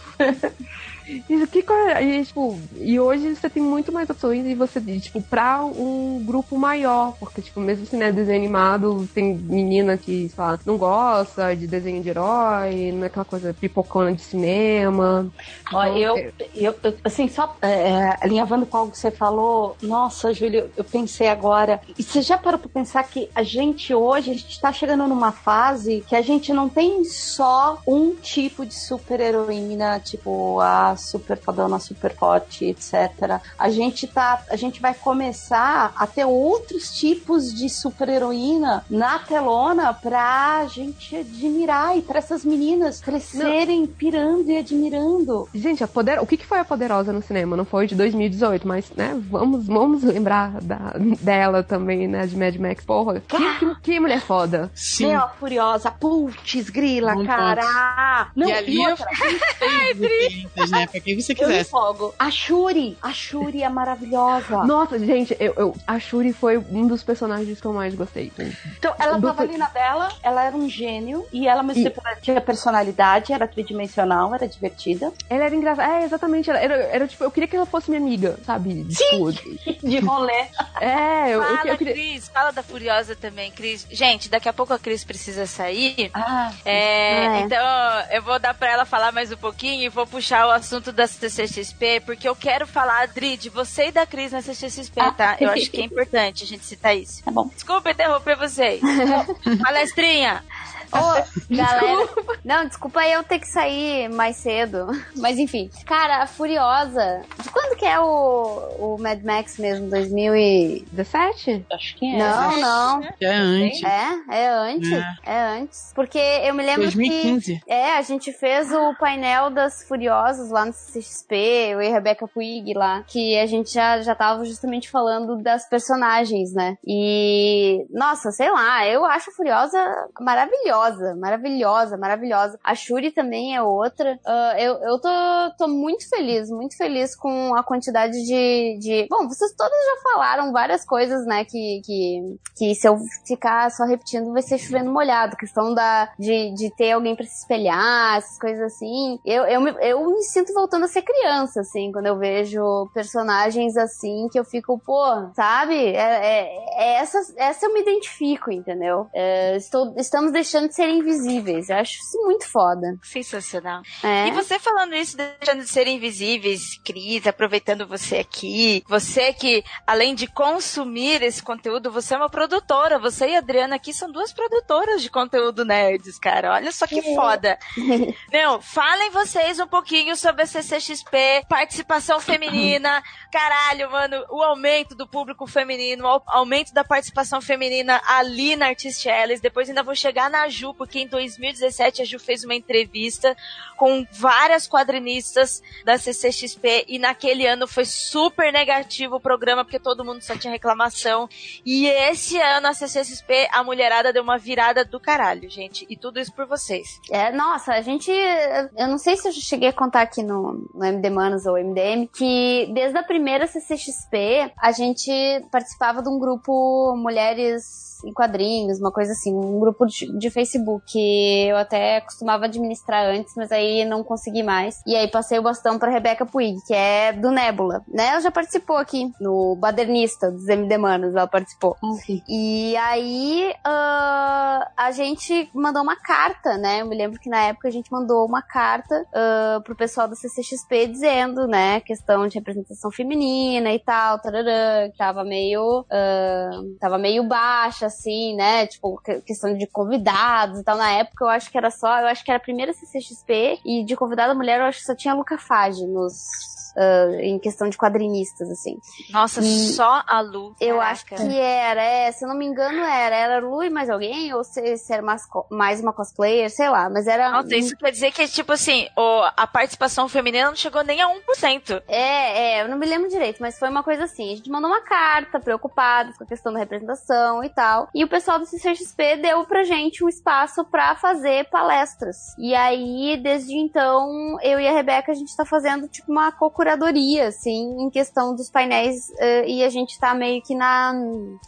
E, que, co- e, tipo, e hoje você tem muito mais opções e você, tipo, pra um grupo maior, porque, tipo, mesmo se não é desenho animado, tem menina que, sei lá, não gosta de desenho de herói, não é aquela coisa pipocona de cinema. Ó, Então, eu, é- eu, eu, assim, só é, alinhavando com algo que você falou, nossa, Júlio, eu pensei agora. E você já parou pra pensar que a gente hoje, a gente tá chegando numa fase que a gente não tem só um tipo de super-heroína, tipo a super fodona, super forte, etc. A gente tá, a gente vai começar a ter outros tipos de super-heroína na telona pra gente admirar e pra essas meninas crescerem pirando e admirando. Gente, a poder... o que, que foi a Poderosa no cinema? Não foi de 2018, mas, né, vamos, vamos lembrar da, dela também, né, de Mad Max. Porra, que, que, que mulher foda. Sim. Meu, Furiosa, putz, grila, cara. Não, e ali eu fiquei né? Pra quem você Eu me quiser. empolgo. A Shuri. A Shuri é maravilhosa. Nossa, gente, eu, eu- a Shuri foi um dos personagens que eu mais gostei. Então, ela Do- tava ali na dela, ela era um gênio, e ela mesmo E- tinha personalidade, era tridimensional, era divertida. Ela era engraçada. É, exatamente. Ela era, era tipo, eu queria que ela fosse minha amiga, sabe? Tipo, De rolê. é, eu, eu, Fala, eu queria. Cris, fala da Furiosa também, Cris. Gente, daqui a pouco a Cris precisa sair. Ah, É, Ah, é. Então, eu vou dar pra ela falar mais um pouquinho e vou puxar o assunto da CCXP, porque eu quero falar, Adri, de você e da Cris na CCXP, Ah. tá? Eu acho que é importante a gente citar isso. tá bom. Desculpa interromper vocês. Palestrinha! Ô, galera. Não, desculpa eu ter que sair mais cedo. Mas enfim. Cara, a Furiosa. De quando que é o, o Mad Max mesmo? 2000 e... 17? Acho que é. Não, não. Já é antes. É, é antes. É antes. Porque eu me lembro que. 2015. É, a gente fez o painel das Furiosas lá no CXP, eu e a Rebecca Puig lá, que a gente já, já tava justamente falando das personagens, né? E, nossa, sei lá, eu acho a Furiosa maravilhosa, maravilhosa, maravilhosa. A Shuri também é outra. Ah, eu eu tô, tô muito feliz, muito feliz com a quantidade de, de... Bom, vocês todas já falaram várias coisas, né, que, que, que se eu ficar só repetindo vai ser chovendo molhado. Questão da, de, de ter alguém pra se espelhar, essas coisas assim. Eu, eu, me, eu me sinto voltando a ser criança, assim, quando eu vejo personagens assim, que eu fico, pô, sabe? É, é, é essa, essa eu me identifico, entendeu? É, estou, estamos deixando de ser invisíveis. Eu acho isso muito foda. Sensacional. É. E você falando isso, deixando de ser invisíveis, Cris, aproveitando você aqui, você que, além de consumir esse conteúdo, você é uma produtora. Você e a Adriana aqui são duas produtoras de conteúdo nerds, cara. Olha só que foda. Meu, falem vocês um pouquinho sobre a CCXP, participação feminina. Caralho, mano, o aumento do público feminino, o aumento da participação feminina ali na Artisteles. Depois ainda vou chegar na Ju, porque em 2017 a Ju fez uma entrevista com várias quadrinistas da CCXP e naquele ano foi super negativo o programa porque todo mundo só tinha reclamação. E esse ano a CCXP, a mulherada deu uma virada do caralho, gente. E tudo isso por vocês. É, nossa, a gente. Eu não sei se eu já cheguei a contar aqui no, no MD Manos ou MDM, que desde a primeira CCXP a gente participava de um grupo Mulheres em Quadrinhos, uma coisa assim, um grupo de, de Facebook que eu até costumava administrar antes, mas aí não consegui mais. E aí passei o bastão pra Rebeca Puig, que é do Nebula, né? Ela já participou aqui no Badernista dos MD Manos, ela participou. E aí ah, a gente mandou uma carta, né? Eu me lembro que na época a gente mandou uma carta ah, pro pessoal da CCXP dizendo, né, questão de representação feminina e tal, tararã, que tava meio ah, tava meio baixa assim, né? Tipo, que- questão de convidados e tal. Na época eu acho que era só, eu acho que era a primeira CCXP e de convidada mulher eu acho que só tinha Luca Fage nos ah, em questão de quadrinistas, assim. Nossa, E- só a Lu. Eu Caraca. acho que era, é, se eu não me engano era, era Lu e mais alguém, ou se, se era mais, co- mais uma cosplayer, sei lá, mas era... Nossa, isso quer dizer que, tipo assim, o, a participação feminina não chegou nem a 1%. É, é, eu não me lembro direito, mas foi uma coisa assim, a gente mandou uma carta preocupados com a questão da representação e tal, e o pessoal do CCXP deu pra gente um espaço pra fazer palestras. E aí, desde então, eu e a Rebeca, a gente tá fazendo, tipo, uma co-curadoria, assim, em questão dos painéis, eh, e a gente tá meio que na...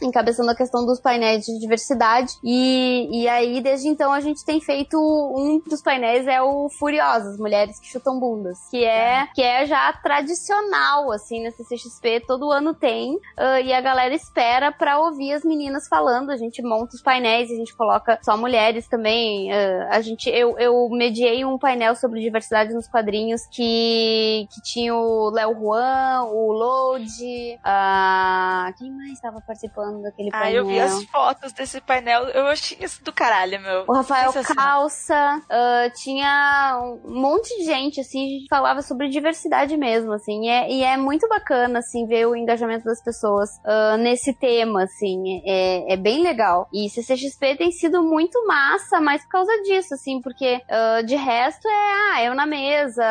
encabeçando a questão dos painéis de diversidade, e, e aí, desde então, a gente tem feito, um dos painéis é o Furiosas, Mulheres que Chutam Bundas, que é, que é já tradicional, assim, na CCXP, todo ano tem, ah, e a galera espera pra ouvir as meninas falando, a gente monta os painéis, a gente coloca só mulheres também, ah, a gente, eu, eu mediei um painel sobre diversidade nos quadrinhos que, que tinha o Léo Juan, o Load, ah, quem mais estava participando daquele Ah, painel? eu vi as fotos desse painel, eu achei isso do caralho, meu. O Rafael. Calça, ah, tinha um monte de gente, assim, que falava sobre diversidade mesmo, assim, e é, e é muito bacana, assim, ver o engajamento das pessoas ah, nesse tema, assim, é, é bem legal. E CCXP tem sido muito massa, mas por causa disso, assim, porque ah, de resto é, ah, eu na mesa,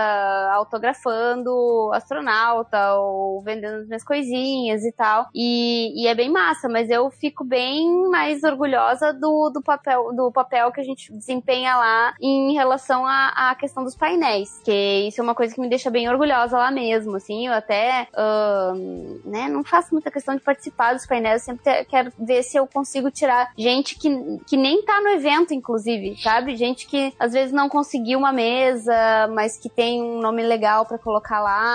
autografando astronauta ou vendendo as minhas coisinhas e tal. E, e é bem massa, mas eu fico bem mais orgulhosa do, do, papel, do papel que a gente desempenha lá em relação à, questão dos painéis. Que isso é uma coisa que me deixa bem orgulhosa lá mesmo, assim. Eu até, uh, né, não faço muita questão de participar dos painéis, eu sempre quero ver se eu consigo tirar gente que, que nem tá no evento, inclusive, sabe? Gente que às vezes não conseguiu uma mesa, mas que tem um nome legal para colocar lá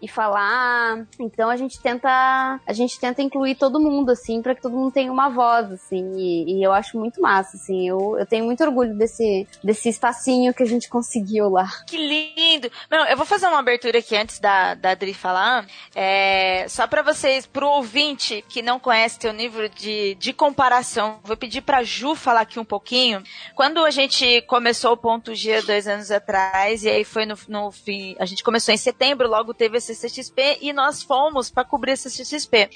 e falar. Então a gente tenta, a gente tenta incluir todo mundo, assim, para que todo mundo tenha uma voz, assim. E, e, eu acho muito massa, assim. Eu, eu tenho muito orgulho desse, desse espacinho que a gente conseguiu lá. Que lindo! Não, eu vou fazer uma abertura aqui antes da, da Adri falar. É, só para vocês, pro ouvinte que não conhece teu nível de, de comparação, vou pedir pra Ju falar aqui um pouquinho. Quando a gente começou o Ponto G dois anos atrás, e aí foi no, no fim, a gente começou em setembro, logo teve a CCXP e nós fomos para cobrir a CCXP.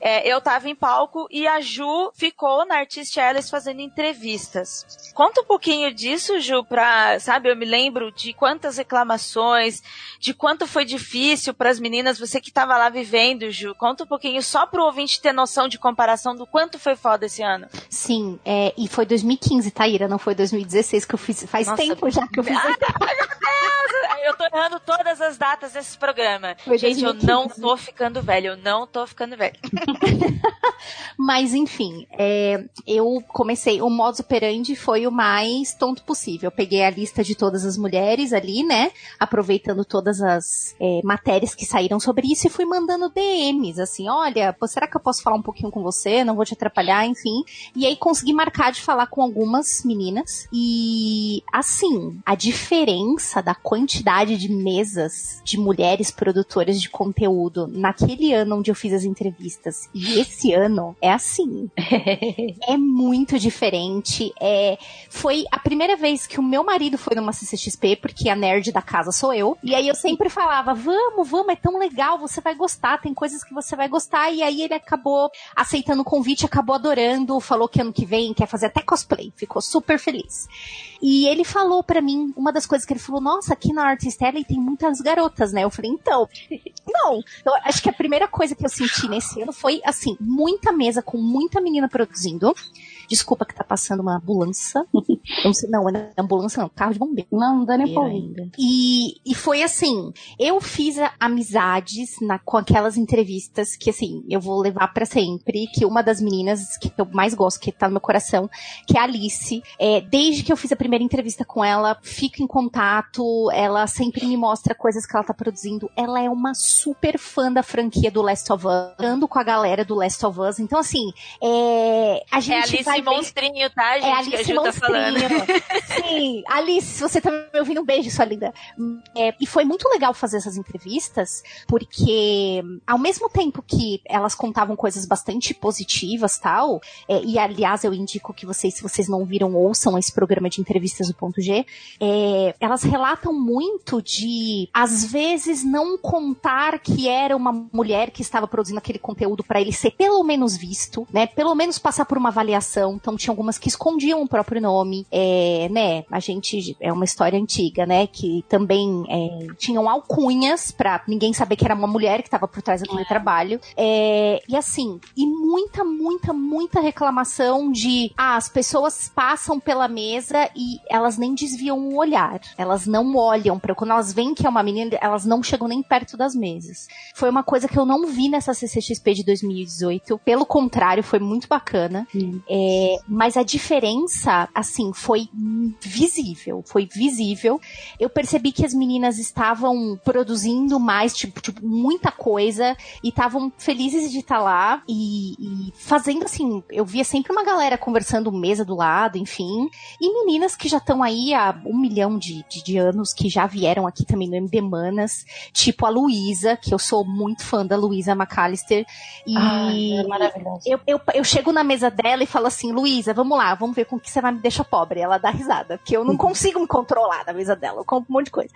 É, eu tava em palco e a Ju ficou na Artist Alice fazendo entrevistas. Conta um pouquinho disso, Ju, pra, sabe, eu me lembro de quantas reclamações, de quanto foi difícil para as meninas, você que tava lá vivendo, Ju. Conta um pouquinho só pro ouvinte ter noção de comparação do quanto foi foda esse ano. Sim, é, e foi 2015, Taíra, não foi 2016 que eu fiz. Faz Nossa, tempo já que eu fiz. Ah, Deus! Eu tô errando todas as datas desse programa. Foi Gente, 2015. eu não tô ficando velho, eu não tô ficando velho. Mas, enfim, é, eu comecei. O modus operandi foi o mais tonto possível. Eu peguei a lista de todas as mulheres ali, né? Aproveitando todas as é, matérias que saíram sobre isso e fui mandando DMs, assim: olha, será que eu posso falar um pouquinho com você? Não vou te atrapalhar, enfim. E aí consegui marcar de falar com algumas meninas. E, assim, a diferença da quantidade de mesas de mulheres produtoras de conteúdo naquele ano onde eu fiz as entrevistas e esse ano é assim. é muito diferente. É, foi a primeira vez que o meu marido foi numa CCXP, porque a nerd da casa sou eu. E aí eu sempre falava: vamos, vamos, é tão legal, você vai gostar, tem coisas que você vai gostar. E aí ele acabou aceitando o convite, acabou adorando, falou que ano que vem quer fazer até cosplay, ficou super feliz. E ele falou para mim, uma das coisas que ele falou, nossa, aqui na Artist Alley tem muitas garotas, né? Eu falei, então, não. Então, acho que a primeira coisa que eu senti nesse ano foi, assim, muita mesa com muita menina produzindo. Desculpa que tá passando uma ambulância. não, sei, não, é ambulância não, carro de bombeiro. Não, não dá nem pra ouvir. E, e foi assim, eu fiz amizades na, com aquelas entrevistas que, assim, eu vou levar para sempre, que uma das meninas que eu mais gosto, que tá no meu coração, que é a Alice, é, desde que eu fiz a primeira entrevista com ela, fico em contato, ela sempre me mostra coisas que ela tá produzindo. Ela é uma super fã da franquia do Last of Us, ando com a galera do Last of Us. Então, assim, é, a gente é Alice vai Monstrinho, tá, gente? É Alice que a Ju Monstrinho. tá falando. Sim, Alice, você tá me ouvindo, um beijo, sua linda. É, e foi muito legal fazer essas entrevistas, porque ao mesmo tempo que elas contavam coisas bastante positivas tal, é, e aliás eu indico que vocês, se vocês não viram, ouçam esse programa de entrevistas do ponto G, é, elas relatam muito de, às vezes, não contar que era uma mulher que estava produzindo aquele conteúdo para ele ser pelo menos visto, né? Pelo menos passar por uma avaliação então tinha algumas que escondiam o próprio nome, é, né? A gente é uma história antiga, né? Que também é, tinham alcunhas para ninguém saber que era uma mulher que estava por trás daquele é. trabalho. É, e assim, e muita, muita, muita reclamação de ah, as pessoas passam pela mesa e elas nem desviam o olhar. Elas não olham para quando elas veem que é uma menina, elas não chegam nem perto das mesas. Foi uma coisa que eu não vi nessa CCXP de 2018. Pelo contrário, foi muito bacana. É, é, mas a diferença, assim, foi visível. Foi visível. Eu percebi que as meninas estavam produzindo mais, tipo, tipo muita coisa e estavam felizes de estar lá e, e, fazendo assim. Eu via sempre uma galera conversando mesa do lado, enfim. E meninas que já estão aí há um milhão de, de, de, anos, que já vieram aqui também no MD Manas, tipo a Luísa, que eu sou muito fã da Luísa McAllister. E Ai, é maravilhoso. Eu, eu, eu chego na mesa dela e falo assim, assim, Luísa, vamos lá, vamos ver com que você vai me deixar pobre. ela dá risada, porque eu não consigo me controlar na mesa dela, eu compro um monte de coisa.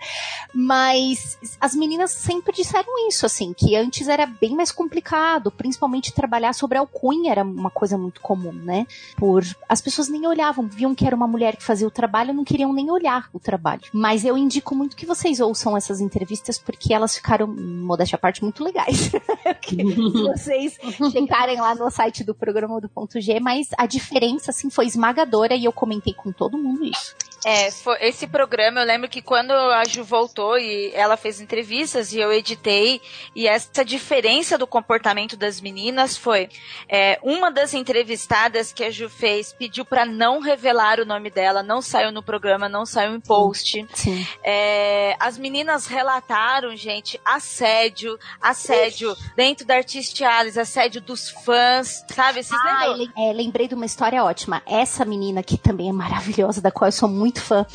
Mas as meninas sempre disseram isso, assim, que antes era bem mais complicado, principalmente trabalhar sobre alcunha era uma coisa muito comum, né? Por as pessoas nem olhavam, viam que era uma mulher que fazia o trabalho, não queriam nem olhar o trabalho. Mas eu indico muito que vocês ouçam essas entrevistas porque elas ficaram, modéstia à parte, muito legais. Se vocês checarem lá no site do programa do ponto G, mas a diferença assim foi esmagadora e eu comentei com todo mundo isso. É, foi- esse programa, eu lembro que quando a Ju voltou e ela fez entrevistas e eu editei, e essa diferença do comportamento das meninas foi é, uma das entrevistadas que a Ju fez pediu pra não revelar o nome dela, não saiu no programa, não saiu em post. Sim. É, as meninas relataram, gente, assédio, assédio dentro da Artistialis, assédio dos fãs, sabe? Vocês Ah, lembram? lem- é, lembrei de uma história ótima. Essa menina, que também é maravilhosa, da qual eu sou muito fã,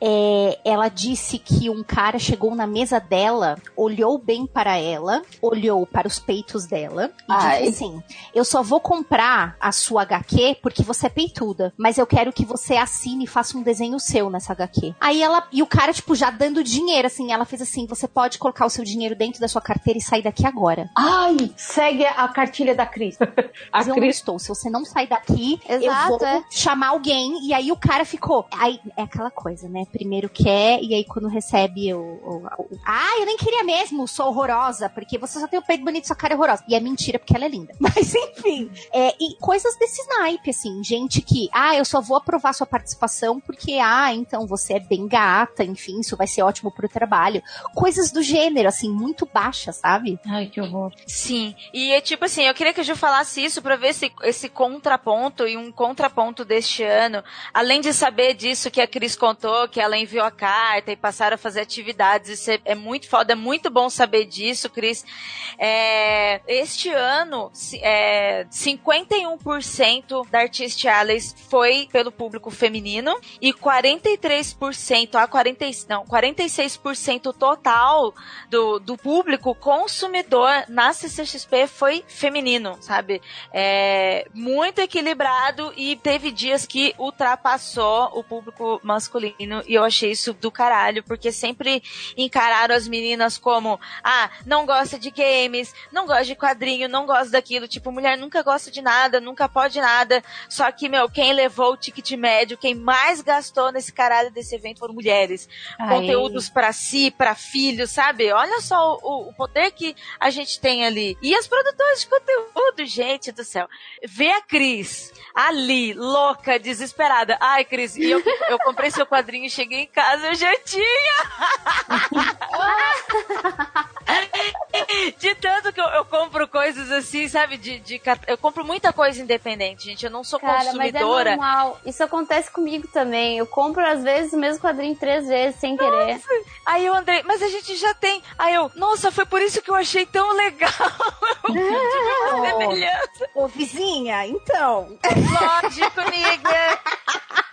é, ela disse que um cara chegou na mesa dela, olhou bem para ela, olhou para os peitos dela e Ai. disse assim: Eu só vou comprar a sua HQ porque você é peituda, mas eu quero que você assine e faça um desenho seu nessa HQ. Aí ela, e o cara, tipo, já dando dinheiro, assim, ela fez assim: Você pode colocar o seu dinheiro dentro da sua carteira e sair daqui agora. Ai, segue a cartilha da Cris. A eu não Cris. estou. Se você não sair daqui, eu Exato, vou é. chamar alguém. E aí o cara ficou. Aí é aquela coisa, né? Primeiro quer, e aí quando recebe o. o- o- ah, eu nem queria mesmo, sou horrorosa, porque você só tem o peito bonito, sua cara é horrorosa. E é mentira, porque ela é linda. Mas enfim. É, e coisas desse naipe, assim. Gente que, ah, eu só vou aprovar sua participação porque, ah, então você é bem gata, enfim, isso vai ser ótimo pro trabalho. Coisas do gênero, assim, muito baixas, sabe? Ai, que horror. Sim, e é tipo assim, eu queria que a Ju falasse isso pra ver esse, esse contraponto e um contraponto deste ano. Além de saber disso que a Cris contou, que ela enviou a carta e passaram a fazer atividades, isso é, é muito foda, é muito bom saber disso, Cris. É, este ano, é, 51% da Artistiales foi pelo público feminino e 43% a 40, não, 46% total do, do público consumidor na CCXP foi feminino, sabe? É, muito equilibrado e teve dias que ultrapassou o público masculino e eu achei isso do caralho, porque sempre encararam as meninas como, ah, não gosta de games, não gosta de quadrinho, não gosta daquilo, tipo, mulher nunca gosta de nada, nunca pode nada, só que, meu, quem levou o ticket médio, quem mais gastou nesse caralho desse evento foram mulheres conteúdos pra si, pra filho, sabe? Olha só o, o poder que a gente tem ali. E as produtoras de conteúdo, gente do céu. Vê a Cris ali, louca, desesperada. Ai, Cris, e eu, eu comprei seu quadrinho e cheguei em casa, eu já tinha! De tanto que eu, eu compro coisas assim, sabe? De, de, eu compro muita coisa independente, gente. Eu não sou Cara, mas é consumidora. normal. Isso acontece comigo também. Eu compro, às vezes, o mesmo quadrinho três vezes sem querer. Aí eu andei, mas a gente já tem. Aí eu, nossa, foi por isso que eu achei tão legal. Eu semelhança. Ô, vizinha, então. Lógico, amiga.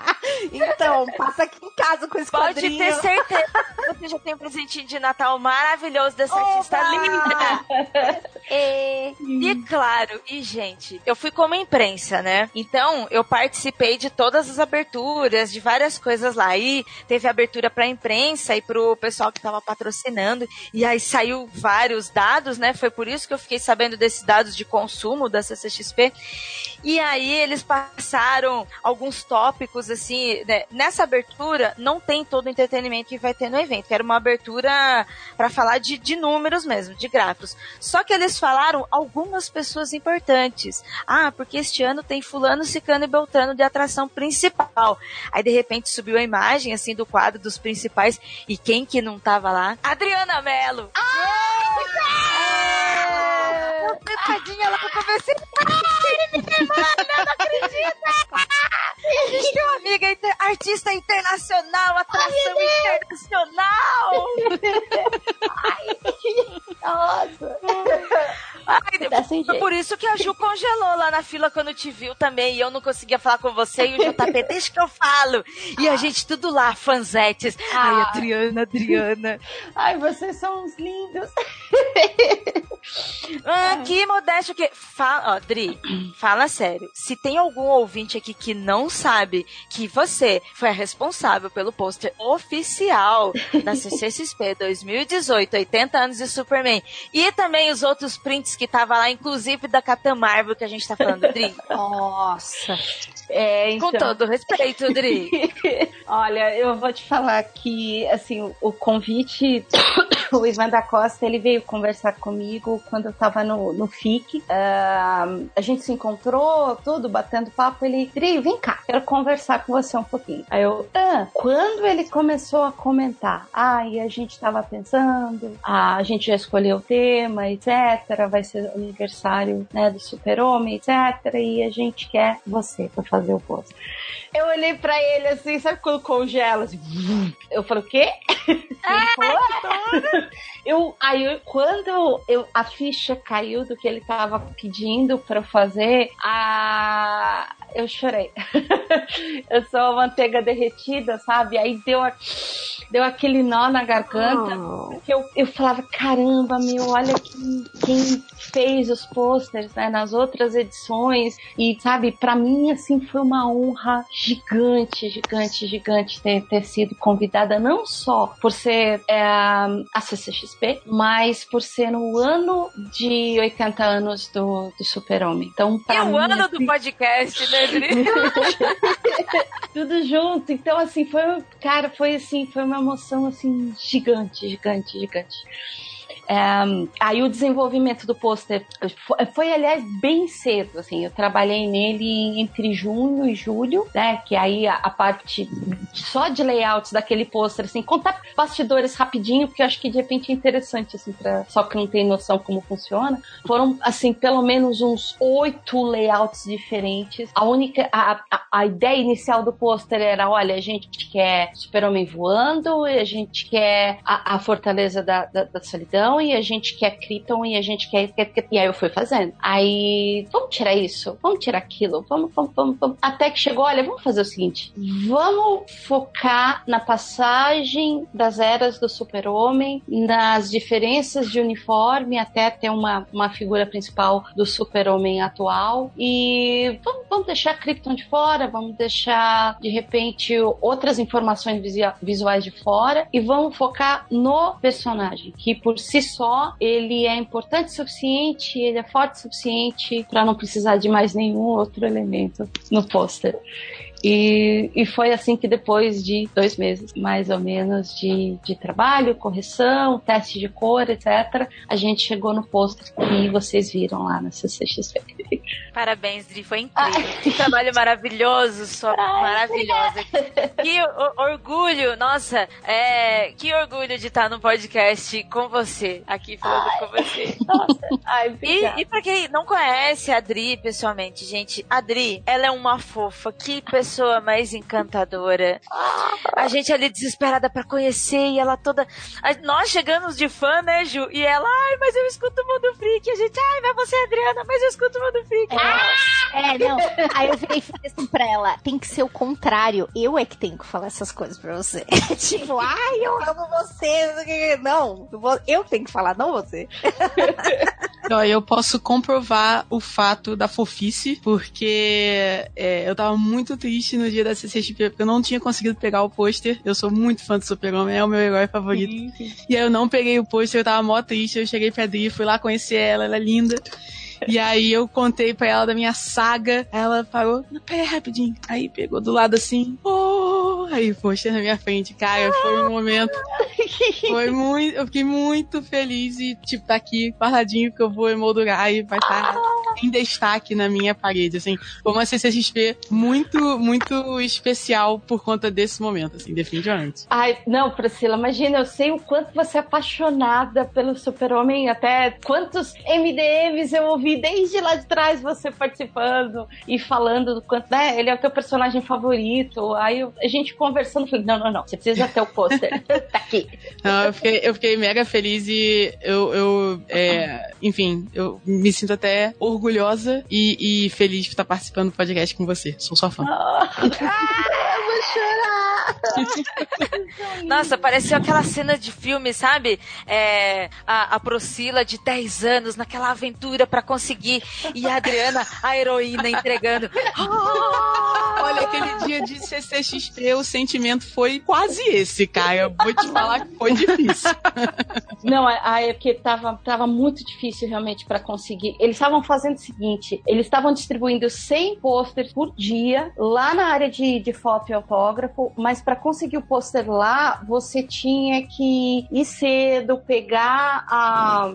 Então, passa aqui em casa com esse Pode quadrinho. ter certeza. Você já tem um presentinho de Natal maravilhoso dessa artista linda. E... E claro, e gente, eu fui como imprensa, né? Então, eu participei de todas as aberturas, de várias coisas lá. E teve abertura pra imprensa e pro pessoal que tava patrocinando. E aí saiu vários dados, né? Foi por isso que eu fiquei sabendo desses dados de consumo da CCXP. E aí eles passaram alguns tópicos, assim, né? nessa abertura não tem todo o entretenimento que vai ter no evento, que era uma abertura pra falar de, de números mesmo, de gráficos. Só que eles falaram algumas pessoas importantes. Ah, porque este ano tem fulano, cicano e beltrano de atração principal. Aí de repente subiu a imagem, assim, do quadro dos principais, e quem que não tava lá? Adriana Mello! Tadinha, ela comecei a não acredita! A gente tem uma amiga inter- artista internacional, atração internacional! Nossa. Ai, Tá sem foi jeito. por isso que a Ju congelou lá na fila quando te viu também. E eu não conseguia falar com você e o JP, deixa que eu falo. E a gente tudo lá, fanzetes. Ai, Ah. Adriana, Adriana. Ai, vocês são uns lindos. Ah, Que modéstia que. Fala, ó, Dri, fala sério. Se tem algum ouvinte aqui que não sabe que você foi a responsável pelo pôster oficial da CCXP 2018, 80 anos de Superman, e também os outros prints que tava lá, inclusive da Capitã Marvel que a gente tá falando, Dri. Nossa. É, então... Com todo respeito, Dri. Olha, eu vou te falar que, assim, o convite, o Ivan da Costa, ele veio conversar comigo quando eu tava no, no FIC. Uh, a gente se encontrou, tudo, batendo papo. Ele, Dri, vem cá, quero conversar com você um pouquinho. Aí eu, ah, quando ele começou a comentar, ah, e a gente tava pensando, ah, a gente já escolheu o tema, etc. Vai ser o aniversário, né, do Super-Homem, etc. E a gente quer você pra fazer o post. Eu olhei pra ele assim, sabe quando congela? Assim, eu falei, o quê? Ele falou, "Ah." eu, aí, eu- quando eu, a ficha caiu do que ele tava pedindo pra eu fazer, a, eu chorei. eu sou a manteiga derretida, sabe? Aí deu, a- deu aquele nó na garganta. Que eu, eu falava, caramba, meu, olha quem, quem fez os posters né, nas outras edições. E, sabe, pra mim, assim, foi uma honra gigante, gigante, gigante ter, ter sido convidada, não só por ser é, a CCXP, mas por ser no ano de 80 anos do, do Super-Homem. Então, E o ano assim, do podcast, né, tudo junto. Então, assim, foi, cara, foi assim, foi uma emoção assim gigante, gigante, gigante. Aí o desenvolvimento do pôster foi, foi, aliás, bem cedo, assim, eu trabalhei nele entre junho e julho, né, que aí a, a parte só de layouts daquele pôster, assim, contar bastidores rapidinho, porque eu acho que de repente é interessante, assim, pra, só que não tem noção como funciona, foram, assim, pelo menos uns oito layouts diferentes, a única, a, a, a ideia inicial do pôster era, olha, a gente quer super-homem voando, a gente quer a, a fortaleza da, da, da solidão, e a gente quer Krypton, e a gente quer. E aí eu fui fazendo. Aí, vamos tirar isso, vamos tirar aquilo, vamos, vamos, vamos, vamos. Até que chegou, olha, vamos fazer o seguinte, vamos focar na passagem das eras do super-homem, nas diferenças de uniforme, até ter uma, uma figura principal do super-homem atual, e vamos, vamos deixar Krypton de fora, vamos deixar, de repente, outras informações visuais de fora, e vamos focar no personagem, que por si só ele é importante o suficiente, ele é forte o suficiente para não precisar de mais nenhum outro elemento no pôster. E, e foi assim que depois de dois meses, mais ou menos, de, de trabalho, correção, teste de cor, etc., a gente chegou no pôster que vocês viram lá na CCXP. Parabéns, Dri, foi incrível. Que trabalho maravilhoso, sua maravilhosa. Que orgulho, nossa, é, que orgulho de estar no podcast com você, aqui falando com você. Ai, E, e pra quem não conhece a Adri pessoalmente, gente, a Adri, ela é uma fofa, que pessoa mais encantadora. A gente ali desesperada pra conhecer e ela toda. nós chegamos de fã, né, Ju? E ela, ai, mas eu escuto o Mundo Freak. A gente, ai, mas você é Adriana, mas eu escuto o Mundo Freak. É, não. Aí eu virei falei assim pra ela: tem que ser o contrário. Eu é que tenho que falar essas coisas pra você. tipo, ai, eu amo você. Não, não eu tenho que falar, não você. Ó, eu posso comprovar o fato da fofice, porque é, eu tava muito triste no dia da CCXP, porque eu não tinha conseguido pegar o pôster. Eu sou muito fã do Super-Homem, é o meu herói favorito. E aí eu não peguei o pôster, eu tava mó triste. Eu cheguei pra Adri, fui lá conhecer ela, ela é linda. E aí eu contei pra ela da minha saga. Ela parou, não, pera aí, rapidinho. Aí pegou do lado assim, oh! Aí, poxa, na minha frente, cara, foi um momento. Foi muito. Eu fiquei muito feliz e, tipo, tá aqui guardadinho que eu vou emoldurar e vai estar em destaque na minha parede, assim. Foi uma CCXP muito, muito especial por conta desse momento, assim, definitivamente. Ai, não, Priscila, imagina, eu sei o quanto você é apaixonada pelo Super-Homem, até quantos MDMs eu ouvi desde lá de trás você participando e falando do quanto, né, ele é o teu personagem favorito. Aí eu- a gente conversando, falei, não, não, não, você precisa ter o pôster. tá aqui. Não, eu fiquei, eu fiquei mega feliz e eu, eu é, enfim, eu me sinto até orgulhosa e, e feliz de estar participando do podcast com você. Sou sua fã. Ah, eu vou chorar. Nossa, pareceu aquela cena de filme, sabe? É, a, a Procila de 10 anos naquela aventura pra conseguir e a Adriana, a heroína, entregando. Olha, aquele dia de CCXP, o sentimento foi quase esse, cara. Eu vou te falar que foi difícil. Não, aí é porque tava, tava muito difícil realmente pra conseguir. Eles estavam fazendo o seguinte: eles estavam distribuindo 100 pôsteres por dia lá na área de, de foto e autógrafo, mas pra conseguir o pôster lá, você tinha que ir cedo, pegar a.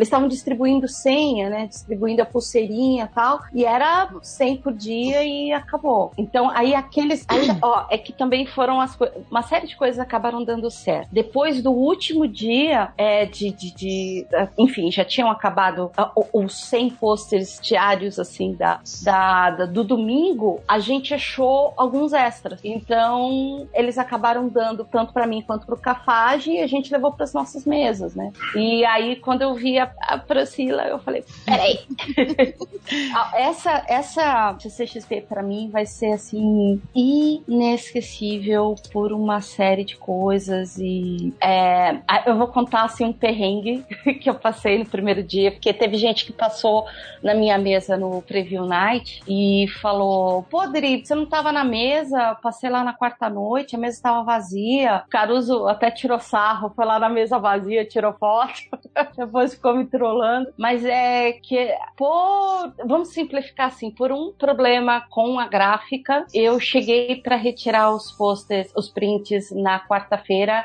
Eles estavam distribuindo senha, né? Distribuindo a pulseirinha e tal. E era 100 por dia e acabou. Então, aí aqueles. Ó, é que também foram as. Uma série de coisas acabaram dando certo. Depois do último dia é, de, de, de- Enfim, já tinham acabado os 100 posters diários, assim, da, da, da- do domingo. A gente achou alguns extras. Então, eles acabaram dando tanto pra mim quanto pro Cafage e a gente levou pras nossas mesas, né? E aí, quando eu vi a, a Priscila, eu falei: peraí. Ah, essa, essa CCXP pra mim vai ser assim inesquecível por uma série de coisas e é, eu vou contar assim um perrengue que eu passei no primeiro dia porque teve gente que passou na minha mesa no preview night e falou pô Dri, você não tava na mesa? Passei lá na quarta noite a mesa estava vazia. Caruso até tirou sarro foi lá na mesa vazia tirou foto. Depois ficou me trollando mas é que por vamos simplificar assim por um problema com a gráfica eu cheguei para retirar os posters os prints na quarta-feira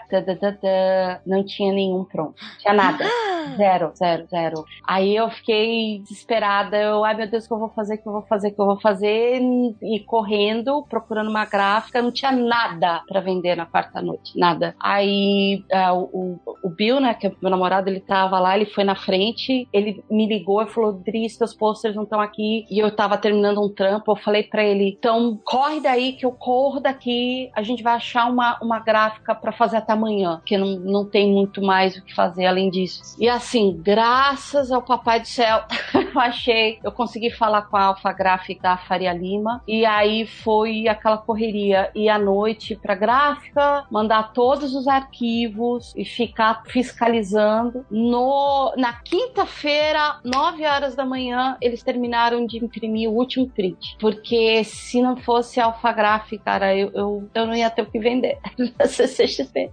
não tinha nenhum pronto tinha nada. Zero zero zero. Aí eu fiquei desesperada eu ai meu Deus o que eu vou fazer o que eu vou fazer o que eu vou fazer? E correndo procurando uma gráfica não tinha nada para vender na quarta noite nada. Aí o, o- o Bill né que é meu namorado ele tava lá ele foi na frente ele me ligou e falou Dri seus posters não estão aqui. E eu tava terminando um trampo eu falei pra ele então corre daí que eu corro daqui a gente vai achar uma, uma gráfica pra fazer até amanhã porque não, não tem muito mais o que fazer além disso. E assim graças ao papai do céu eu achei eu consegui falar com a Alfa Gráfica da Faria Lima e aí foi aquela correria. E à noite pra gráfica mandar todos os arquivos e ficar fiscalizando no na quinta-feira 9 horas da manhã eles terminaram de imprimir o último print porque se não fosse a Alfa Gráfica cara eu, eu, eu não ia ter o que vender na CCXP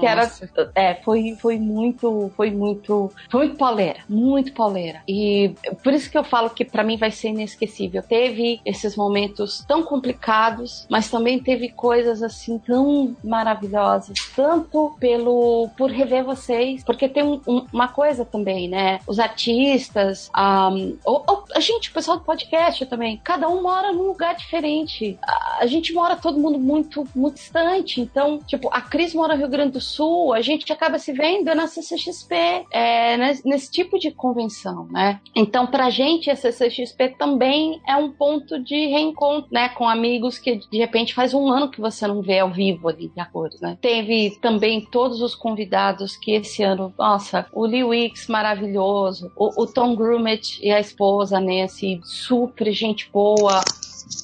que era é, foi, foi muito, foi muito, foi muito pauleira, muito pauleira. E por isso que eu falo que pra mim vai ser inesquecível. Teve esses momentos tão complicados, mas também teve coisas assim tão maravilhosas, tanto pelo por rever vocês, porque tem um- um- uma coisa também, né? Os artistas, ahm, ou- ou a gente, o pessoal do podcast também, cada um mora num lugar diferente. A, a gente mora todo mundo muito, muito distante. Então, tipo, a Cris mora no Rio Grande do Sul, a gente acaba se vendo na CCXP, é, nesse, nesse tipo de convenção, né? Então, pra gente, a CCXP também é um ponto de reencontro, né? Com amigos que de repente faz um ano que você não vê ao vivo ali de cores, né? Teve também todos os convidados que esse ano, nossa, o Lee Wicks maravilhoso, o, o Tom Grumet e a esposa Nancy, super gente boa.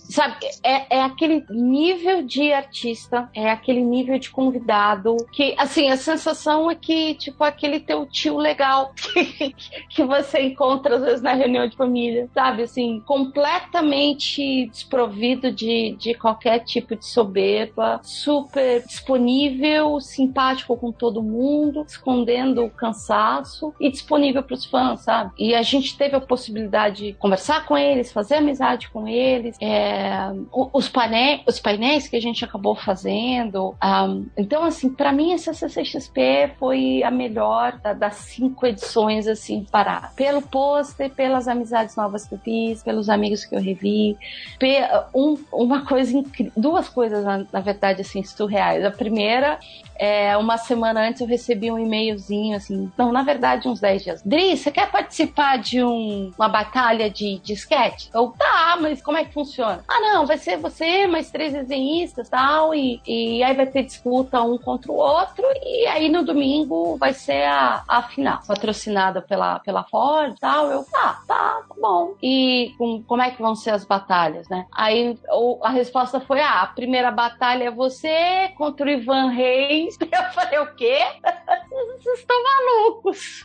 Sabe, é, é aquele nível de artista, é aquele nível de convidado que, assim, a sensação é que, tipo, aquele teu tio legal que, que você encontra às vezes na reunião de família, sabe? Assim, completamente desprovido de, de qualquer tipo de soberba, super disponível, simpático com todo mundo, escondendo o cansaço e disponível para os fãs, sabe? E a gente teve a possibilidade de conversar com eles, fazer amizade com eles, é, o- os, os painéis que a gente acabou fazendo. ahm, então, assim, para mim, essa CCXP foi a melhor da- das cinco edições, assim, parar. Pelo pôster, pelas amizades novas que eu fiz, pelos amigos que eu revi. Pe- um- uma coisa incrível, duas coisas, na, na verdade, assim, surreais. A primeira é, uma semana antes eu recebi um e-mailzinho assim, não, na verdade uns 10 dias. Dri, você quer participar de um- uma batalha de, sketch? Eu, tá, mas como é que funciona? Ah, não, vai ser você, mais três desenhistas tal, e, e aí vai ter disputa um contra o outro, e aí no domingo vai ser a, a final, patrocinada pela, pela Ford e tal. Eu, tá, tá, tá bom. E com, como é que vão ser as batalhas, né? Aí a resposta foi: ah, a primeira batalha é você contra o Ivan Reis. Eu falei, o quê? Vocês estão malucos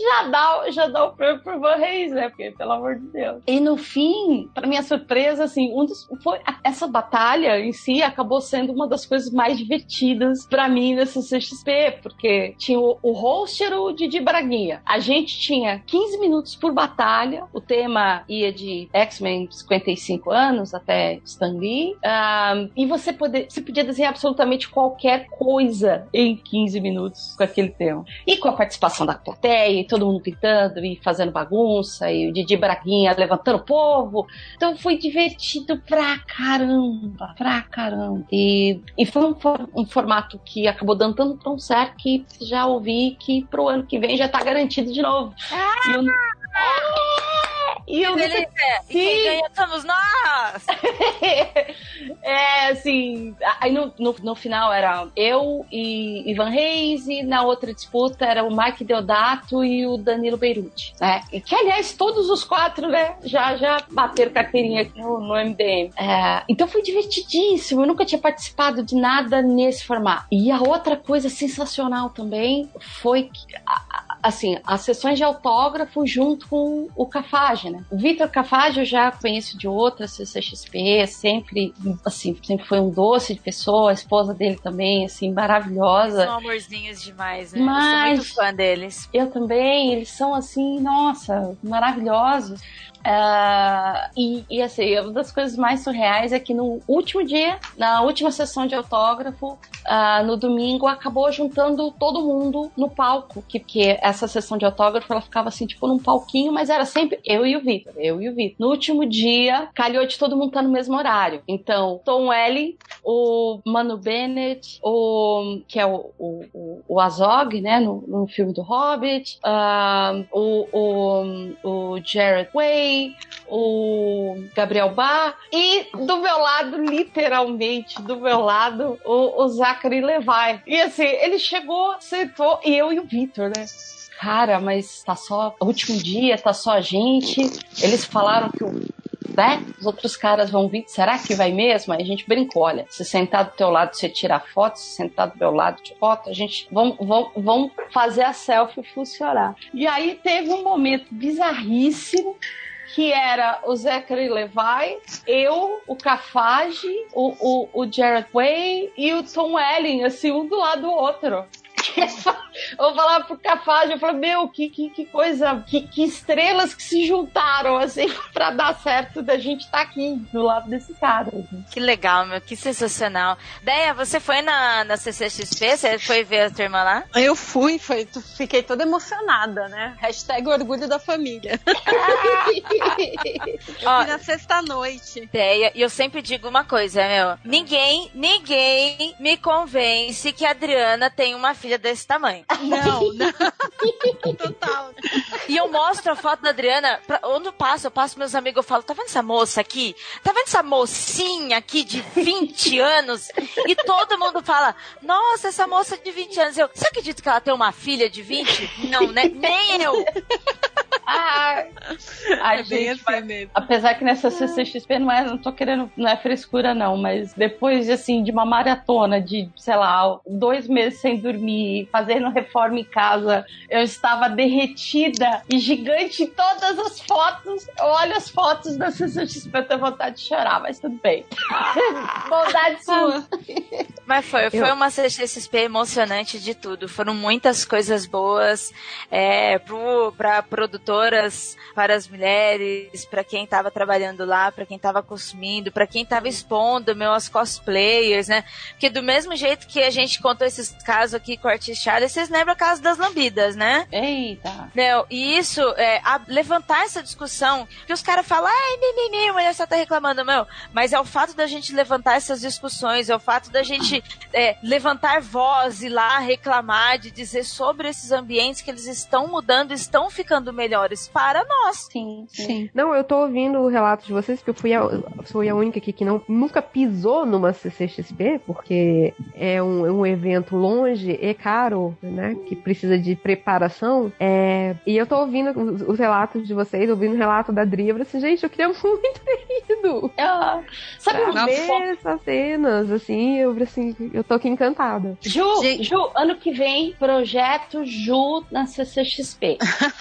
já dá, já dá o prêmio pro Van Reis, né? Porque, pelo amor de Deus. E no fim, para minha surpresa, assim, um dos, foi, essa batalha em si acabou sendo uma das coisas mais divertidas para mim nessa CXP, porque tinha o, o host era o Didi Braguinha. A gente tinha 15 minutos por batalha, o tema ia de X-Men 55 anos até Stan Lee, um, e você, poder, você podia desenhar absolutamente qualquer coisa em 15 minutos com aquele tema. E com a participação da plateia, e todo mundo gritando e fazendo bagunça, e o Didi Braguinha levantando o povo. Então foi divertido pra caramba, pra caramba. E, e foi um, um formato que acabou dando tão, tão certo que já ouvi que pro ano que vem já tá garantido de novo. Ah! E eu, delícia! E quem ganha somos nós! é, assim, aí no, no, no, final era eu e Ivan Reis, e na outra disputa era o Mike Deodato e o Danilo Beirute, né? E que, aliás, todos os quatro, né, já, já bateram carteirinha aqui no, no MDM. É, então foi divertidíssimo, eu nunca tinha participado de nada nesse formato. E a outra coisa sensacional também foi que assim, as sessões de autógrafo junto com o Cafage, né? O Vitor Cafage eu já conheço de outras CCXP, sempre, assim, sempre foi um doce de pessoa, a esposa dele também, assim, maravilhosa. São amorzinhos demais, né? Mas, eu sou muito fã deles. Eu também, eles são, assim, nossa, maravilhosos. Uh, e, e, assim, uma das coisas mais surreais é que no último dia, na última sessão de autógrafo, uh, no domingo, acabou juntando todo mundo no palco. Que, que essa sessão de autógrafo ela ficava assim, tipo, num palquinho, mas era sempre eu e o Vitor, eu e o Vitor. No último dia, calhou de todo mundo estar tá no mesmo horário. Então, Tom Ellie, o Mano Bennett, o, que é o, o, o Azog, né, no, no filme do Hobbit, uh, o, o, o Jared Way, o Gabriel Bar, e do meu lado, literalmente, do meu lado, o, o Zachary Levi. E assim, ele chegou, sentou, e eu e o Victor, né? Cara, mas tá só último dia, tá só a gente. Eles falaram que o né? Os outros caras vão vir, será que vai mesmo? Aí a gente brincou, olha, se sentar do teu lado você tira foto, se sentar do meu lado de foto, a gente vamos fazer a selfie funcionar. E aí teve um momento bizarríssimo que era o Zachary Levi, eu, o Cafage, o, o, o Jared Way e o Tom Welling, assim, um do lado do outro. Eu falava pro Cafage, eu falei, meu, que, que, que coisa, que, que, estrelas que se juntaram, assim, pra dar certo da gente estar tá aqui, do lado desse cara. Assim. Que legal, meu, que sensacional. Deia, você foi na, na CCXP? Você foi ver a tua irmã lá? Eu fui, foi, fiquei toda emocionada, né? Hashtag orgulho da família. eu Ó, fui na sexta-noite. Deia, e eu sempre digo uma coisa, meu, ninguém, ninguém me convence que a Adriana tem uma filha desse tamanho. Não, não. Total. E eu mostro a foto da Adriana, pra, onde eu passo, eu passo meus amigos, eu falo, tá vendo essa moça aqui? Tá vendo essa mocinha aqui de 20 anos? E todo mundo fala, nossa, essa moça de 20 anos. Eu, você acredita que ela tem uma filha de 20? Não, né? Nem eu. Ah, a é gente, assim apesar que nessa CCXP não é, não tô querendo, não é frescura não, mas depois de assim, de uma maratona de, sei lá, dois meses sem dormir, fazendo reforma em casa, eu estava derretida e gigante em todas as fotos. Eu olho as fotos da CCXP, eu tenho vontade de chorar, mas tudo bem. Bondade sua. Mas foi, foi eu... uma CCXP emocionante de tudo. Foram muitas coisas boas é, pro, pra produtoras, para as mulheres, para quem estava trabalhando lá, para quem estava consumindo, para quem estava expondo meus cosplayers, né? Porque do mesmo jeito que a gente contou esses casos aqui com Charles, vocês lembram caso das lambidas, né? Eita! Não, e isso, é, levantar essa discussão, que os caras falam, ai, mimimi, a mulher só tá reclamando, meu, mas é o fato da gente levantar essas discussões, é o fato da gente é, levantar voz e lá reclamar, de dizer sobre esses ambientes que eles estão mudando, estão ficando melhores para nós. Sim. sim. Sim. Não, eu tô ouvindo o relato de vocês, porque eu fui a, fui a única aqui que não, nunca pisou numa CCXP, porque é um, é um evento longe e caro, né? Que precisa de preparação. É, e eu tô ouvindo os, os relatos de vocês, ouvindo o relato da Dri, eu falei assim, gente, eu queria muito ter ido. Ah, sabe Pra ver foco? essas cenas, assim, eu falei assim, eu tô aqui encantada. Ju, Gente. Ju, ano que vem, projeto Ju na CCXP.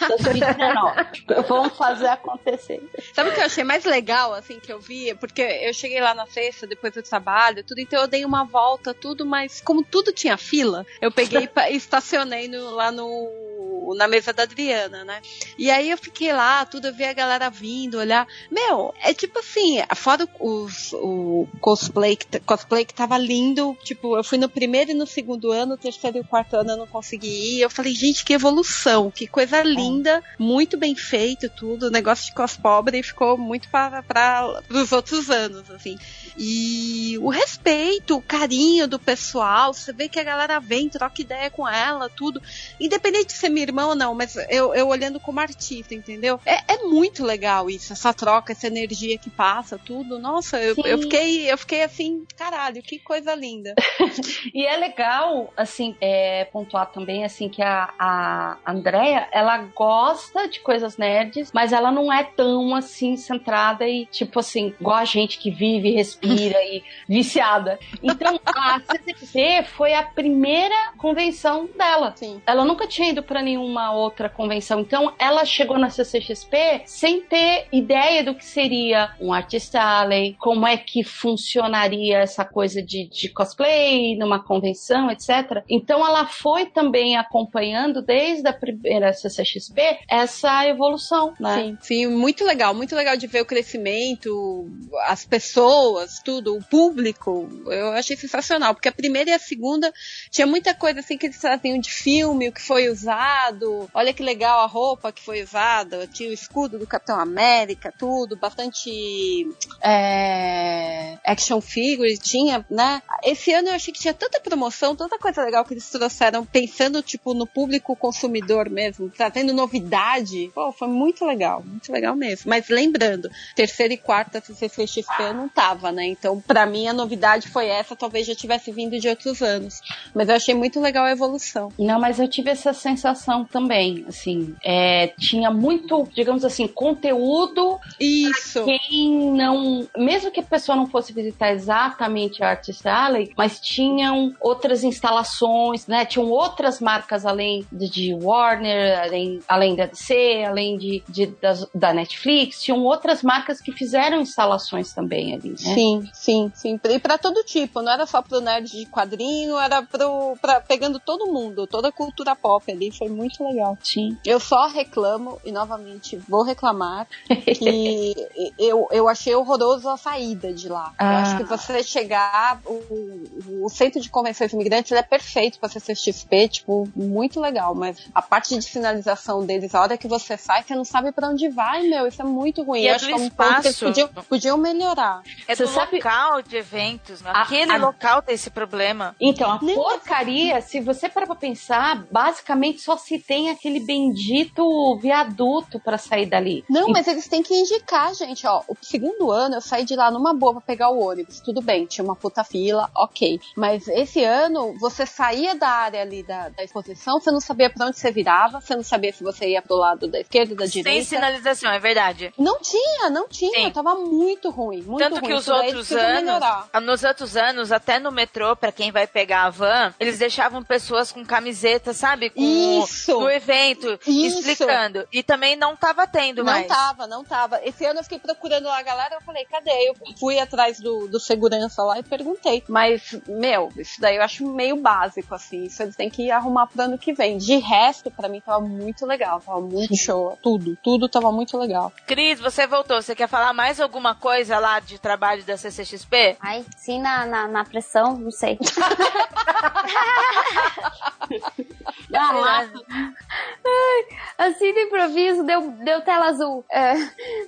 2019. Vamos fazer acontecer. Sabe o que eu achei mais legal, assim, que eu vi? Porque eu cheguei lá na sexta, depois do trabalho, tudo, então eu dei uma volta, tudo, mas como tudo tinha fila, eu peguei pa- e estacionei no- lá no na mesa da Adriana, né? E aí eu fiquei lá, tudo, eu vi a galera vindo, olhar. Meu, é tipo assim, fora os, o cosplay que, cosplay que tava lindo, tipo, eu fui no primeiro e no segundo ano, terceiro e quarto ano eu não consegui ir. Eu falei, gente, que evolução, que coisa linda, muito bem feito tudo, o negócio de cos pobre ficou muito para os outros anos, assim. E o respeito, o carinho do pessoal, você vê que a galera vem, troca ideia com ela, tudo. Independente de ser minha irmã ou não, mas eu, eu olhando como artista, entendeu? É, é muito legal isso, essa troca, essa energia que passa, tudo. Nossa, eu, eu fiquei, eu fiquei assim, caralho, que coisa linda. E é legal, assim, é, pontuar também, assim, que a, a Andrea, ela gosta de coisas nerds, mas ela não é tão, assim, centrada e, tipo assim, igual a gente que vive, respira e viciada. Então, a CCXP foi a primeira convenção dela. Sim. Ela nunca tinha ido pra nenhuma outra convenção. Então, ela chegou na CCXP sem ter ideia do que seria um Artist Alley, como é que funcionaria essa coisa de, de cosplay numa convenção, etc. Então, ela foi também acompanhando desde a primeira CCXP essa evolução, né? Sim, sim, muito legal, muito legal de ver o crescimento, as pessoas, tudo, o público. Eu achei sensacional, porque a primeira e a segunda tinha muita coisa assim que eles traziam de filme, o que foi usado. Olha que legal a roupa que foi usada, tinha o escudo do Capitão América, tudo, bastante é, action figure, tinha, né? Esse ano eu achei que tinha tanta promoção, tanta coisa legal que eles trouxeram, pensando, tipo, no público consumidor mesmo, trazendo novidade. Pô, foi muito legal, muito legal mesmo. Mas lembrando, terceira e quarta CCXP eu não tava, né? Então, pra mim, a novidade foi essa, talvez já tivesse vindo de outros anos. Mas eu achei muito legal a evolução. Não, mas eu tive essa sensação também, assim, é, tinha muito, digamos assim, conteúdo Isso! quem não, mesmo que a pessoa não fosse visitar exatamente a Artist Alley, mas tinham outras instalações, né? Tinham outras marcas além de, Warner, além, além da DC, além de, de- das- da Netflix, tinham outras marcas que fizeram instalações também ali, né? Sim, sim, sim. E pra todo tipo, não era só pro nerd de quadrinho, era pro, pra, pegando todo mundo, toda a cultura pop ali, foi muito legal. Sim. Eu só reclamo, e novamente vou reclamar, que eu, eu achei horroroso a saída de lá. Eu Ah. acho que você chegar, o, o centro de convenções imigrantes é perfeito pra CCXP, tipo, muito legal, mas a parte de sinalização deles, a hora que você sai, você não sabe pra onde vai, meu, isso é muito ruim. E eu é acho que é um ponto que eles espaço. podiam, podiam melhorar. É Você do sabe- local de eventos. A- Aquele a- local tem esse problema. Então, a Nem- se você parar pra pensar, basicamente só se tem aquele bendito viaduto pra sair dali. Não, E- mas eles têm que indicar, gente, ó. O segundo ano eu saí de lá numa boa pra pegar o ônibus. Tudo bem, tinha uma puta fila, ok. Mas esse ano, você saía da área ali da, da exposição, você não sabia pra onde você virava, você não sabia se você ia pro lado da esquerda, da Sem direita. sinalização, é verdade. Não tinha, não tinha. Sim. Tava muito ruim. Muito Tanto ruim. que os outros anos, melhorar. nos outros anos, até no metrô, pra quem vai pegar a van, eles deixavam pessoas com camiseta, sabe? Com Isso. do evento, Isso. explicando. E também não tava tendo Não mais. tava, não tava. Esse ano eu fiquei procurando lá a galera, eu falei, cadê? Eu fui atrás do, do segurança lá e perguntei. Mas, meu, isso daí eu acho meio básico, assim. Isso eles têm que arrumar pro ano que vem. De resto, pra mim tava muito legal, tava muito show. Tudo, tudo tava muito legal. Cris, você voltou. Você quer falar mais alguma coisa lá de trabalho da CCXP? Ai, sim, na, na, na pressão, não sei. Lá, Assim do improviso, deu, deu tela azul. É.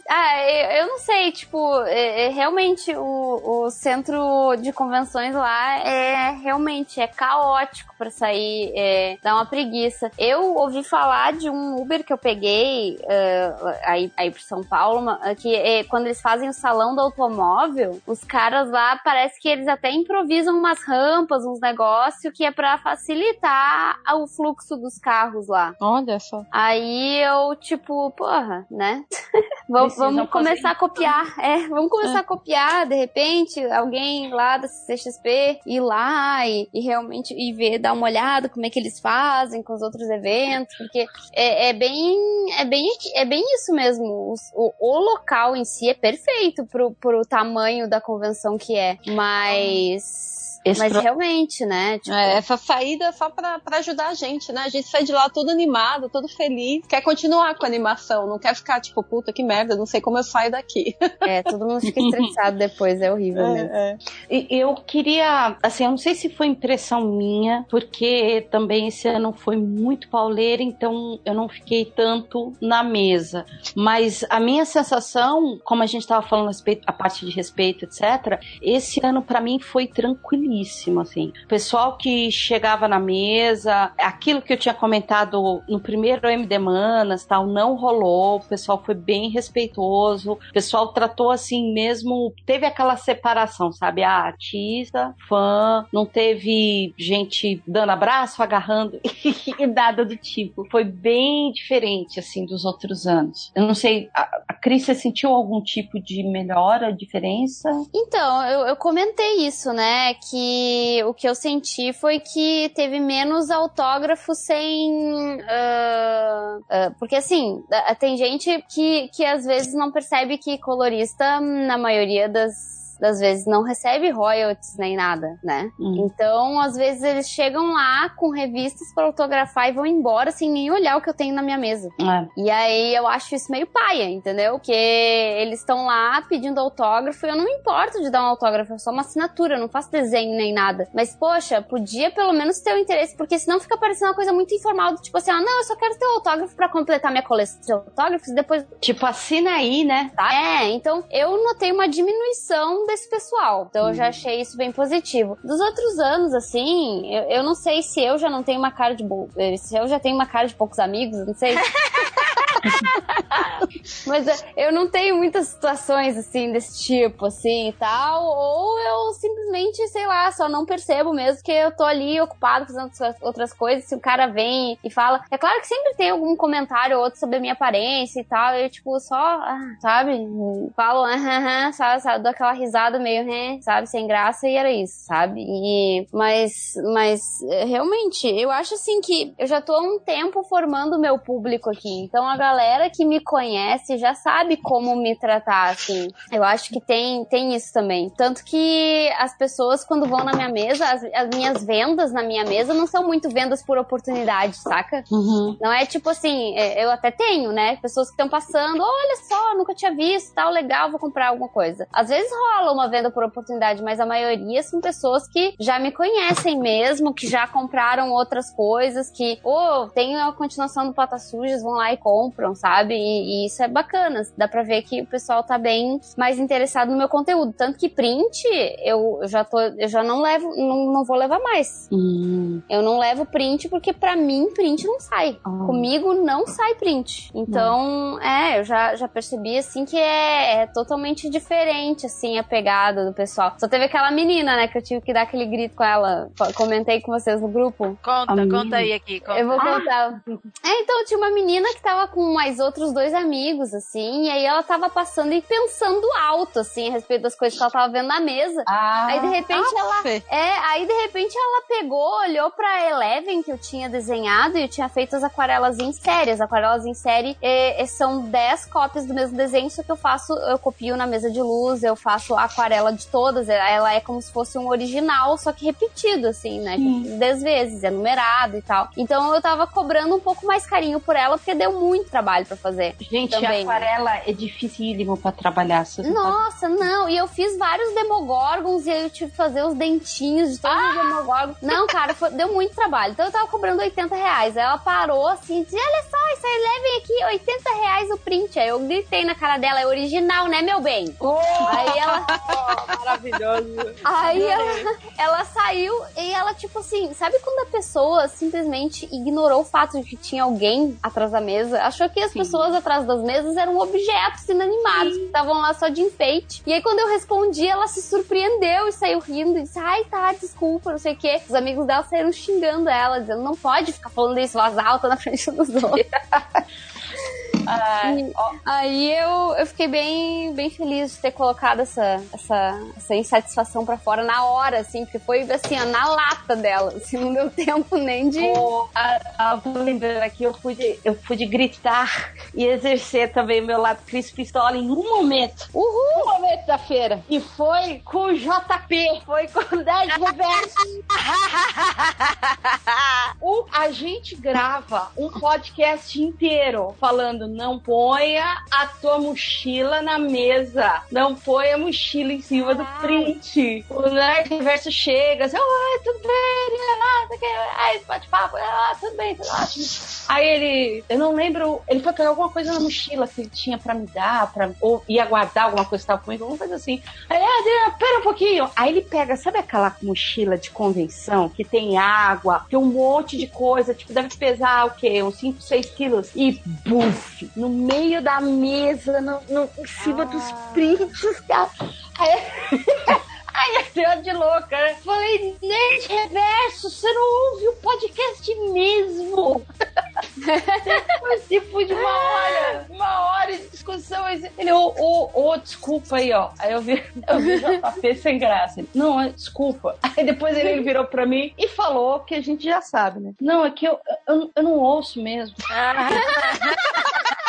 Ah, eu, eu não sei, tipo, é, é, realmente o, o centro de convenções lá é realmente é caótico pra sair, é, dá uma preguiça. Eu ouvi falar de um Uber que eu peguei uh, aí, aí pro São Paulo, que é, quando eles fazem o salão do automóvel, os caras lá parece que eles até improvisam umas rampas, uns negócios que é para facilitar o fluxo dos carros lá. Olha só. Aí eu, tipo, porra, né? vamos, vamos começar a copiar. É, vamos começar é. a copiar, de repente, alguém lá da CXP ir lá e, e, realmente e ver, dar uma olhada como é que eles fazem com os outros eventos, porque é, é bem, é bem, é bem isso mesmo. O, o, local em si é perfeito pro, pro tamanho da convenção que é, mas esse Mas pro... realmente, né? Tipo... É, essa saída é só pra, pra ajudar a gente, né? A gente sai de lá todo animado, todo feliz, quer continuar com a animação, não quer ficar tipo, puta que merda, não sei como eu saio daqui. É, todo mundo fica estressado depois, é horrível é, mesmo. É. E eu queria, assim, eu não sei se foi impressão minha, porque também esse ano foi muito pauleira, então eu não fiquei tanto na mesa. Mas a minha sensação, como a gente tava falando a, respeito, a parte de respeito, etc., esse ano para mim foi tranquilo assim. O pessoal que chegava na mesa, aquilo que eu tinha comentado no primeiro MD Manas, tal, não rolou. O pessoal foi bem respeitoso. O pessoal tratou assim mesmo, teve aquela separação, sabe? A artista, fã, não teve gente dando abraço, agarrando e nada do tipo. Foi bem diferente assim dos outros anos. Eu não sei, a, a Cris, você sentiu algum tipo de melhora, diferença? Então, eu, eu comentei isso, né? Que o que eu senti foi que teve menos autógrafos sem. Uh, uh, porque assim, tem gente que, que às vezes não percebe que colorista, na maioria das das vezes não recebe royalties nem nada, né? Uhum. Então, às vezes eles chegam lá com revistas para autografar e vão embora sem nem olhar o que eu tenho na minha mesa. É. E aí eu acho isso meio paia, entendeu? Porque eles estão lá pedindo autógrafo e eu não me importo de dar um autógrafo, é só uma assinatura, eu não faço desenho nem nada. Mas, poxa, podia pelo menos ter o um interesse, porque senão fica parecendo uma coisa muito informal, do tipo assim, ah, não, eu só quero ter o autógrafo para completar minha coleção de autógrafos e depois. Tipo, assina aí, né? Tá? É, então eu notei uma diminuição desse pessoal. Então eu já uhum. achei isso bem positivo. Dos outros anos, assim, eu, eu não sei se eu já não tenho uma cara de. Eh, se eu já tenho uma cara de poucos amigos, não sei. Mas eh, eu não tenho muitas situações assim desse tipo, assim e tal. Ou eu simplesmente, sei lá, só não percebo mesmo que eu tô ali ocupado fazendo outras coisas. Se o cara vem e fala. É claro que sempre tem algum comentário ou outro sobre a minha aparência e tal. Eu, tipo, só, ah, sabe? Falo, aham, sabe, sabe? Dou aquela risada meio, né, sabe? Sem graça e era isso, sabe? E, mas, mas eh, realmente, eu acho assim que eu já tô há um tempo formando o meu público aqui. Então a galera que me conhece já sabe como me tratar, assim. Eu acho que tem, tem isso também. Tanto que as pessoas, quando vão na minha mesa, as, as minhas vendas na minha mesa não são muito vendas por oportunidade, saca? Uhum. Não é tipo assim, é, eu até tenho, né? Pessoas que estão passando, olha só, nunca tinha visto, tal, legal, vou comprar alguma coisa. Às vezes rola uma venda por oportunidade, mas a maioria são pessoas que já me conhecem mesmo, que já compraram outras coisas, que, ou oh, tem a continuação do Patas Sujas, vão lá e compram, sabe? E, e, isso é bacana. Dá pra ver que o pessoal tá bem mais interessado no meu conteúdo. Tanto que print, eu, eu já tô, eu já não levo, não, não vou levar mais. Hum. Eu não levo print porque para mim print não sai. Oh. Comigo não sai print. Então, hum. é, eu já, já percebi assim que é, é totalmente diferente, assim, a pegada do pessoal. Só teve aquela menina, né, que eu tive que dar aquele grito com ela. Comentei com vocês no grupo. Conta, a conta aí aqui. Conta. Eu vou contar. Ah. É, então tinha uma menina que tava com mais outros dois amigos, assim, e aí ela tava passando e pensando alto, assim, a respeito das coisas que ela tava vendo na mesa. Ah, aí de repente ah, ela. Fê. É, aí de repente ela pegou, olhou pra Eleven que eu tinha desenhado e eu tinha feito as aquarelas em série. As aquarelas em série é, são 10 cópias do mesmo desenho, só que eu faço, eu copio na mesa de luz, eu faço a aquarela de todas, ela é como se fosse um original, só que repetido, assim, né? Hum. Dez vezes, é numerado e tal. Então eu tava cobrando um pouco mais carinho por ela, porque deu muito trabalho para fazer. Gente, também. aquarela é dificílimo pra trabalhar. Nossa, não. E eu fiz vários demogorgons e aí eu tive que fazer os dentinhos de todos os demogorgons. Não, cara, foi- deu muito trabalho. Então eu tava cobrando 80 reais. Aí ela parou assim e disse: Olha só, isso aí, levem aqui 80 reais o print. Aí eu gritei na cara dela: É original, né, meu bem? Aí ela. Maravilhoso. Aí ela, ela saiu e ela, tipo assim, sabe quando a pessoa simplesmente ignorou o fato de que tinha alguém atrás da mesa? Achou que as pessoas atrás das mesas eram objetos inanimados que estavam lá só de enfeite. E aí, quando eu respondi, ela se surpreendeu e saiu rindo e disse: Ai, tá, desculpa, não sei o quê. Os amigos dela saíram xingando ela, dizendo: Não pode ficar falando isso voz alta na frente dos outros. Ah, aí eu, eu fiquei bem, bem feliz de ter colocado essa, essa, essa insatisfação pra fora na hora, assim, porque foi assim, ó, na lata dela. Assim, não deu tempo nem de. o- a- a- vou lembrando aqui, eu pude, eu pude gritar e exercer também meu lado Cris Pistola em um momento. Uhul! Um momento da feira. E foi com o JP, foi com o 10 Reverso. O- a gente grava um podcast inteiro falando não ponha a tua mochila na mesa, não ponha a mochila em cima do print. O Nerd Reverso chega, assim, oi, tudo bem, ah, que, aí bate papo, ah, tudo bem, tudo ótimo. Aí ele, eu não lembro, ele foi pegar alguma coisa na mochila que ele tinha pra me dar, pra, ou ia guardar alguma coisa que tava comigo, alguma coisa assim. Aí, ah, pera um pouquinho. Aí ele pega, sabe aquela mochila de convenção que tem água, tem um monte de coisa, tipo, deve pesar o quê? Uns 5, 6 quilos. E buf, no meio da mesa, no, no- em cima dos prints, cara. Aí, Aí eu de louca, né? Falei, Nerd Reverso, você não ouve o podcast mesmo? Depois tipo de uma hora, uma hora de discussão. Ele, ô, ô, ô, desculpa aí, ó. Aí eu vi, eu vi o JP sem graça. Ele, não, é, desculpa. Aí depois ele virou pra mim e falou que a gente já sabe, né? Não, é que eu, eu, eu não ouço mesmo.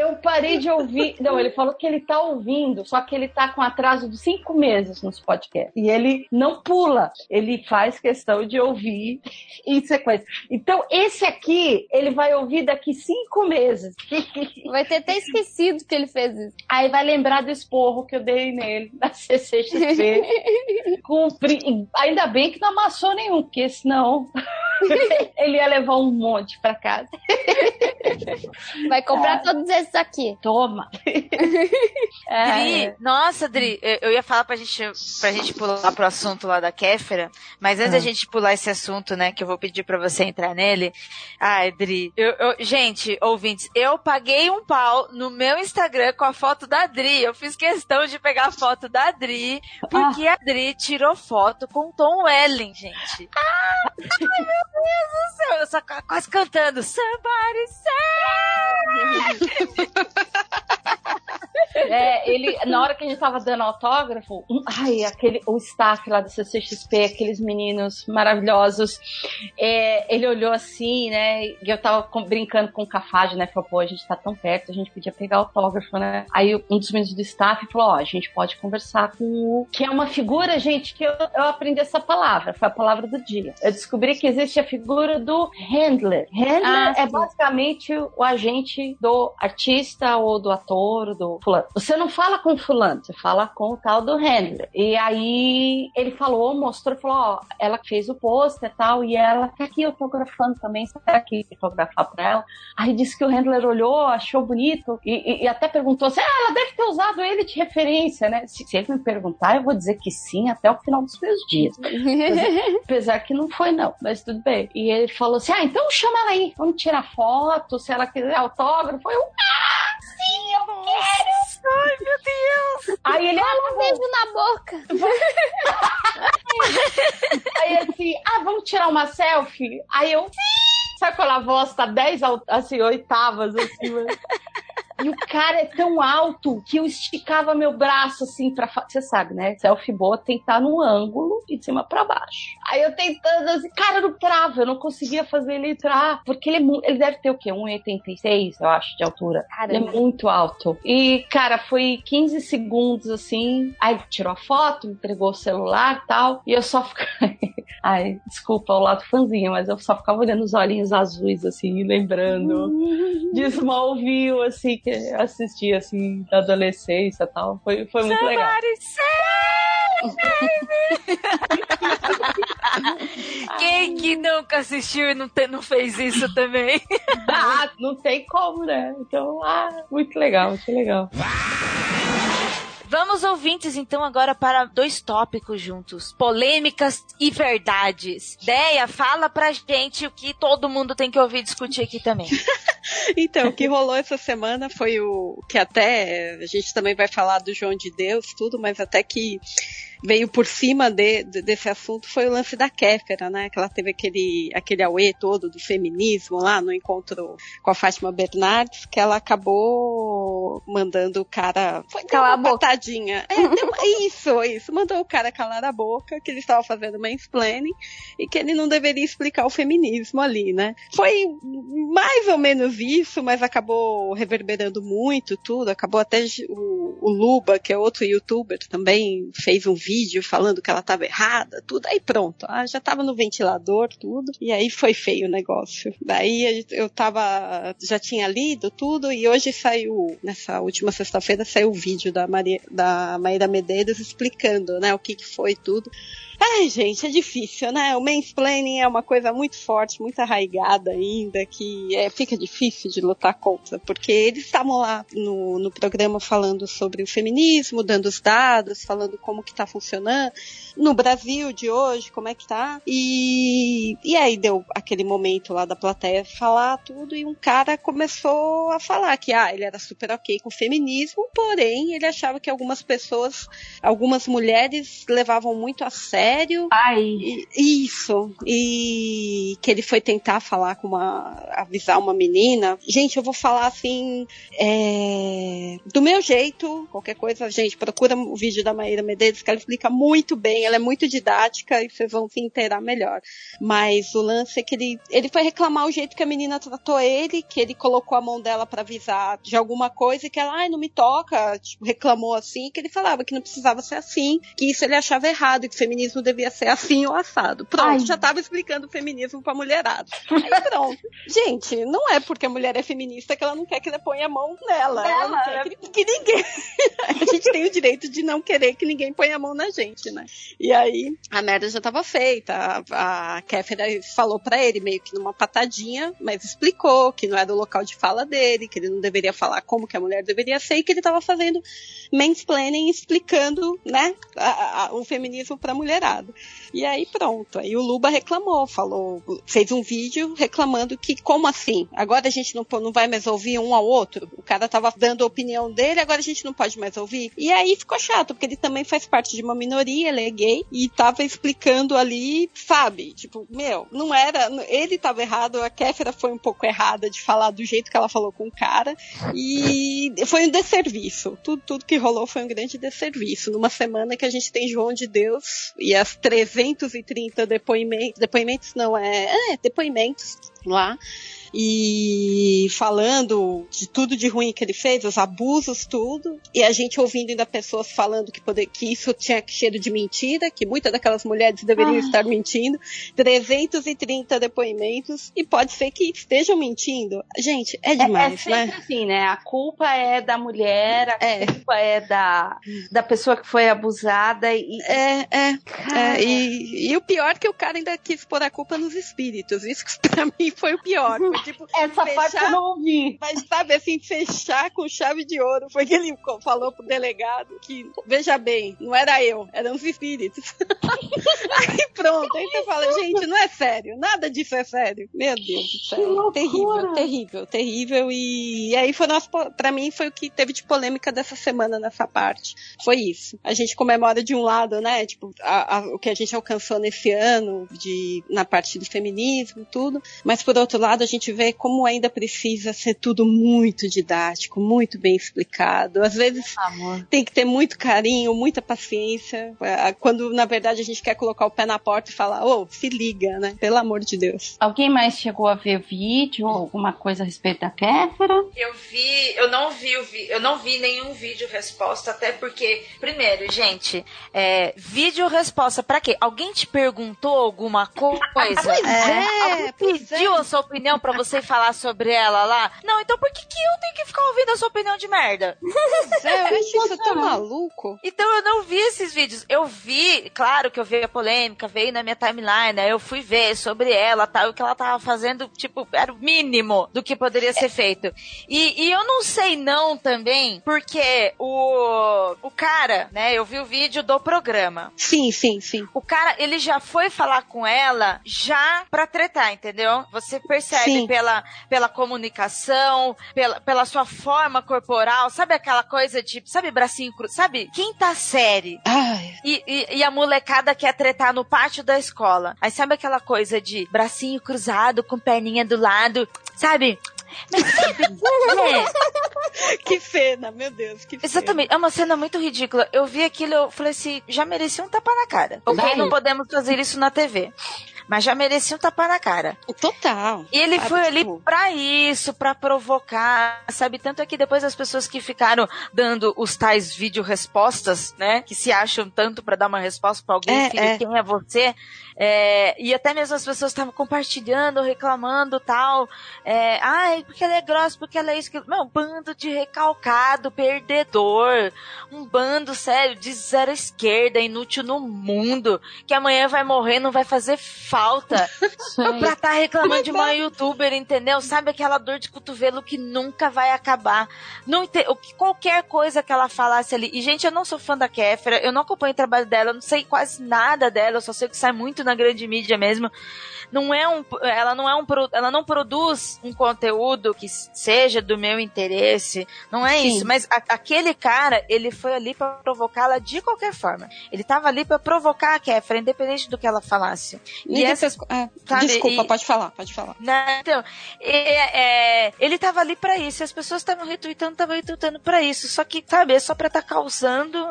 Eu parei de ouvir. Não, ele falou que ele tá ouvindo, só que ele tá com atraso de cinco meses nos podcasts. E ele não pula, ele faz questão de ouvir em sequência. Então, esse aqui, ele vai ouvir daqui cinco meses. Vai ter até esquecido que ele fez isso. Aí vai lembrar do esporro que eu dei nele na CCXP. Com o pri- Ainda bem que não amassou nenhum, porque senão ele ia levar um monte pra casa. Vai comprar todos esses aqui. Toma! É. Dri, nossa, Dri, eu- ia falar pra gente, pra gente pular pro assunto lá da Kéfera, mas antes da gente pular esse assunto, né, que eu vou pedir pra você entrar nele. Ai, Dri, eu, eu- gente, ouvintes, eu paguei um pau no meu Instagram com a foto da Dri. Eu fiz questão de pegar a foto da Dri, porque a Dri tirou foto com Tom Welling, gente. Ai, meu Deus do céu, eu só quase cantando Somebody Save! É, ele, na hora que a gente tava dando autógrafo, um- ai, aquele, o staff lá do CCXP, aqueles meninos maravilhosos, é, ele olhou assim, né, e eu tava com- brincando com o Cafage, né, falou, pô, a gente tá tão perto, a gente podia pegar autógrafo, né, aí um dos meninos do staff falou, ó, a gente pode conversar com o, que é uma figura, gente, que eu, eu aprendi essa palavra, foi a palavra do dia. Eu descobri que existe a figura do handler. Handler Ah, é basicamente o agente do artista ou do ator, do fulano. Você não fala com fulano, você fala com o tal do handler. E aí ele falou, mostrou, falou, ó, ela fez o pôster e tal, e ela tá aqui autografando também, você tá aqui autografar pra ela. Aí disse que o handler olhou, achou bonito, e, e- e até perguntou assim, ah, ela deve ter usado ele de referência, né? Se, se ele me perguntar, eu vou dizer que sim até o final dos meus dias. Apesar que não foi, não, mas tudo bem. E ele falou assim: ah, então chama ela aí, vamos tirar foto, se ela quiser autógrafo. Eu, ah, sim, eu quero! Ai, meu Deus! Aí ele, ah, Um beijo na boca. aí assim, ah, vamos tirar uma selfie? Aí eu, sim! Sabe quando a voz tá 10 al- assim, oitavas acima? E o cara é tão alto que eu esticava meu braço assim pra. Você sabe, né? Selfie boa tem que estar no ângulo e de cima pra baixo. Aí eu tentando assim, cara, não trava, eu não conseguia fazer ele entrar. Porque ele, é ele deve ter o quê? 1,86, eu acho, de altura. Ele é Caramba. muito alto. E, cara, foi 15 segundos assim. Aí tirou a foto, entregou o celular e tal. E eu só fiquei. Ai, desculpa o lado fãzinho, mas eu só ficava olhando os olhinhos azuis, assim, lembrando de Smallville, assim, que eu assisti, assim, da adolescência e tal. Foi, foi muito legal. Quem que nunca assistiu e não, te- não fez isso também? Ah, não tem como, né? Então, ah, muito legal, muito legal. Vamos, ouvintes, então, agora para dois tópicos juntos: polêmicas e verdades. Deia, fala pra gente o que todo mundo tem que ouvir discutir aqui também. Então, o que rolou essa semana foi o que até a gente também vai falar do João de Deus, tudo, mas até que veio por cima de- de- desse assunto foi o lance da Kéfera, né? Que ela teve aquele, aquele auê todo do feminismo lá no encontro com a Fátima Bernardes, que ela acabou mandando o cara. Foi Calar uma a boca. patadinha. É, deu isso, isso. Mandou o cara calar a boca, que ele estava fazendo mansplaining e que ele não deveria explicar o feminismo ali, né? Foi mais ou menos isso, mas acabou reverberando muito tudo. Acabou até o, o Luba, que é outro youtuber, também fez um vídeo falando que ela estava errada, tudo. Aí pronto, ah, já estava no ventilador, tudo. E aí foi feio o negócio. Daí eu tava, já tinha lido tudo e hoje saiu, nessa última sexta-feira, saiu o vídeo da, Maria, da Maíra Medeiros explicando, né, o que, que foi tudo. Ai, gente, é difícil, né? O mansplaining é uma coisa muito forte, muito arraigada ainda, que é, fica difícil de lutar contra, porque eles estavam lá no, no programa falando sobre o feminismo, dando os dados, falando como que tá funcionando no Brasil de hoje, como é que tá. E, e aí deu aquele momento lá da plateia falar tudo e um cara começou a falar que ah, ele era super ok com o feminismo, porém ele achava que algumas pessoas, algumas mulheres levavam muito a sério Ai, e- Isso. E que ele foi tentar falar com uma. avisar uma menina. Gente, eu vou falar assim. é, do meu jeito. Qualquer coisa, gente, procura o vídeo da Maíra Medeiros, que ela explica muito bem. Ela é muito didática e vocês vão se inteirar melhor. Mas o lance é que ele, ele foi reclamar o jeito que a menina tratou ele, que ele colocou a mão dela pra avisar de alguma coisa e que ela, ai, não me toca. Tipo, reclamou assim, que ele falava que não precisava ser assim, que isso ele achava errado, que o feminismo devia ser assim ou assado. Pronto, Ai. já tava explicando o feminismo pra mulherada. Aí pronto. Gente, não é porque a mulher é feminista que ela não quer que ele ponha a mão nela. ela não Dela, quer que, que ninguém. a gente tem o direito de não querer que ninguém ponha a mão na gente, né? E aí a merda já tava feita. A, a Kéfera falou pra ele meio que numa patadinha, mas explicou que não era o local de fala dele, que ele não deveria falar como que a mulher deveria ser e que ele tava fazendo mansplaining explicando, né, a- a- o feminismo pra mulherada. E aí pronto, aí o Luba reclamou, falou, fez um vídeo reclamando que como assim? Agora a gente não, não vai mais ouvir um ao outro? O cara tava dando a opinião dele, agora a gente não pode mais ouvir? E aí ficou chato, porque ele também faz parte de uma minoria, ele é gay, e tava explicando ali, sabe? Tipo, meu, não era, ele tava errado, a Kéfera foi um pouco errada de falar do jeito que ela falou com o cara, e foi um desserviço. Tudo, tudo que rolou foi um grande desserviço. Numa semana que a gente tem João de Deus e as 330 depoimentos, depoimentos não, é, é depoimentos lá. E falando de tudo de ruim que ele fez, os abusos, tudo. E a gente ouvindo ainda pessoas falando que, poder, que isso tinha cheiro de mentira, que muitas daquelas mulheres deveriam estar mentindo. 330 depoimentos. E pode ser que estejam mentindo. Gente, é é, é demais, sempre né? assim, né? A culpa é da mulher, a É. culpa é da, da pessoa que foi abusada e. É, é. É, e, e o pior é que o cara ainda quis pôr a culpa nos espíritos. Isso que pra mim foi o pior. Foi tipo, essa parte eu fechar- não ouvi. mas sabe assim, fechar com chave de ouro. Foi que ele falou pro delegado que, veja bem, não era eu, eram os espíritos. aí pronto, aí você fala, gente, não é sério, nada disso é sério. Meu Deus do céu. Terrível, terrível, terrível. E, aí foram as, po- pra mim foi o que teve de polêmica dessa semana nessa parte. Foi isso. A gente comemora de um lado, né? Tipo, a- a- o que a gente alcançou nesse ano de, na parte do feminismo, tudo. Mas por outro lado, a gente vê como ainda precisa ser tudo muito didático, muito bem explicado. Às vezes Amor. tem que ter muito carinho, muita paciência. eh, Quando na verdade a gente quer colocar o pé na porta e falar, ô, se liga, né? Pelo amor de Deus. Alguém mais chegou a ver vídeo ou alguma coisa a respeito da Kéfera? Eu vi, eu não vi eu não vi nenhum vídeo resposta, até porque, primeiro, gente, é, vídeo resposta para quê? Alguém te perguntou alguma coisa? Pois é, Alguém pediu a sua opinião para você falar sobre ela lá? Não, então por que, que eu tenho que ficar ouvindo a sua opinião de merda? Pois é, eu acho isso tão maluco. Então eu não vi esses vídeos. Eu vi, claro que eu vi a polêmica, veio na minha timeline, né? Eu fui ver sobre ela, tal, o que ela tava fazendo, tipo, era o mínimo do que poderia ser feito. E, e eu não sei não também, porque o, o cara, né? Eu vi o vídeo do programa. Sim, sim, sim. O cara, ele já foi falar com ela já pra tretar, entendeu? Você percebe Sim. pela, pela comunicação, pela, pela sua forma corporal, sabe aquela coisa de, sabe, bracinho cruzado, sabe? Quinta série. Ai, E, e, e a molecada quer tretar no pátio da escola. Aí sabe aquela coisa de bracinho cruzado, com perninha do lado, sabe? É, que cena, meu Deus, que cena. Exatamente, é uma cena muito ridícula. Eu vi aquilo, eu falei assim, já merecia um tapa na cara. Ok, Vai. não podemos fazer isso na TV. Mas já merecia um tapa na cara. Total. E ele foi ali tipo, pra isso, pra provocar, sabe? Tanto é que depois as pessoas que ficaram dando os tais vídeo respostas, né? Que se acham tanto pra dar uma resposta pra alguém, É, filho, é. quem é você? É, e até mesmo as pessoas estavam compartilhando, reclamando tal. É, Ai, porque ela é grossa, porque ela é isso. Que... Meu, um bando de recalcado, perdedor. Um bando, sério, de zero esquerda, inútil no mundo. Que amanhã vai morrer, não vai fazer falta. pra estar reclamando de uma youtuber, entendeu? Sabe aquela dor de cotovelo que nunca vai acabar. Não ente- o que- Qualquer coisa que ela falasse ali. E, gente, eu não sou fã da Kéfera, eu não acompanho o trabalho dela, eu não sei quase nada dela, eu só sei que sai muito na grande mídia mesmo. Não é um, ela não é um, ela não produz um conteúdo que seja do meu interesse, não é Sim. isso. Mas a- aquele cara, ele foi ali pra provocá-la de qualquer forma. Ele tava ali pra provocar a Kéfera, independente do que ela falasse. E ninguém fez- é, sabe, Desculpa, e- pode falar, pode falar. né? Então, é, é, ele tava ali pra isso, e as pessoas estavam retweetando, estavam retweetando pra isso. Só que, sabe, é só pra estar causando,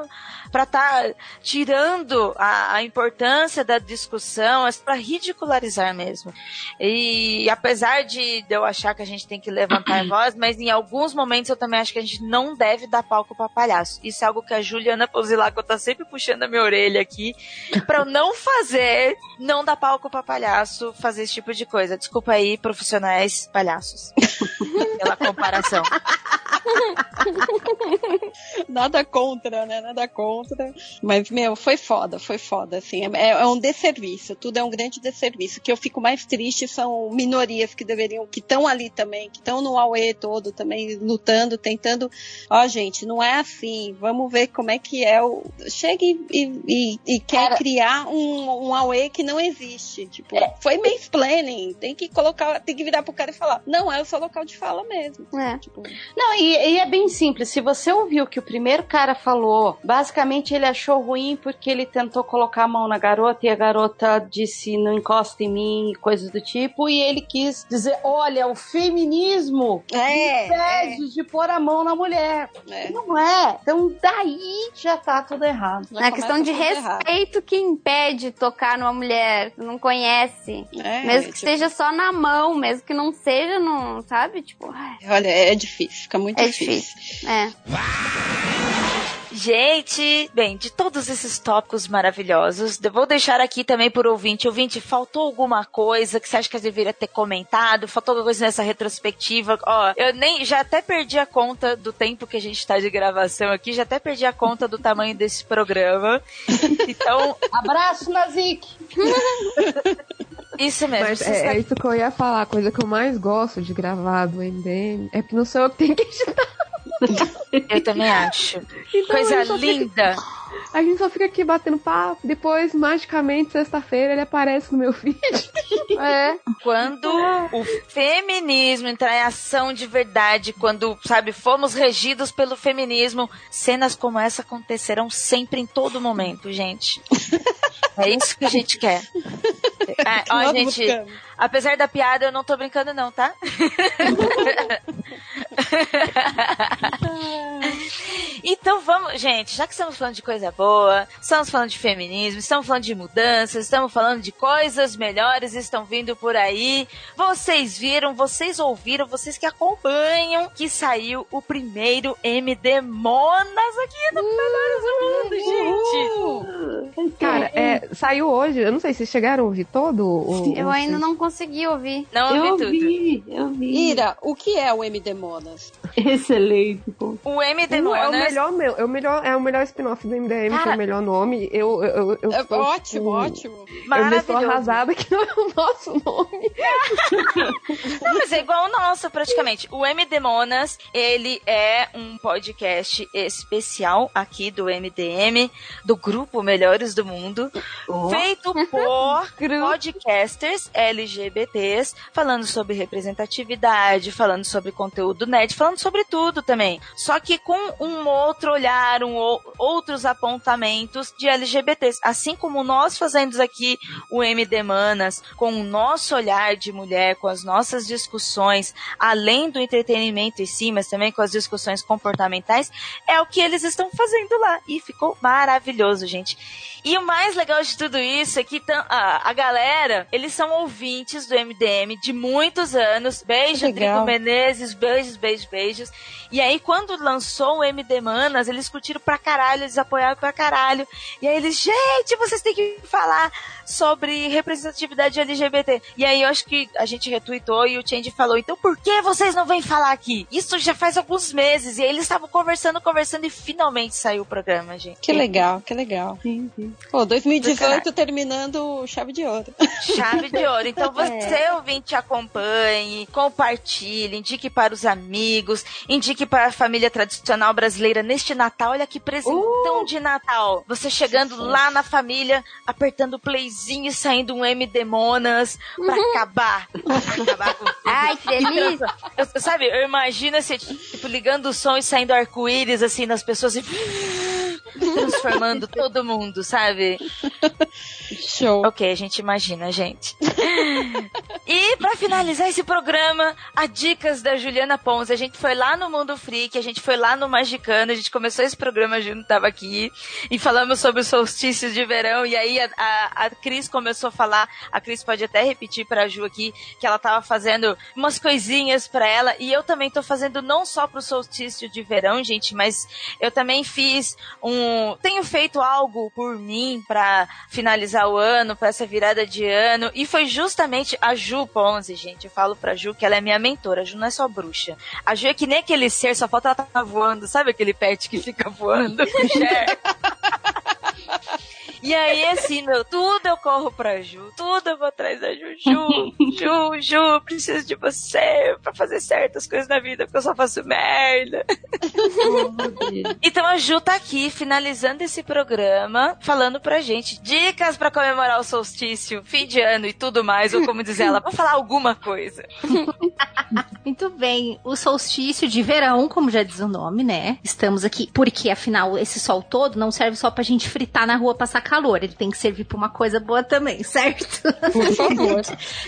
pra estar tirando a, a importância da discussão, é pra ridicularizar mesmo. E apesar de eu achar que a gente tem que levantar a voz, mas em alguns momentos eu também acho que a gente não deve dar palco pra palhaço. Isso é algo que a Juliana Pozilaco tá sempre puxando a minha orelha aqui, pra eu não fazer, não dar palco pra palhaço, fazer esse tipo de coisa. Desculpa aí, profissionais palhaços. Pela comparação. Nada contra, né? Nada contra. Mas, meu, foi foda, foi foda, assim. É, é um desserviço, tudo é um grande desserviço. O que eu fico mais triste são minorias que deveriam, que estão ali também, que estão no AUE todo também, lutando, tentando. Ó, gente, não é assim. Vamos ver como é que é o. Chega e, e, e- e quer Cara- criar um, um AUE que não existe. Tipo, foi mansplaining. Tem que colocar, tem que virar pro cara e falar. Não, é o seu local de fala mesmo. É. Tipo, Não, e, e é bem simples. Se você ouviu o que o primeiro cara falou, basicamente ele achou ruim porque ele tentou colocar a mão na garota e a garota disse não encosta em mim, e coisas do tipo, e ele quis dizer: olha, o feminismo é, impede de pôr a mão na mulher. é. Não é. Então daí já tá tudo errado. Já É a questão de tudo errado. respeito que impede tocar numa mulher não conhece. É, mesmo que tipo, seja só na mão, mesmo que não seja, não, sabe? Tipo, ai, Olha, é difícil, fica muito é difícil. difícil. É. Gente, bem, de todos esses tópicos maravilhosos, eu vou deixar aqui também por ouvinte. Ouvinte, faltou alguma coisa que você acha que eu deveria ter comentado? Faltou alguma coisa nessa retrospectiva? Ó, eu nem, já até perdi a conta do tempo que a gente tá de gravação aqui, já até perdi a conta do tamanho desse programa. Então, Abraço, Nazik! isso mesmo. Mas é, é isso que eu ia falar. A coisa que eu mais gosto de gravar do MDM é que não sou eu que tenho que editar. Eu também acho. Então, Coisa a gente só fica- linda. a gente só fica aqui batendo papo. Depois, magicamente, sexta-feira, ele aparece no meu vídeo. É. Quando o feminismo entrar em ação de verdade, quando, sabe, fomos regidos pelo feminismo, cenas como essa acontecerão sempre em todo momento, gente. É isso que a gente quer. Ah, ó, Nós gente, buscamos. apesar da piada, eu não tô brincando não, tá? Então vamos, gente, já que estamos falando de coisa boa, estamos falando de feminismo, estamos falando de mudanças, estamos falando de coisas melhores estão vindo por aí. Vocês viram, vocês ouviram, vocês que acompanham que saiu o primeiro MD Monas aqui no Melhores do Mundo, gente. Cara, é, saiu hoje, eu não sei se vocês chegaram a ouvir todo o. Eu ainda não consegui ouvir. Não ouvi Eu tudo. vi, eu vi. Ira, o que é o MD Monas? love. Excelente. pô. O MD é o Monas melhor meu, é o melhor, é o melhor spin-off do MDM, que é Cara. o melhor nome. Eu, eu, eu, eu É tô, ótimo, ótimo. Eu estou maravilhoso. arrasada que não é o nosso nome. Não, mas é igual o nosso, praticamente. O MD Monas, ele é um podcast especial aqui do MDM, do grupo Melhores do Mundo, feito por podcasters LGBTs, falando sobre representatividade, falando sobre conteúdo nerd, falando sobre tudo também. Só que com um outro olhar, um, ou- outros apontamentos de LGBTs. Assim como nós fazemos aqui o MD Manas, com o nosso olhar de mulher, com as nossas discussões, além do entretenimento em si, mas também com as discussões comportamentais, é o que eles estão fazendo lá. E ficou maravilhoso, gente. E o mais legal de tudo isso é que a, a galera, eles são ouvintes do MDM de muitos anos. Beijo. Drigo Menezes, beijos, beijos, beijos. E aí, quando lançou o MD Manas, eles curtiram pra caralho, eles apoiaram pra caralho. E aí eles, gente, vocês têm que falar sobre representatividade LGBT. E aí eu acho que a gente retweetou e o Change falou, então por que vocês não vêm falar aqui? Isso já faz alguns meses. E aí eles estavam conversando, conversando e finalmente saiu o programa, gente. Que legal, que legal. Sim, sim. Pô, Do 2018 terminando chave de ouro. Chave de ouro. Então você, ouvinte, acompanhe, compartilhe, indique para os amigos, indique para a família tradicional brasileira neste Natal. Olha que presentão de Natal. Você chegando lá na família, apertando o playzinho e saindo um MD Monas pra acabar. Pra acabar com Ai, que delícia. eu, eu- sabe, eu imagino assim, tipo, ligando o som e saindo arco-íris assim nas pessoas e transformando todo mundo, sabe? Show. Ok, a gente imagina, gente. e pra finalizar esse programa, a dicas da Juliana Pons. A gente foi lá no Mundo Freak, a gente foi lá no Magicano, a gente começou esse programa junto, tava aqui, e falamos sobre os solstícios de verão, e aí a, a, a Cris começou a falar, a Cris pode até repetir pra Ju aqui, que ela tava fazendo umas coisinhas pra ela, e eu também tô fazendo não só pro solstício de verão, gente, mas eu também fiz um, tenho feito algo por mim pra finalizar o ano, pra essa virada de ano, e foi justamente a Ju Ponzi, gente. Eu falo pra Ju que ela é minha mentora. A Ju não é só bruxa. A Ju é que nem aquele ser, só falta ela tá voando. Sabe aquele pet que fica voando? E aí, assim, meu, tudo eu corro pra Ju, tudo eu vou atrás da Ju. Ju, Ju, Ju, preciso de você pra fazer certas coisas na vida, porque eu só faço merda. Então a Ju tá aqui finalizando esse programa, falando pra gente dicas pra comemorar o solstício, fim de ano e tudo mais, ou como diz ela, vamos falar alguma coisa. Muito bem, o solstício de verão, como já diz o nome, né? Estamos aqui porque, afinal, esse sol todo não serve só pra gente fritar na rua passar calor, ele tem que servir pra uma coisa boa também, certo? Por favor.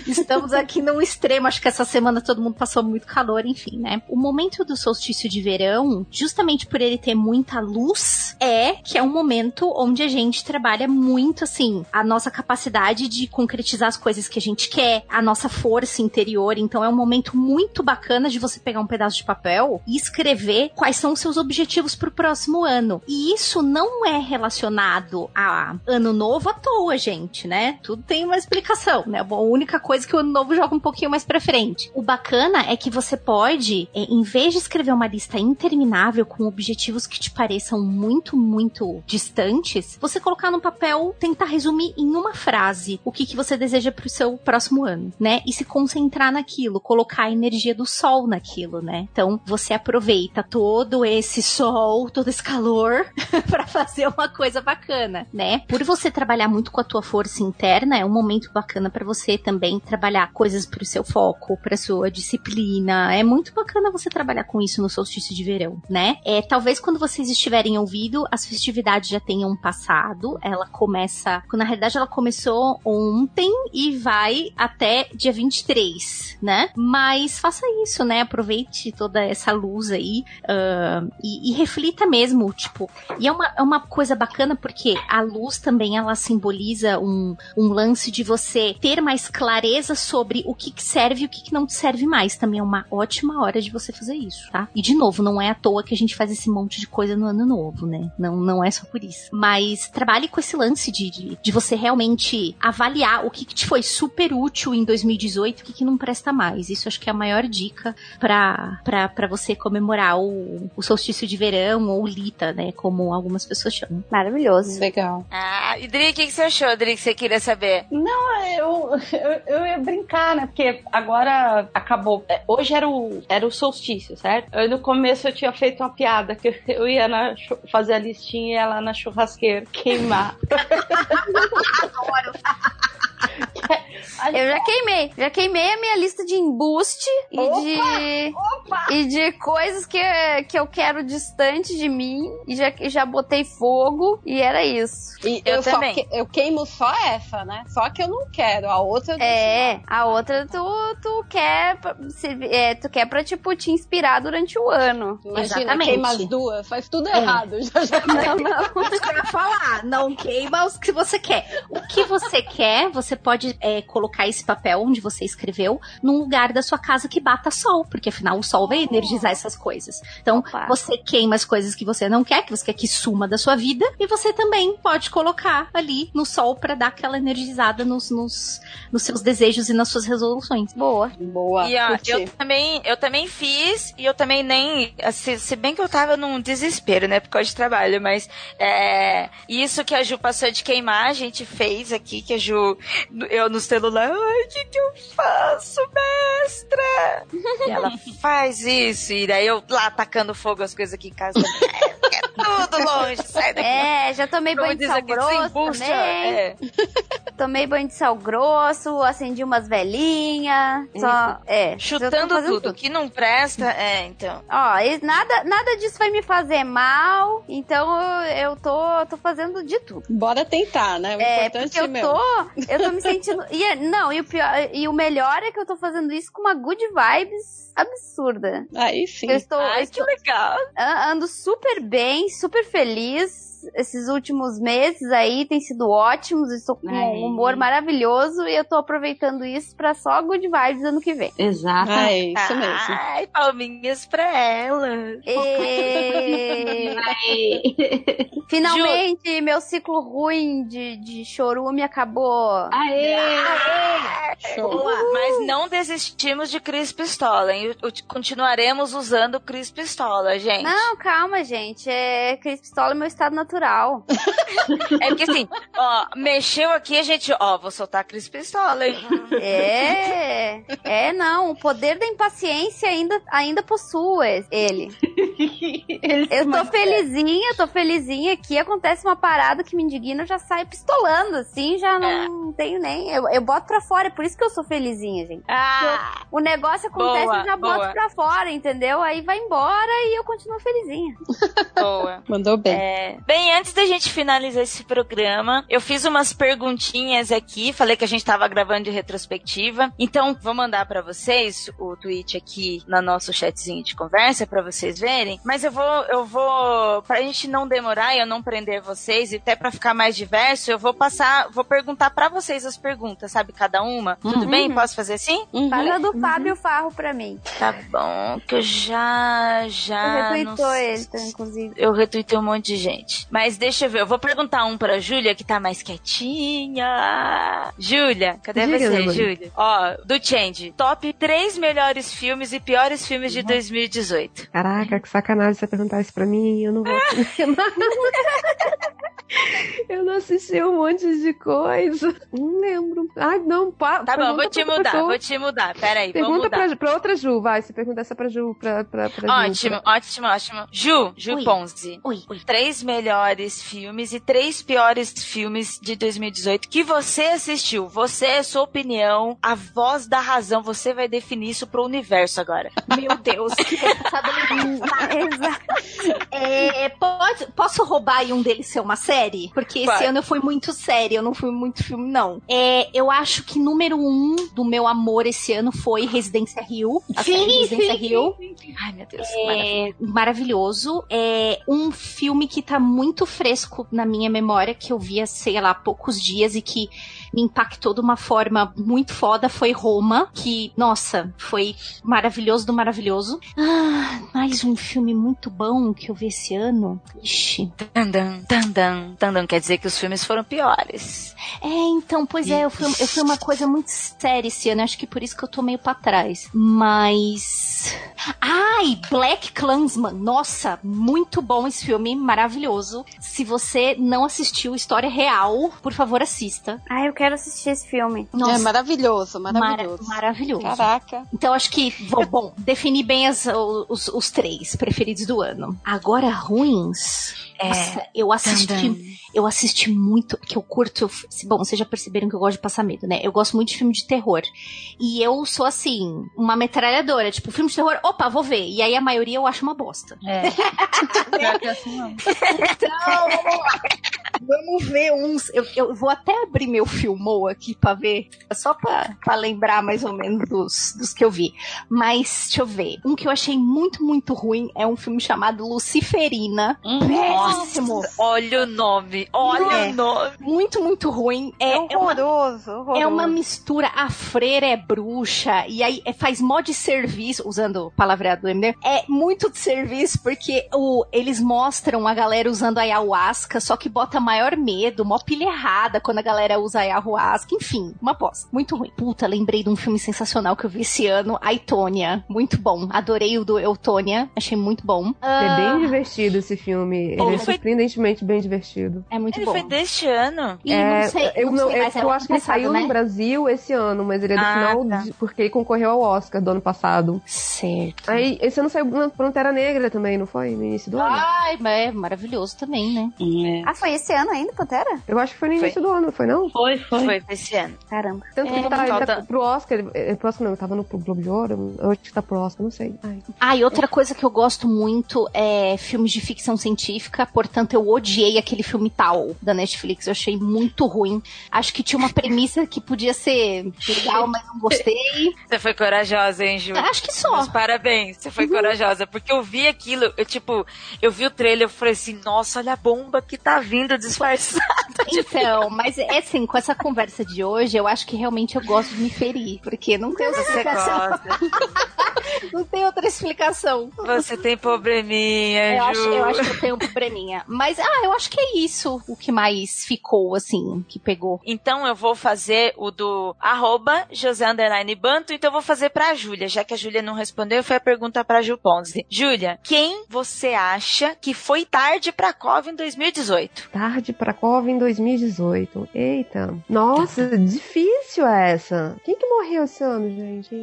Estamos aqui num extremo, acho que essa semana todo mundo passou muito calor, enfim, né? O momento do solstício de verão, justamente por ele ter muita luz, é que é um momento onde a gente trabalha muito, assim, a nossa capacidade de concretizar as coisas que a gente quer, a nossa força interior. Então é um momento muito bacana de você pegar um pedaço de papel e escrever quais são os seus objetivos pro próximo ano. E isso não é relacionado a ano novo à toa, gente, né? Tudo tem uma explicação, né? A única coisa é que o ano novo joga um pouquinho mais pra frente. O bacana é que você pode, é, em vez de escrever uma lista interminável com objetivos que te pareçam muito, muito distantes, você colocar no papel, tentar resumir em uma frase o que, que você deseja pro seu próximo ano, né? E se concentrar naquilo, colocar a energia do sol naquilo, né? Então, você aproveita todo esse sol, todo esse calor pra fazer uma coisa bacana, né? Por você trabalhar muito com a tua força interna, é um momento bacana pra você também trabalhar coisas pro seu foco, pra sua disciplina. É muito bacana você trabalhar com isso no solstício de verão, né? É, talvez quando vocês estiverem ouvindo, as festividades já tenham passado. Ela começa, na realidade ela começou ontem e vai até dia 23, né? Mas faça isso, né? Aproveite toda essa luz aí uh, e, e, reflita mesmo, tipo. E é uma, é uma coisa bacana porque a luz também ela simboliza um, um lance de você ter mais clareza sobre o que, que serve e o que, que não te serve mais. Também é uma ótima hora de você fazer isso, tá? E de novo, não é à toa que a gente faz esse monte de coisa no ano novo, né? Não, não é só por isso. Mas trabalhe com esse lance de, de, de você realmente avaliar o que, que te foi super útil em 2018 e o que, que não presta mais. Isso acho que é a maior dica para você comemorar o, o solstício de verão ou Lita, né? Como algumas pessoas chamam. Maravilhoso. Legal. Ah, e Dri, o que, que você achou, Dri, que você queria saber? Não, eu, eu, eu ia brincar, né? Porque agora acabou. É, hoje era o, era o solstício, certo? Eu, no começo eu tinha feito uma piada que eu ia na, fazer a listinha e ia lá na churrasqueira queimar. Adoro. Eu já queimei. Já queimei a minha lista de embuste Opa! e de. Opa! E de coisas que, que eu quero distante de mim. E já, já botei fogo. E era isso. E Eu eu, só também. que- eu queimo só essa, né? Só que eu não quero. A outra eu deixo É, lá. a outra tu, tu quer. é, tu quer pra, tipo, te inspirar durante o ano. Imagina, Exatamente. queima as duas, faz tudo É. errado. Já, já. Não, não. Isso que eu ia falar. Não queima os que você quer. O que você quer, você pode é, colocar esse papel onde você escreveu num lugar da sua casa que bata sol, porque afinal o sol vai energizar essas coisas. Então, Opa. você queima as coisas que você não quer, que você quer que suma da sua vida, e você também pode colocar ali no sol pra dar aquela energizada nos, nos, nos seus desejos e nas suas resoluções. Boa. Boa. E ó, eu também, eu também fiz, e eu também nem. Se, se bem que eu tava num desespero, né? Por causa de trabalho, mas é, isso que a Ju passou de queimar, a gente fez aqui, que a Ju, eu no celular, ai, o que, que eu faço, mestra? E ela faz isso, e daí eu lá atacando fogo as coisas aqui em casa. É, é tudo longe, sai daqui. É, já tomei Como banho de sal aqui, grosso também. É. Tomei banho de sal grosso, acendi umas velhinhas. Só, é. eu tô Chutando tudo. O que não presta, é, então. Ó, e nada, nada disso vai me fazer mal, então eu, eu tô, tô fazendo de tudo. Bora tentar, né? O É, importante porque eu tô, eu tô me sentindo. E, é- não, e o, pior, e o melhor é que eu tô fazendo isso com uma good vibes absurda. Aí sim. Eu estou, eu Ai, que estou legal. a- ando super bem, super feliz. Esses últimos meses aí têm sido ótimos, estou com Ai. um humor maravilhoso e eu tô aproveitando isso pra só good vibes ano que vem. Exato. É isso mesmo. Ai, palminhas pra ela. E... Finalmente, meu ciclo ruim de, de chorume acabou. Aê! Show. Mas não desistimos de Cris Pistola, hein? Continuaremos usando Cris Pistola, gente. Não, calma, gente. É, Cris Pistola é meu estado natural. É porque assim, ó, mexeu aqui, a gente, ó, vou soltar Cris Pistola, hein? É, é não. O poder da impaciência ainda, ainda possui ele. Eles Eu tô felizinha, tô felizinha aqui. Acontece uma parada que me indigna, eu já saio pistolando, assim, já não tenho nem. Eu, eu boto pra fora, é por isso que eu sou felizinha, gente. Ah, O negócio acontece, Boa, eu já boto boa. pra fora, entendeu? Aí vai embora e eu continuo felizinha. boa. Mandou bem. É, bem, antes da gente finalizar esse programa, eu fiz umas perguntinhas aqui, falei que a gente tava gravando de retrospectiva, então vou mandar pra vocês o tweet aqui no nosso chatzinho de conversa pra vocês verem, mas eu vou, eu vou, pra gente não demorar e eu não prender vocês e até pra ficar mais diverso, eu vou passar, vou perguntar pra vocês as perguntas, sabe, cada uma. Tudo bem? Posso fazer assim? Uhum. Fala do Fábio Farro pra mim. Tá bom, que eu já, já... Eu sei- ele, tá, inclusive. eu retuitei um monte de gente. Mas deixa eu ver, eu vou perguntar um pra Júlia, que tá mais quietinha. Júlia, cadê Diga, você. Júlia? Ó, do Change. Top 3 melhores filmes e piores filmes de 2018. Caraca, que sacanagem você perguntar isso pra mim. Eu não vou. Eu não assisti um monte de coisa. Não lembro. Ai, não, pá. Tá bom, vou te pra mudar, pessoa. vou te mudar. Peraí, vou Pergunta mudar. pra, pra outra Ju, vai. Você pergunta essa pra Ju, pra, pra, pra Ótimo, Ju. ótimo, ótimo. Ju, Ju Oi. Ponzi. Oi, oi. Três melhores filmes e três piores filmes de 2018 que você assistiu. Você é sua opinião, a voz da razão. Você vai definir isso pro universo agora. Meu Deus, que Exato. É, pode, posso roubar aí um deles ser uma série? Porque esse ano eu fui muito série, eu não fui muito filme, não. É, eu acho que número um do meu amor esse ano foi Residência Rio. A série Residência Rio. Ai, meu Deus. É maravilhoso. É um filme que tá muito fresco na minha memória, que eu vi há, sei lá, poucos dias e que me impactou de uma forma muito foda. Foi Roma, que, nossa, foi maravilhoso do maravilhoso. Ah, mais um filme muito bom que eu vi esse ano. Ixi. Tandam, tandam, tandam. Quer dizer que os filmes foram piores. É, então, pois é, eu fui, eu fui uma coisa muito séria esse ano, acho que por isso que eu tô meio pra trás. Mas. Ai, Black Klansman. Nossa, muito bom esse filme, maravilhoso. Se você não assistiu História Real, por favor, assista. Ai, eu quero assistir esse filme. Nossa, É maravilhoso, mara- maravilhoso. maravilhoso. Caraca. Então acho que, vou, bom, defini bem as- os, os três preferidos do ano. Agora, ruins. É. Nossa, eu assisti, Tandam. Eu assisti muito, que eu curto, bom, vocês já perceberam que eu gosto de passar medo, né? Eu gosto muito de filme de terror. E eu sou assim, uma metralhadora, tipo, filme de terror, opa, vou ver. E aí a maioria eu acho uma bosta. É. Assim, não. Então, vamos lá. Vamos ver uns. Eu, eu vou até abrir meu filmou aqui pra ver, só pra, pra lembrar mais ou menos dos, dos que eu vi. Mas, deixa eu ver. Um que eu achei muito, muito ruim é um filme chamado Luciferina. Péssimo. Nossa, olha o nome. Olha É. o nome. Muito, muito ruim. É, é uma horroroso, horroroso. É uma mistura, a freira é bruxa, e aí é- faz mó de serviço, usando o palavreado do MD, é muito de serviço, porque o, eles mostram a galera usando a ayahuasca, só que bota maior medo, mó pilha errada quando a galera usa a ayahuasca, enfim, uma bosta, muito ruim. Puta, lembrei de um filme sensacional que eu vi esse ano, a Itônia, muito bom, adorei o do Eutônia, achei muito bom. É Ah, bem divertido esse filme. Ele é foi- surpreendentemente bem divertido. É muito Ele bom. foi deste ano. E É, não sei, eu não não, sei eu, é eu o acho que ele saiu né? no Brasil esse ano, mas ele é do Ah, final, tá. de- porque ele concorreu ao Oscar do ano passado. Certo. Aí, esse ano saiu na Fronteira Negra também, não foi? No início do ano? Ai, mas é maravilhoso também, né? Ah, foi esse ano ainda, Pantera? Eu acho que foi no Foi. início do ano, não foi não? Foi, foi. Foi esse ano. Caramba. Tanto que É, ele tá, ele tá falta- pro Oscar, ele, ele, pro Oscar não, ele tava no Globo de Ouro, eu acho que tá pro Oscar, não sei. Ai. Ah, e outra coisa que eu gosto muito é filmes de ficção científica, portanto eu odiei aquele filme Da Netflix, eu achei muito ruim. Acho que tinha uma premissa que podia ser legal, mas não gostei. Você foi corajosa, hein, Ju? Acho que só. Mas parabéns, você foi corajosa. Porque eu vi aquilo, eu tipo, eu vi o trailer, eu falei assim, nossa, olha a bomba que tá vindo disfarçada. Então, mas é assim, com essa conversa de hoje, eu acho que realmente eu gosto de me ferir, porque não tem outra explicação. Não tem outra explicação. Você tem probleminha, Eu Ju. acho, eu acho que eu tenho probleminha. Mas, ah, eu acho que é isso o que mais ficou, assim, que pegou. Então eu vou fazer o do arroba José Underline Banto, então eu vou fazer pra Júlia, já que a Júlia não respondeu, foi a pergunta pra Ju Ponzi. Júlia, quem você acha que foi tarde pra COV em 2018? Tarde pra Cova em 2018. Eita. Nossa, difícil essa. Quem que morreu esse ano, gente?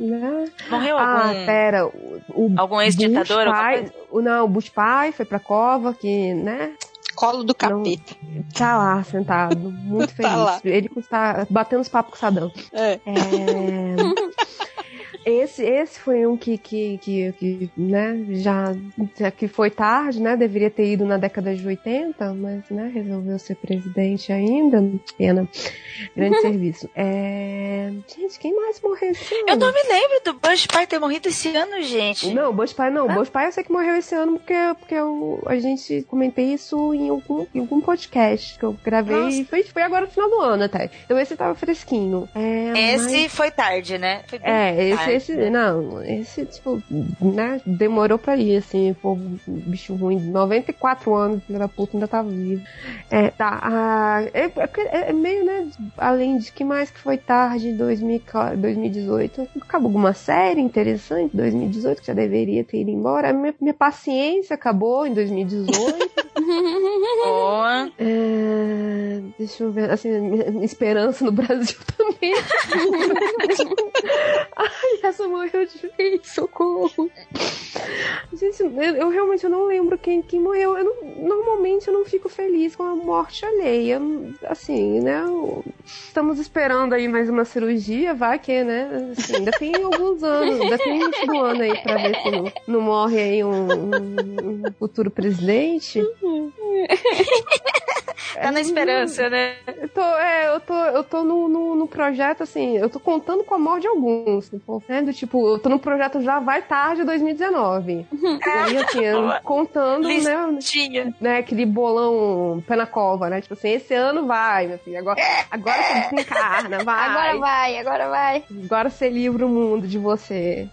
Né? Morreu Ah, algum... pera. O, o Algum ex-ditador, alguma coisa? não, o Bush pai foi pra cova, que, né? Colo do capeta. Tá lá, sentado, muito Tá feliz. lá. Ele está batendo os papos com o Sadam. É. É, Esse, esse foi um que, que, que, que, né, já, já que foi tarde, né, deveria ter ido na década de 80, mas, né, resolveu ser presidente ainda, pena, grande serviço. É... Gente, quem mais morreu esse ano? Eu não me lembro do Bush pai ter morrido esse ano, gente. Não, Bush Pai não. Bush Pai eu sei que morreu esse ano porque, porque eu, a gente comentei isso em algum, em algum podcast que eu gravei. Nossa. E foi, foi agora no final do ano até. Então esse tava fresquinho. É, Esse mas- foi tarde, né? Foi É, esse, tarde. esse, não, esse, tipo, né, demorou pra ir, assim, pô, bicho ruim, 94 anos, filho da puta, ainda tava vivo. É, tá, ah, é, é- é meio, né, além de que mais que foi tarde, 2000, 2018, acabou alguma série interessante, 2018, que já deveria ter ido embora, minha, minha paciência acabou em 2018. Boa. É, deixa eu ver, assim, esperança no Brasil também. Ai, essa morreu de vez, socorro. Gente, eu, eu realmente não lembro quem, quem morreu. Eu não- normalmente eu não fico feliz com a morte alheia. Eu- Assim, né? eu- Estamos esperando aí mais uma cirurgia, vai que, né? Assim, ainda tem alguns anos, ainda tem início do ano aí pra ver se não, não morre aí um, um- um futuro presidente. Tá na esperança, né? Eu tô, é, eu tô, eu tô no, no, no projeto, assim, eu tô contando com a morte de alguns, tipo, né, do tipo, eu tô no projeto já vai tarde 2019. E aí, assim, contando, né, né, aquele bolão pé na cova, né, tipo assim, esse ano vai, meu filho, agora, agora você desencarna, vai. Agora vai, agora vai. Agora você livra o mundo de você.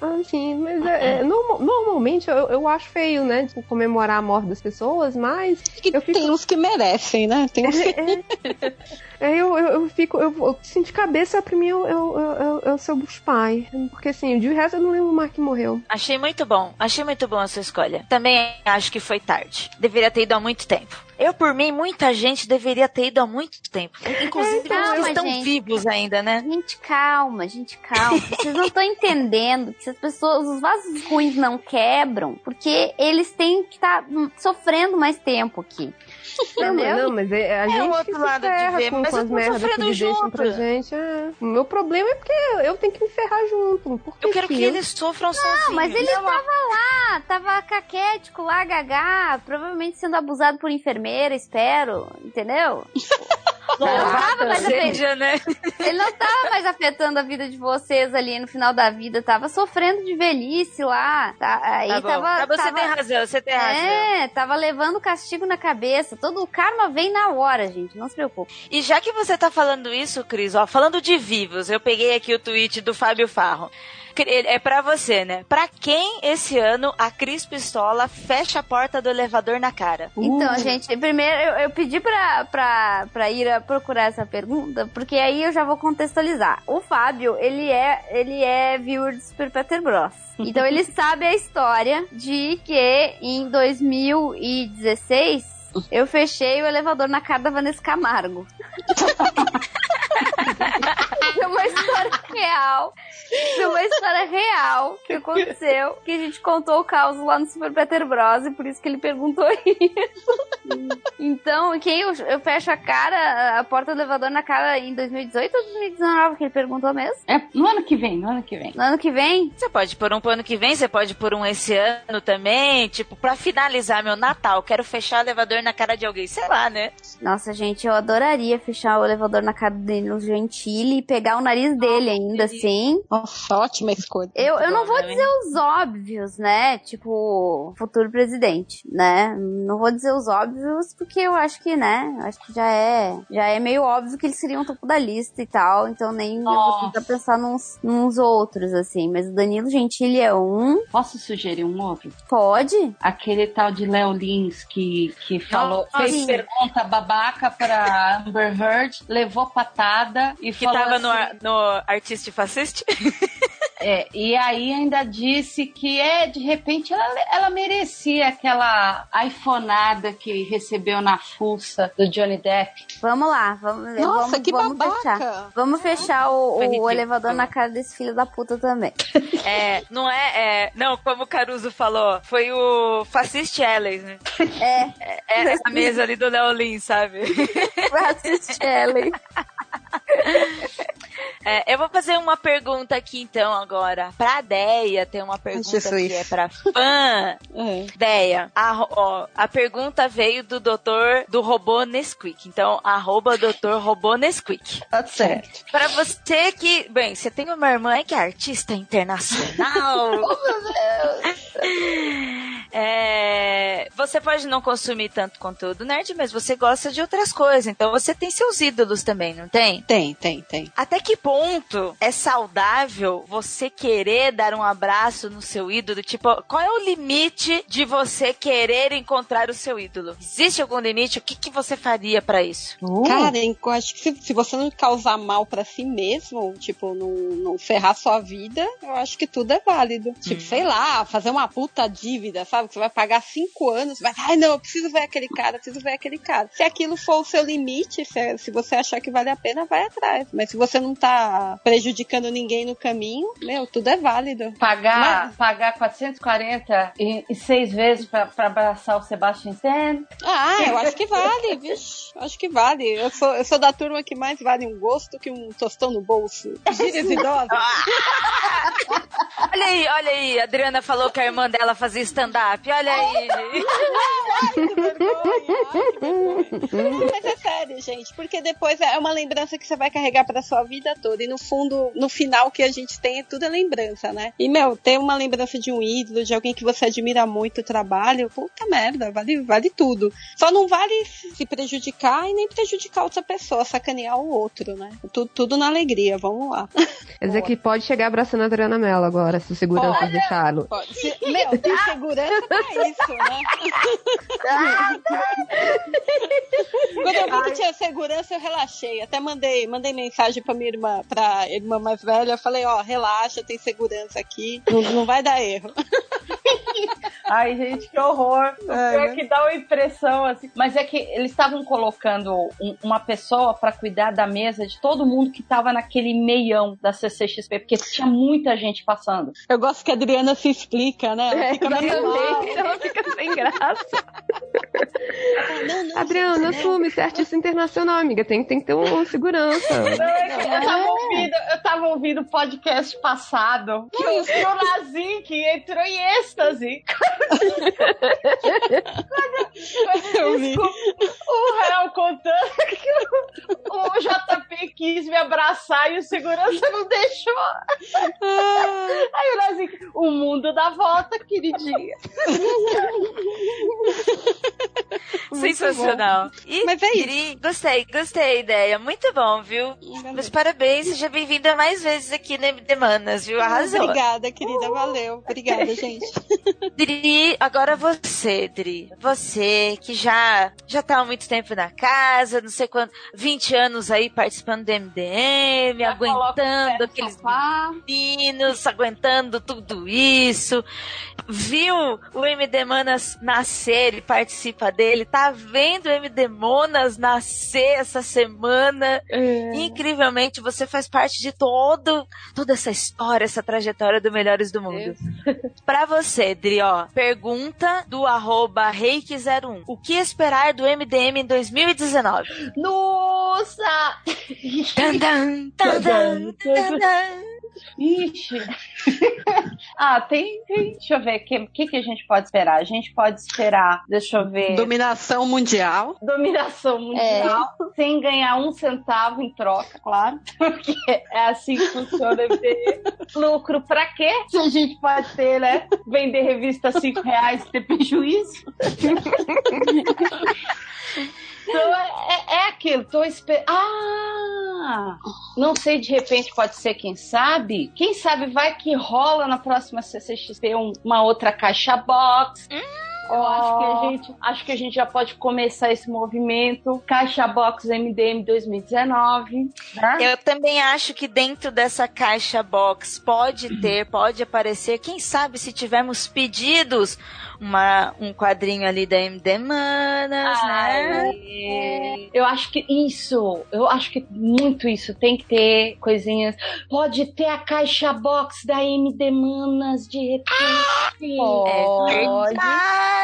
Assim, mas é, é, norma- normalmente eu, eu acho feio, né? Tipo, comemorar a morte das pessoas, mas Que eu fico tem uns que merecem, né? Tem uns que... É, eu, eu, eu fico, eu, eu assim, de cabeça pra mim eu, eu, eu, eu, eu sou os Porque assim, de resto eu não lembro mais que morreu. Achei muito bom. Achei muito bom a sua escolha. Também acho que foi tarde. Deveria ter ido há muito tempo. Eu, por mim, muita gente deveria ter ido há muito tempo. Inclusive, Calma, os que estão gente. vivos ainda, né? Gente, calma, gente, calma. Vocês não estão entendendo que as pessoas, os vasos ruins não quebram porque eles têm que estar sofrendo mais tempo aqui. Não, mas, não, mas é, a É gente o que outro se lado de ferra ver, com, mas com eu as tô merdas que deixam pra gente. é. O meu problema é porque eu tenho que me ferrar junto. Por Eu quero que eu- eles sofram sozinhos. Não, mas ele tava lá, tava caquético lá, gagá, provavelmente sendo abusado por enfermeira, espero, entendeu? Ele não tava mais afetando, né? ele não tava mais afetando a vida de vocês ali no final da vida, tava sofrendo de velhice lá. Tá, aí Tá tava, Tá bom, você tava- tem razão, você tem razão. É, tava levando castigo na cabeça. Todo o karma vem na hora, gente. Não se preocupe. E já que você tá falando isso, Cris, ó, falando de vivos, eu peguei aqui o tweet do Fábio Farro. Cri- É pra você, né? Pra quem esse ano a Cris Pistola fecha a porta do elevador na cara? Então, gente, primeiro eu, eu pedi pra, pra, pra ir a procurar essa pergunta, porque aí eu já vou contextualizar. O Fábio, ele é, ele é viewer do Super Peter Bros. Então ele sabe a história de que em 2016 eu fechei o elevador na cara da Vanessa Camargo. é uma história real. É uma história real que aconteceu, que a gente contou o caos lá no Super Peter Bros. E por isso que ele perguntou isso. Então, quem eu, eu fecho a cara, a porta do elevador na cara em 2018 ou 2019 que ele perguntou mesmo? É no ano que vem, no ano que vem. No ano que vem? Você pode pôr um pro ano que vem, você pode pôr um esse ano também. Tipo, pra finalizar meu Natal, quero fechar o elevador na cara de alguém. Sei lá, né? Nossa, gente, eu adoraria fechar o elevador na cara do Danilo Gentili e pegar o nariz dele ainda, assim. Nossa, ótima escolha. Eu, eu não vou dizer os óbvios, né? Tipo, futuro presidente, né? Não vou dizer os óbvios porque eu acho que, né? Acho que já é, já é meio óbvio que eles seriam topo da lista e tal. Então nem eu vou Nossa. tentar pensar nos, nos outros, assim. Mas o Danilo Gentili é um. Posso sugerir um outro? Pode? Aquele tal de Léo Lins que, que falou, Nossa. fez pergunta babaca pra Amber Heard, levou patada e Que falou tava assim, no, no Artist Fascist. É, e aí ainda disse que é, de repente ela, ela merecia aquela iPhoneada que recebeu na fuça do Johnny Depp. Vamos lá, vamos, Nossa, vamos, que vamos babaca. fechar. Vamos fechar o, o ridículo. elevador na cara desse filho da puta também. É, não é, é. Não, como o Caruso falou, foi o Fascist Ellen, né? É, É essa mesa ali do Leolin, sabe? assiste Ellen. É, eu vou fazer uma pergunta aqui então agora. Pra Deia, tem uma pergunta que é pra fã. É. Deia, a, ó, a pergunta veio do doutor do robô Nesquik. Então, arroba doutor robô Nesquik. Tá certo. Pra você que. Bem, você tem uma irmã que é artista internacional. É, você pode não consumir tanto conteúdo nerd, mas você gosta de outras coisas. Então você tem seus ídolos também, não tem? Tem, tem, tem. Até que ponto é saudável você querer dar um abraço no seu ídolo? Tipo, qual é o limite de você querer encontrar o seu ídolo? Existe algum limite? O que, que você faria pra isso? Cara, eu acho que se, se você não causar mal pra si mesmo, tipo, não, não ferrar sua vida, eu acho que tudo é válido. Tipo, sei lá, fazer uma puta dívida, sabe? Você vai pagar cinco anos vai, ai não, eu preciso ver aquele cara, preciso ver aquele cara. Se aquilo for o seu limite, se, se você achar que vale a pena, vai atrás. Mas se você não tá prejudicando ninguém no caminho, meu, tudo é válido. Pagar, pagar 440 e, e seis vezes pra, pra abraçar o Sebastian Stan. Ah, eu acho que vale, vixe. Acho que vale. Eu sou, eu sou da turma que mais vale um gosto que um tostão no bolso. Gírias idosas. Olha aí, olha aí. A Adriana falou que a irmã dela fazia stand-up. Olha aí. Que vergonha, ai, que vergonha. Mas é sério, gente, porque depois é uma lembrança que você vai carregar pra sua vida toda. E no fundo, no final, o que a gente tem é tudo é lembrança, né? E, meu, ter uma lembrança de um ídolo, de alguém que você admira muito o trabalho, puta merda, vale, vale tudo. Só não vale se prejudicar e nem prejudicar outra pessoa, sacanear o outro, né? Tudo, tudo na alegria, vamos lá. Quer dizer que pode chegar abraçando a Adriana Mello agora, se o segurança deixá-lo. Meu, tem segurança pra isso, né? Quando eu vi que tinha segurança, eu relaxei. Até mandei, mandei mensagem pra minha irmã, pra irmã mais velha. Falei, ó, relaxa, tem segurança aqui. Não, não vai dar erro. Ai, gente, que horror. O É, pior né? que dá uma impressão assim. Mas é que eles estavam colocando um- uma pessoa pra cuidar da mesa de todo mundo que tava naquele meião da CCXP, porque tinha muita gente passando. Eu gosto que a Adriana se explica, né? Ela É, fica exatamente, ela fica sem graça. Não, não, Adriana, gente, né? assume, você é artista internacional, amiga. Tem, tem que ter um segurança. Não, é que eu tava ouvindo, eu tava ouvindo o podcast passado que o, Nazik entrou em êxtase. Eu vi. O Real contando que o, o JP quis me abraçar e o segurança não deixou. Ah, Aí o Nazik, o mundo dá volta, queridinha. Sensacional. E, Mas é isso. Dri, gostei, gostei da ideia. Muito bom, viu? Meus parabéns, seja bem-vinda mais vezes aqui no MD Manas, viu? Arrasou. Obrigada, querida. Valeu. Obrigada, gente. Dri, agora você, Dri. Você que já já tá há muito tempo na casa, não sei quanto, 20 anos aí participando do MDM, Já aguentando aqueles meninos, aguentando tudo isso. Viu o MD Manas nascer e participa dele. Tá vendo o MD Monas nascer essa semana. Incrivelmente, você faz parte de todo, toda essa história, essa trajetória do Melhores do Mundo. Pra você, Dri, ó, pergunta do arroba reiki01. O que esperar do MDM em 2019? Nossa! Tan, tan, tan, tan, tan, tan. Ixi. ah, tem, tem. Deixa eu ver. O que, que, que a gente pode esperar? A gente pode esperar, deixa eu ver. Dominação mundial. Dominação mundial, sem ganhar um centavo em troca, claro. Porque é assim que funciona o. Lucro pra quê? Se a gente pode ter, né? Vender revista a 5 reais e ter prejuízo. Então é, é- é aquilo, tô esperando. Ah! Não sei, de repente pode ser, quem sabe? Quem sabe vai que rola na próxima CCXP um- uma outra caixa box. Eu acho que a gente acho que a gente já pode começar esse movimento. Caixa Box MDM 2019. Né? Eu também acho que dentro dessa caixa box pode ter, pode aparecer, quem sabe se tivermos pedidos, uma, um quadrinho ali da MD Manas, né? Ai, Eu acho que isso, eu acho que muito isso tem que ter coisinhas. Pode ter a caixa box da MD Manas de repente. Pode. Verdade!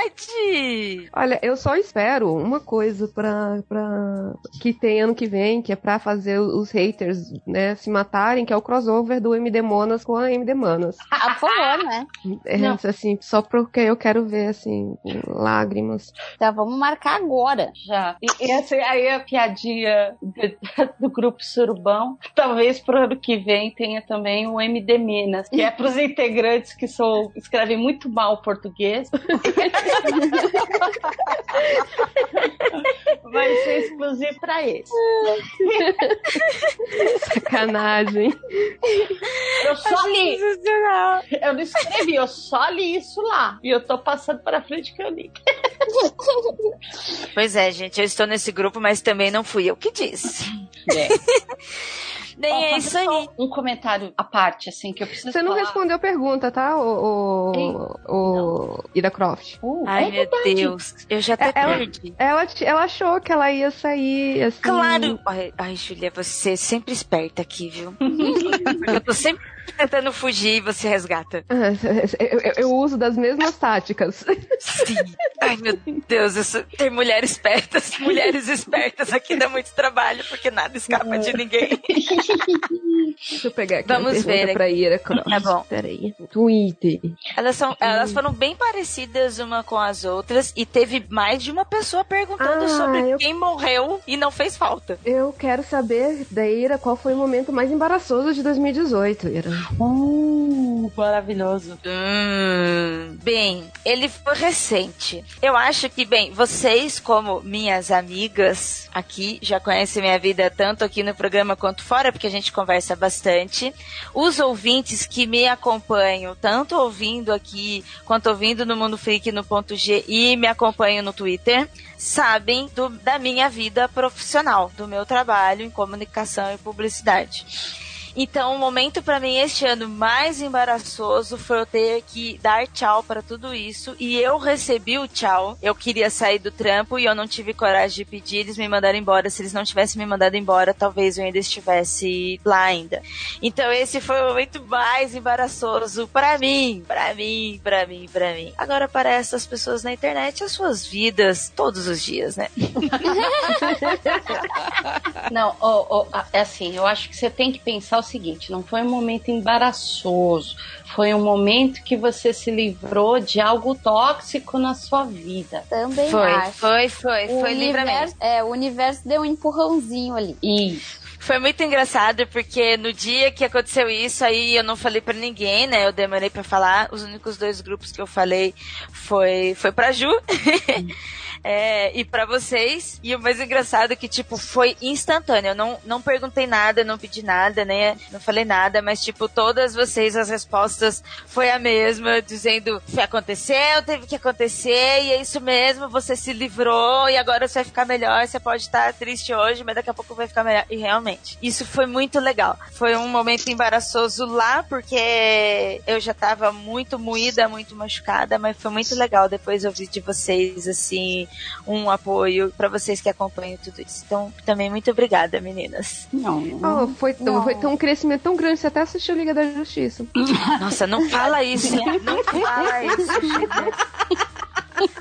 Olha, eu só espero uma coisa pra, pra que tem ano que vem, que é pra fazer os haters, né, se matarem, que é o crossover do MD Monas com a MD Manas. Ah, por favor, né? É, Não. assim, só porque eu quero ver, assim, lágrimas. Então vamos marcar agora. Já. E, e essa aí é a piadinha do, do grupo Surubão. Talvez pro ano que vem tenha também o MD Minas, que é pros integrantes que são, escrevem muito mal o português. Vai ser exclusivo pra eles. Sacanagem. Eu só li. Eu não escrevi, eu só li isso lá. E eu tô passando pra frente que eu li. Pois é, gente, eu estou nesse grupo, mas também não fui eu que disse. Nem Ó, é isso aí. só Um comentário à parte, assim, que eu preciso Você não falar. respondeu a pergunta, tá, o, o, o Ida Croft? Uh, Ai, é meu verdade. Deus. Eu já até É, ela- perdi. Ela, ela achou que ela ia sair assim. Claro! Ai, ai, Julia, você é sempre esperta aqui, viu? Eu tô sempre tentando fugir e você resgata. Eu, eu- eu uso das mesmas táticas. Sim. Ai, meu Deus, isso, ter mulheres espertas, mulheres espertas aqui dá muito trabalho, porque nada escapa de ninguém. Deixa eu pegar aqui Vamos ver pra Ira Croft. Tá bom. Peraí. Twitter. Elas, são, elas foram bem parecidas uma com as outras e teve mais de uma pessoa perguntando Ah, sobre eu- quem morreu e não fez falta. Eu quero saber da Ira qual foi o momento mais embaraçoso de 2018, Ira. Uh, maravilhoso. Hum, bem, ele foi recente. Eu acho que, bem, vocês, como minhas amigas aqui, já conhecem minha vida tanto aqui no programa quanto fora, porque a gente conversa bastante. Os ouvintes que me acompanham, tanto ouvindo aqui quanto ouvindo no Mundo Freak no ponto G e me acompanham no Twitter, sabem do- da minha vida profissional, do meu trabalho em comunicação e publicidade. Então, o momento pra mim este ano mais embaraçoso foi eu ter que dar tchau para tudo isso e eu recebi o tchau. Eu queria sair do trampo e eu não tive coragem de pedir, eles me mandaram embora. Se eles não tivessem me mandado embora, talvez eu ainda estivesse lá ainda. Então, esse foi o momento mais embaraçoso pra mim, pra mim, pra mim, pra mim. Agora para essas pessoas na internet, as suas vidas todos os dias, né? Não, ó, a- é assim, eu acho que você tem que pensar o seguinte: não foi um momento embaraçoso, foi um momento que você se livrou de algo tóxico na sua vida. Também Foi, acho. foi, foi, O foi livramento. é, o universo deu um empurrãozinho ali. Isso. Foi muito engraçado porque no dia que aconteceu isso, aí eu não falei pra ninguém, né? Eu demorei pra falar. Os únicos dois grupos que eu falei foi foi pra Ju. É, e pra vocês. E o mais engraçado é que, tipo, foi instantâneo. Eu não, não perguntei nada, não pedi nada, né? Não falei nada, mas, tipo, todas vocês, as respostas foi a mesma, dizendo: se aconteceu, teve que acontecer, e é isso mesmo, você se livrou, e agora você vai ficar melhor. Você pode estar triste hoje, mas daqui a pouco vai ficar melhor. E realmente, isso foi muito legal. Foi um momento embaraçoso lá, porque eu já tava muito moída, muito machucada, mas foi muito legal depois ouvir de vocês, assim, um apoio pra vocês que acompanham tudo isso. Então, também muito obrigada, meninas. Não, não. Oh, foi, tão, foi tão um crescimento tão grande, você até assistiu Liga da Justiça. Nossa, não fala isso. Não fala isso.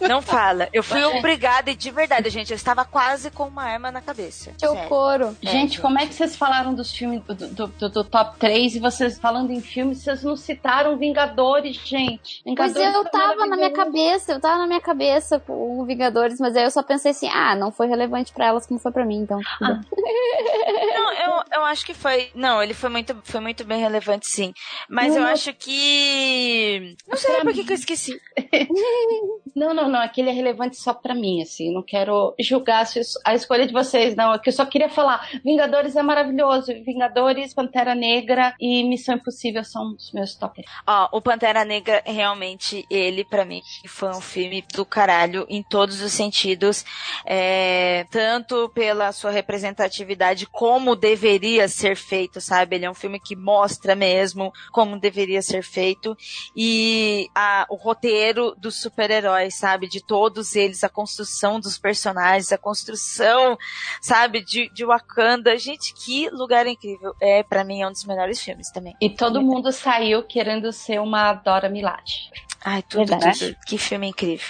Não fala. Eu fui obrigada e de verdade, gente, eu estava quase com uma arma na cabeça. Seu couro. Gente, como é que vocês falaram dos filmes do, do, do- do top 3 e vocês falando em filmes, vocês não citaram Vingadores, gente? Pois Vingadores eu foi tava na minha cabeça, eu tava na minha cabeça com o Vingadores, mas aí eu só pensei assim, ah, não foi relevante pra elas como foi pra mim, então. bem. Não, eu, eu acho que foi. Não, ele foi muito, foi muito bem relevante, sim. Mas eu acho que. Não sei por que, que eu esqueci. Não, não, não. Aquele é relevante só pra mim, assim. Não quero julgar a escolha de vocês, não. É que eu só queria falar: Vingadores é maravilhoso. Vingadores, Pantera Negra e Missão Impossível são os meus top. Ó, o Pantera Negra, realmente, ele, pra mim, foi um filme do caralho em todos os sentidos. É, tanto pela sua representatividade, como deveria ser feito, sabe? Ele é um filme que mostra mesmo como deveria ser feito. E a- o roteiro dos super-heróis, sabe? De todos eles, a construção dos personagens, a construção, sabe? De, de Wakanda. Gente, que lugar incrível. É, pra mim, é um dos melhores filmes também. E todo mundo saiu querendo ser uma Dora Milaje. Ai, tudo, Verdade. tudo. Que filme incrível.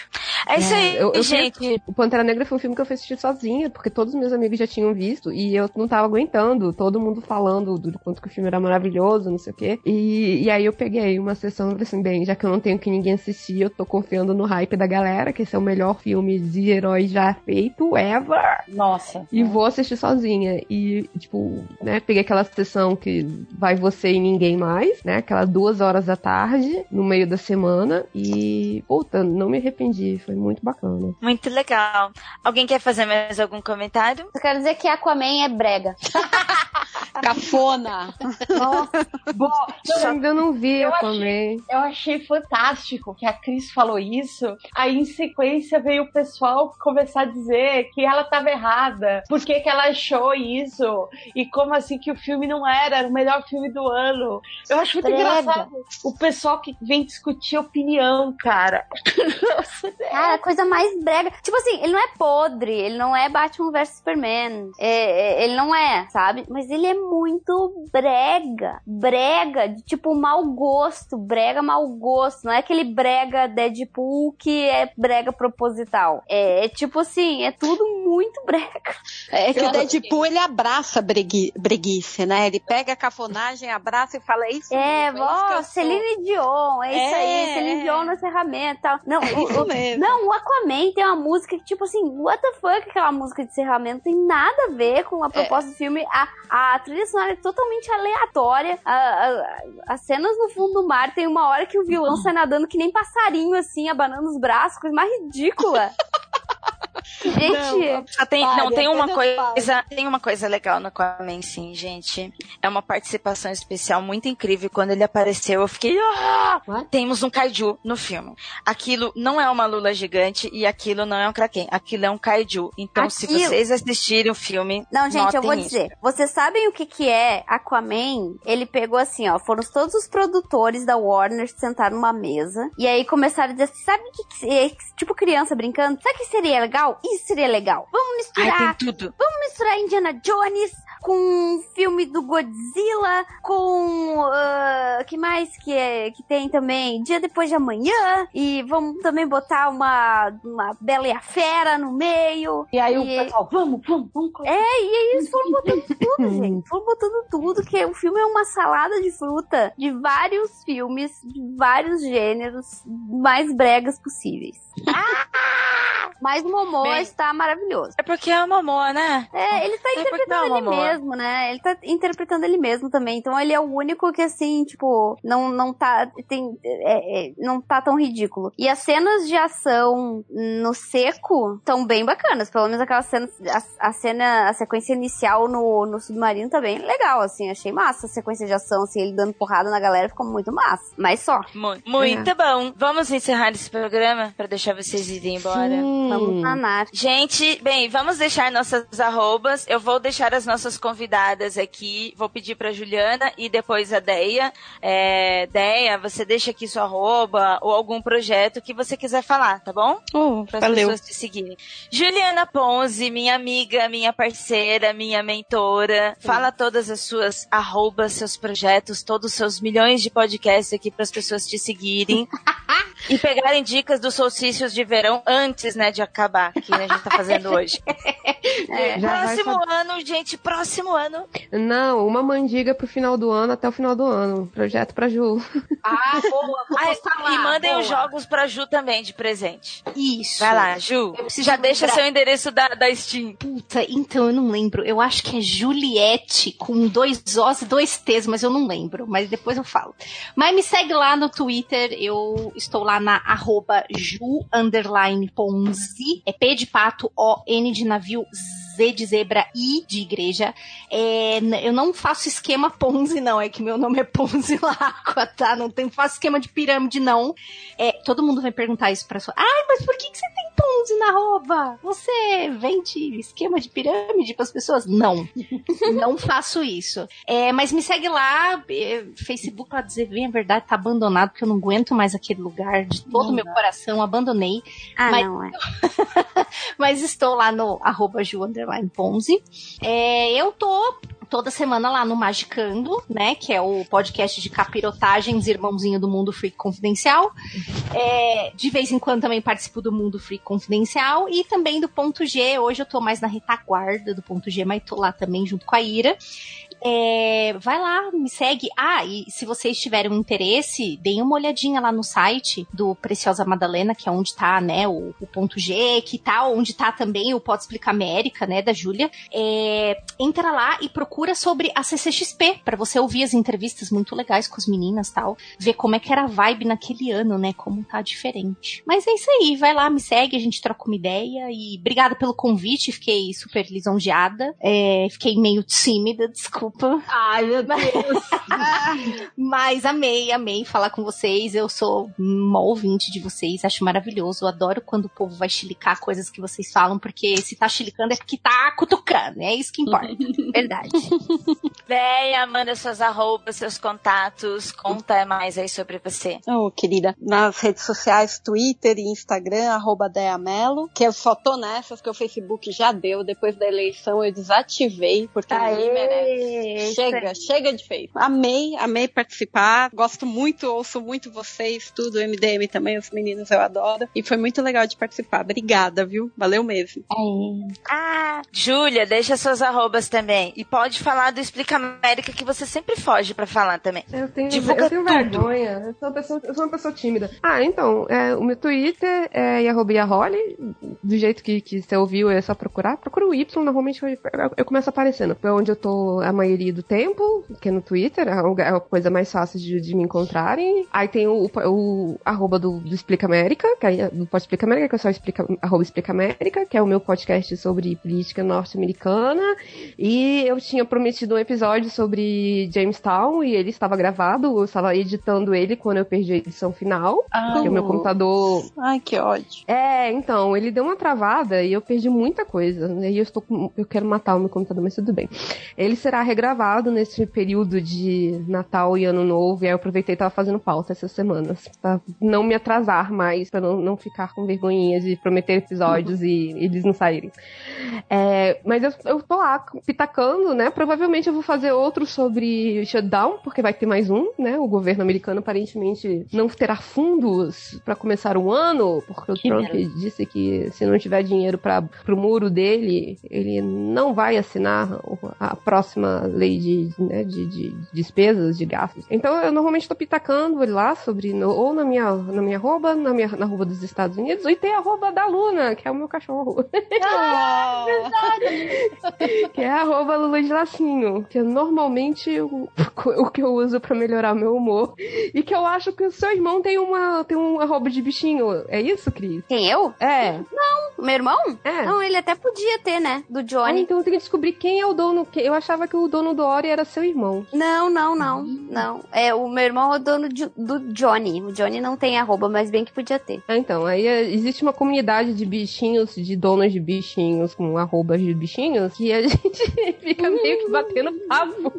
É isso aí, eu, eu gente. O Pantera Negra foi um filme que eu fui assistir sozinha, porque todos os meus amigos já tinham visto e eu não tava aguentando. Todo mundo falando do quanto que o filme era maravilhoso, não sei o quê. E, e aí eu peguei uma sessão e falei assim: bem, já que eu não tenho que ninguém assistir, eu tô confiando no hype da galera, que esse é o melhor filme de herói já feito, ever. Nossa. E vou assistir sozinha. E, tipo, né, peguei aquela sessão que vai você e ninguém mais, né? Aquelas duas horas da tarde, no meio da semana. E, puta, não me arrependi. Foi muito bacana. Muito legal. Alguém quer fazer mais algum comentário? Eu quero dizer que Aquaman é brega. Cafona. Nossa, bom, Eu ainda não vi Eu Aquaman. eu achei fantástico que a Cris falou isso. Aí em sequência veio o pessoal começar a dizer que ela estava errada. Por que, que ela achou isso? E como assim que o filme não era, era o melhor filme do ano. Eu acho muito Brega. engraçado o pessoal que vem discutir opinião, cara. Nossa, Cara, a coisa mais brega. Tipo assim, ele não é podre, ele não é Batman vs Superman. É, é, ele não é, sabe? Mas ele é muito brega. Brega, de tipo mau gosto. Brega mau gosto. Não é aquele brega Deadpool que é brega proposital. É, é tipo assim, é tudo muito brega. É que o Deadpool ele abraça bregui, breguice, né? Ele pega a cafonagem, abraça e fala: É isso. É, mesmo, é isso ó, sou." Celine Dion, é, isso É, aí, Celine é. Dion no encerramento e tal. Não, É o- isso o- mesmo. Não, o Aquaman tem uma música que, tipo assim, what the fuck, aquela música de encerramento tem nada a ver com a proposta do filme. A, a trilha sonora é totalmente aleatória. A- a- as cenas no fundo do mar tem uma hora que o vilão sai nadando que nem passarinho, assim, abanando os braços, coisa mais ridícula. Gente, Só tem, não, tem uma coisa, tem uma coisa legal no Aquaman, sim, gente. É uma participação especial muito incrível. Quando ele apareceu, eu fiquei, ah! Temos um kaiju no filme. Aquilo não é uma lula gigante e aquilo não é um kraken. Aquilo é um kaiju. Então, se Aquilo- vocês assistirem o filme, Não, gente, eu vou isso. dizer. Vocês sabem o que que é Aquaman? Ele pegou assim, ó, foram todos os produtores da Warner sentaram numa mesa e aí começaram a dizer assim, sabe que, que é? tipo criança brincando? Sabe o que seria legal? Isso seria legal. Vamos Ai, misturar, tem tudo. vamos misturar Indiana Jones com um filme do Godzilla, com ah, que mais que é que tem também Dia Depois de Amanhã e vamos também botar uma uma Bela e a Fera no meio. E aí o E- pessoal, vamos, vamos, vamos. É, e aí eles foram botando tudo, gente. Foram botando tudo, que o filme é uma salada de fruta de vários filmes, de vários gêneros mais bregas possíveis. Mas o Momoa Bem- está maravilhoso. É porque é uma amor, né? É, ele tá É interpretando não, ele mesmo, né? Ele tá interpretando ele mesmo também. Então ele é o único que, assim, tipo, não, não tá. Tem, é, é, não tá tão ridículo. E as cenas de ação no seco estão bem bacanas. Pelo menos aquela cena. A, a cena, a sequência inicial no, no submarino tá bem legal, assim. Achei massa a sequência de ação, assim, ele dando porrada na galera ficou muito massa. Mas só. Mu- Muito bom. Vamos encerrar esse programa pra deixar vocês irem embora. Sim. Vamos Gente, bem, vamos deixar nossas arrobas. Eu vou deixar as nossas convidadas aqui. Vou pedir pra Juliana e depois a Deia. É, Deia, você deixa aqui sua arroba ou algum projeto que você quiser falar, tá bom? Oh, Para as pessoas te seguirem. Juliana Ponzi, minha amiga, minha parceira, minha mentora. Fala todas as suas arrobas, seus projetos, todos os seus milhões de podcasts aqui para as pessoas te seguirem. e pegarem dicas dos solstícios de verão antes, né, de acabar, que a gente tá fazendo hoje. É, vai próximo saber. ano, gente, próximo ano. Não, uma mandiga pro final do ano até o final do ano. Projeto pra Ju. Ah, boa, vou postar lá. e mandem boa. os jogos pra Ju também, de presente. Isso. Vai lá, Ju. Já deixa lembrar. seu endereço da, da Steam. Puta, então eu não lembro. Eu acho que é Juliette com dois Os e dois T's, mas eu não lembro. Mas depois eu falo. Mas me segue lá no Twitter. Eu estou lá na arroba Ju underline Ponzi. É P de pato, O, N de navio, Z de zebra, I de igreja. É, eu não faço esquema Ponzi, não. É que meu nome é Ponzi Lacqua, tá? Não tem, faço esquema de pirâmide, não. É, todo mundo vai perguntar isso pra sua. Ai, mas por que, que você tem Ponzi na arroba? Você vende esquema de pirâmide pras pessoas? Não. não faço isso. É, mas me segue lá. é, Facebook, pra dizer bem a verdade, tá abandonado, porque eu não aguento mais aquele lugar de todo o meu coração. Abandonei. Ah, Mas- não, é. Mas estou lá no arroba Ju underline Ponzi. É, eu tô toda semana lá no Magicando, né? Que é o podcast de capirotagens, irmãozinho do Mundo Freak Confidencial. É, de vez em quando também participo do Mundo Freak Confidencial e também do Ponto G. Hoje eu tô mais na retaguarda do Ponto G, mas tô lá também junto com a Ira. É, vai lá, me segue. Ah, e se vocês tiverem um interesse, deem uma olhadinha lá no site do Preciosa Madalena, que é onde tá, né, o, o ponto G, que tá onde tá também o Pode Explicar América, né, da Júlia. É, entra lá e procura sobre a CCXP, para você ouvir as entrevistas muito legais com as meninas tal, ver como é que era a vibe naquele ano, né, como tá diferente. Mas é isso aí, vai lá, me segue, a gente troca uma ideia e obrigada pelo convite, fiquei super lisonjeada, é, fiquei meio tímida, desculpa desculpa. Ai, meu Deus. Mas amei, amei falar com vocês. Eu sou uma ouvinte de vocês, acho maravilhoso. Eu adoro quando o povo vai chilicar coisas que vocês falam, porque se tá chilicando é porque tá cutucando. É isso que importa. Verdade. Venha, manda suas arrobas, seus contatos, conta mais aí sobre você. Ô, querida, nas redes sociais, Twitter e Instagram, arroba Deamelo, que eu só tô nessas, que o Facebook já deu, depois da eleição eu desativei, porque ninguém merece. Chega, chega de feio. Amei, amei participar, gosto muito, ouço muito vocês, tudo, MDM também, os meninos eu adoro, e foi muito legal de participar. Obrigada, viu? Valeu mesmo. Ah, Júlia, deixa suas arrobas também. E pode falar do Explica América que você sempre foge pra falar também. Eu tenho, Divulga eu tenho tudo. vergonha. Eu sou, uma pessoa, eu sou uma pessoa tímida. Ah, então, é, o meu Twitter é Yaholi. Do jeito que, que você ouviu, é só procurar. Procura o Y, normalmente eu, eu, eu começo aparecendo. É onde eu tô a maioria do tempo, que é no Twitter, é a, é a coisa mais fácil de, de me encontrarem. Aí tem o, o, arroba do, do Explica América, que é do Pode Explica América, que é só explica, arroba Explica América, que é o meu podcast sobre política norte-americana. E eu tinha prometido um episódio sobre Jamestown e ele estava gravado, eu estava editando ele quando eu perdi a edição final. Porque o meu computador. Ai, que ódio. É, então, ele deu uma travada e eu perdi muita coisa. E aí eu estou. Eu quero matar o meu computador, mas tudo bem. Ele será regravado nesse período de Natal e Ano Novo. E aí eu aproveitei e tava fazendo pauta essas semanas. Pra não me atrasar mais, pra não, não ficar com vergonhinha de prometer episódios e eles não saírem. É, mas eu, eu tô lá pitacando, né? Provavelmente eu vou fazer outro sobre shutdown, porque vai ter mais um, né? O governo americano aparentemente não terá fundos pra começar o ano, porque o Trump disse que se não tiver dinheiro para pro muro dele, ele não vai assinar a próxima lei de, né, de, de despesas, de gastos. Então eu normalmente tô pitacando lá sobre, no- ou na minha, na minha arroba, na minha na arroba dos Estados Unidos, ou tem a arroba da Luna, que é o meu cachorro. que é a arroba Lula de Lacinho, que é normalmente o, o que eu uso pra melhorar meu humor. E que eu acho que o seu irmão tem uma tem um arroba de bichinho. É isso, Cris? Quem, eu? É. O meu irmão? É. Não, ele até podia ter, né? Do Ah, Johnny. então eu tenho que descobrir quem é o dono. Eu achava que o dono do Ori era seu irmão. Não, não, não. Não. É, o meu irmão é o dono de- do Johnny. O Johnny não tem arroba, mas bem que podia ter. Ah, então, aí é, existe uma comunidade de bichinhos, de donos de bichinhos, com arrobas de bichinhos, que a gente fica meio que batendo papo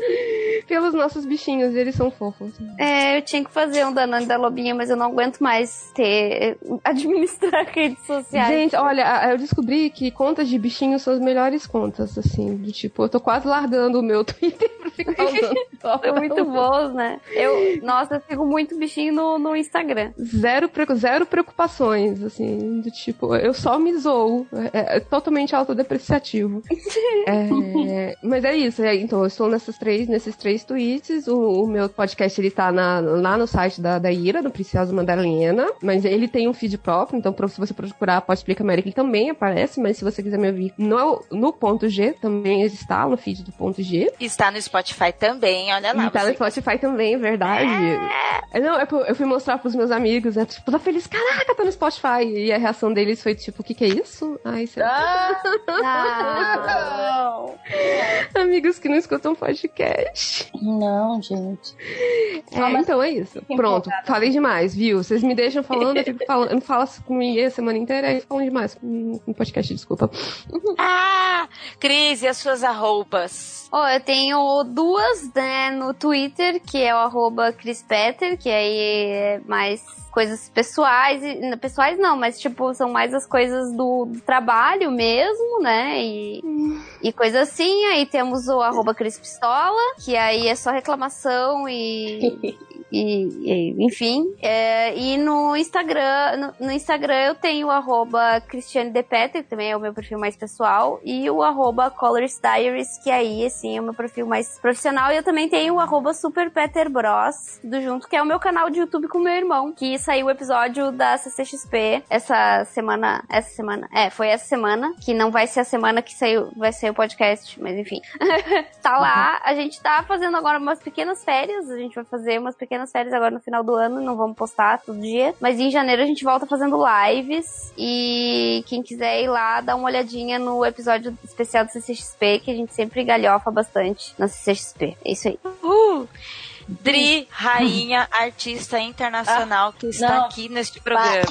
pelos nossos bichinhos, e eles são fofos. É, eu tinha que fazer um Danone da Lobinha, mas eu não aguento mais ter. administrar redes sociais. Gente, olha, eu descobri que contas de bichinhos são as melhores contas, assim, do tipo, eu tô quase largando o meu Twitter pra ficar usando. São muito bons, né? Eu, nossa, eu sigo muito bichinho no, no Instagram. Zero, zero preocupações, assim, do tipo, eu só me zoo. É, é totalmente autodepreciativo. É, mas é isso, é, então eu estou nessas três, nesses três tweets. O, o meu podcast ele tá na- lá no site da, da Ira, no Preciosa Madalena. Mas ele tem um feed próprio, então se você procurar Pode Explica América, ele também aparece. Mas se você quiser me ouvir no, no ponto G, também está no feed do G. Está no Spotify também, olha lá. E tá no. Spotify também, é verdade. É, Não, é, eu fui mostrar pros meus amigos, né? Tipo, tá feliz, caraca, tá no Spotify. E a reação deles foi tipo, o que que é isso? Ai, sei lá. Ah, Amigos que não escutam podcast. Não, gente. É, então é isso. Pronto, falei demais, viu? Vocês me deixam falando, eu fico falando, não falo com ninguém a semana inteira, aí falam demais no no podcast, desculpa. Ah, Cris, e as suas arrobas? Ó, eu tenho duas, né, no Twitter, que é o arroba que aí é mais coisas pessoais, e- pessoais não, mas tipo, são mais as coisas do, do trabalho mesmo, né, e, e coisa assim. Aí temos o arroba Cris Pistola, que aí é só reclamação e... E, e- enfim, é, e no Instagram, no, no Instagram eu tenho o arroba Cristiane De Petter, que também é o meu perfil mais pessoal, e o arroba Colors Diaries, que aí, assim, é o meu perfil mais profissional, e eu também tenho o arroba Super Peter Bros, do junto, que é o meu canal de YouTube com meu irmão, que saiu o episódio da CCXP essa semana, essa semana, é, foi essa semana, que não vai ser a semana que saiu, vai sair o podcast, mas enfim. tá lá, a gente tá fazendo agora umas pequenas férias, a gente vai fazer umas pequenas umas férias agora no final do ano, não vamos postar todo dia. Mas em janeiro a gente volta fazendo lives. E quem quiser ir lá, dá uma olhadinha no episódio especial do CCXP, que a gente sempre galhofa bastante no CCXP. É isso aí. Uh! Dri, rainha, artista internacional que está não. aqui neste programa.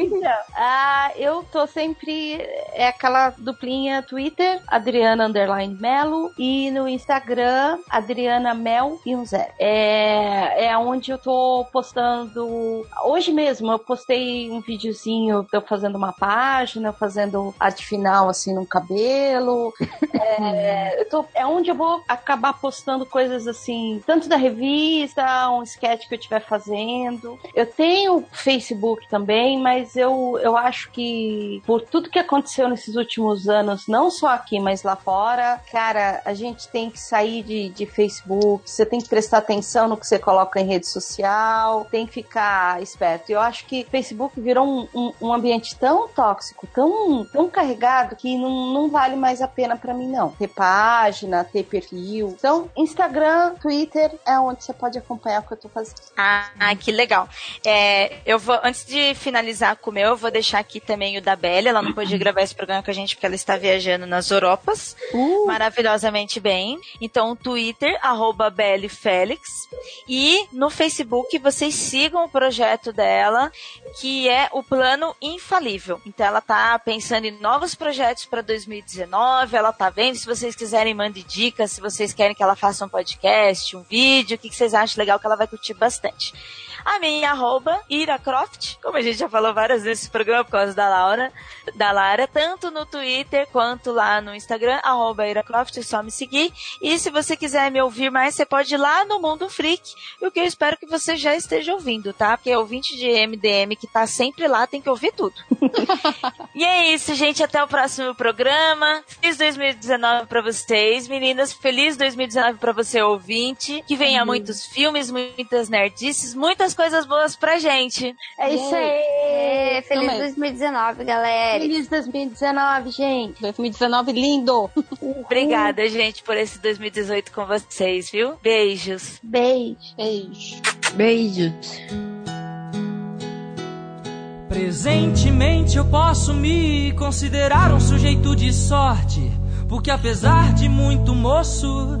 Então, ah, eu tô sempre. É aquela duplinha Twitter, Adriana Underline Melo, e no Instagram, Adriana Mel e um zero. É, é onde eu tô postando. Hoje mesmo eu postei um videozinho de eu fazendo uma página, fazendo arte final assim no cabelo. É, eu tô, é onde eu vou acabar postando coisas assim, tanto da revista, um sketch que eu estiver fazendo. Eu tenho Facebook também, mas eu, eu acho que por tudo que aconteceu nesses últimos anos, não só aqui, mas lá fora, cara, a gente tem que sair de, de Facebook, você tem que prestar atenção no que você coloca em rede social, tem que ficar esperto. Eu acho que Facebook virou um, um, um ambiente tão tóxico, tão, tão carregado, que não, não vale mais a pena pra mim, não. Ter página, ter perfil. Então, Instagram, Twitter é onde você pode acompanhar o que eu tô fazendo. Ah, que legal. É, eu vou, antes de finalizar com o meu, eu vou deixar aqui também o da Belle. Ela não pôde gravar esse programa com a gente porque ela está viajando nas Europas. Maravilhosamente bem. Então, o Twitter, arroba Belle Félix. E no Facebook, vocês sigam o projeto dela, que é o Plano Infalível. Então, ela tá pensando em novos projetos para 2019. Ela tá vendo. Se vocês quiserem, mande dicas. Se vocês querem que ela faça um podcast, um vídeo, o que, que vocês acham legal que ela vai curtir bastante. A minha arroba, Iracroft, como a gente já falou várias vezes nesse programa por causa da Laura, da Lara, tanto no Twitter quanto lá no Instagram, arroba Iracroft, é só me seguir. E se você quiser me ouvir mais, você pode ir lá no Mundo Freak, o que eu espero que você já esteja ouvindo, tá? Porque ouvinte de MDM que tá sempre lá tem que ouvir tudo. e é isso, gente. Até o próximo programa. Feliz 2019 pra vocês, meninas. Feliz 2019 pra você, ouvinte. Que venha muitos filmes, muitas nerdices, muitas coisas boas pra gente. É isso aí. É, feliz Também. 2019, galera. Feliz 2019, gente. 2019 lindo. Obrigada, gente, por esse 2018 com vocês, viu? Beijos. Beijo. Beijo. Beijos. Presentemente eu posso me considerar um sujeito de sorte, porque apesar de muito moço,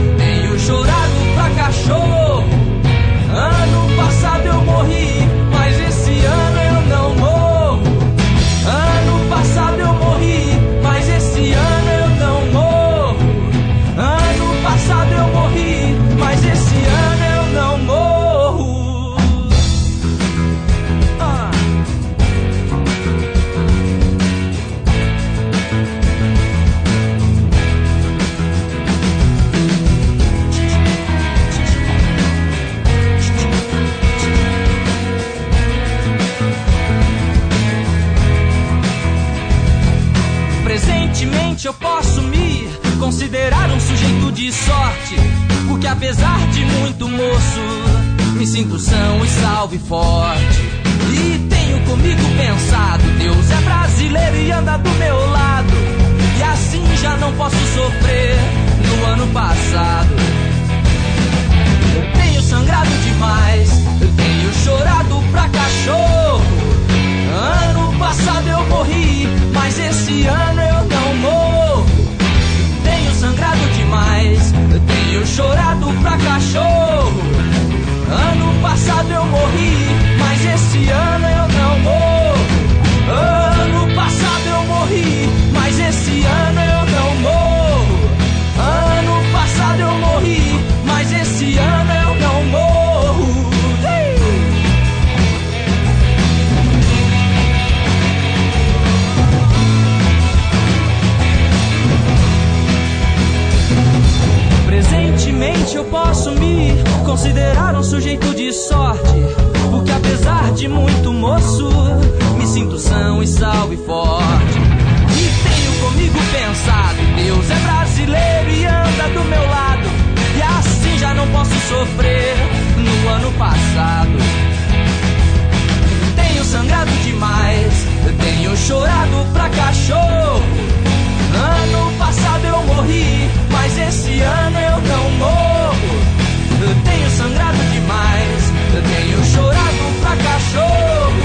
Presentemente eu posso me considerar um sujeito de sorte, porque apesar de muito moço, me sinto são e salvo e forte. E tenho comigo pensado, Deus é brasileiro e anda do meu lado, e assim já não posso sofrer no ano passado. Eu tenho sangrado demais, eu tenho chorado pra cachorro. Ano passado eu morri, mas esse ano eu não morro. Sangrado demais, eu tenho chorado pra cachorro. Ano passado eu morri, mas esse ano eu não morro. Ano passado eu morri, mas esse ano eu Presentemente eu posso me considerar um sujeito de sorte, porque apesar de muito moço, me sinto são e salvo e forte. E tenho comigo pensado: Deus é brasileiro e anda do meu lado. E assim já não posso sofrer no ano passado. Tenho sangrado demais, tenho chorado pra cachorro. Ano passado eu morri, mas esse ano eu não morro. Eu tenho sangrado demais, eu tenho chorado pra cachorro.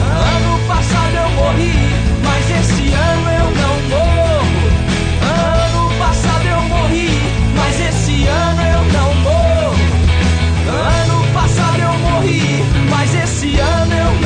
Ano passado eu morri, mas esse ano eu não morro. Ano passado eu morri, mas esse ano eu não morro. Ano passado eu morri, mas esse ano eu não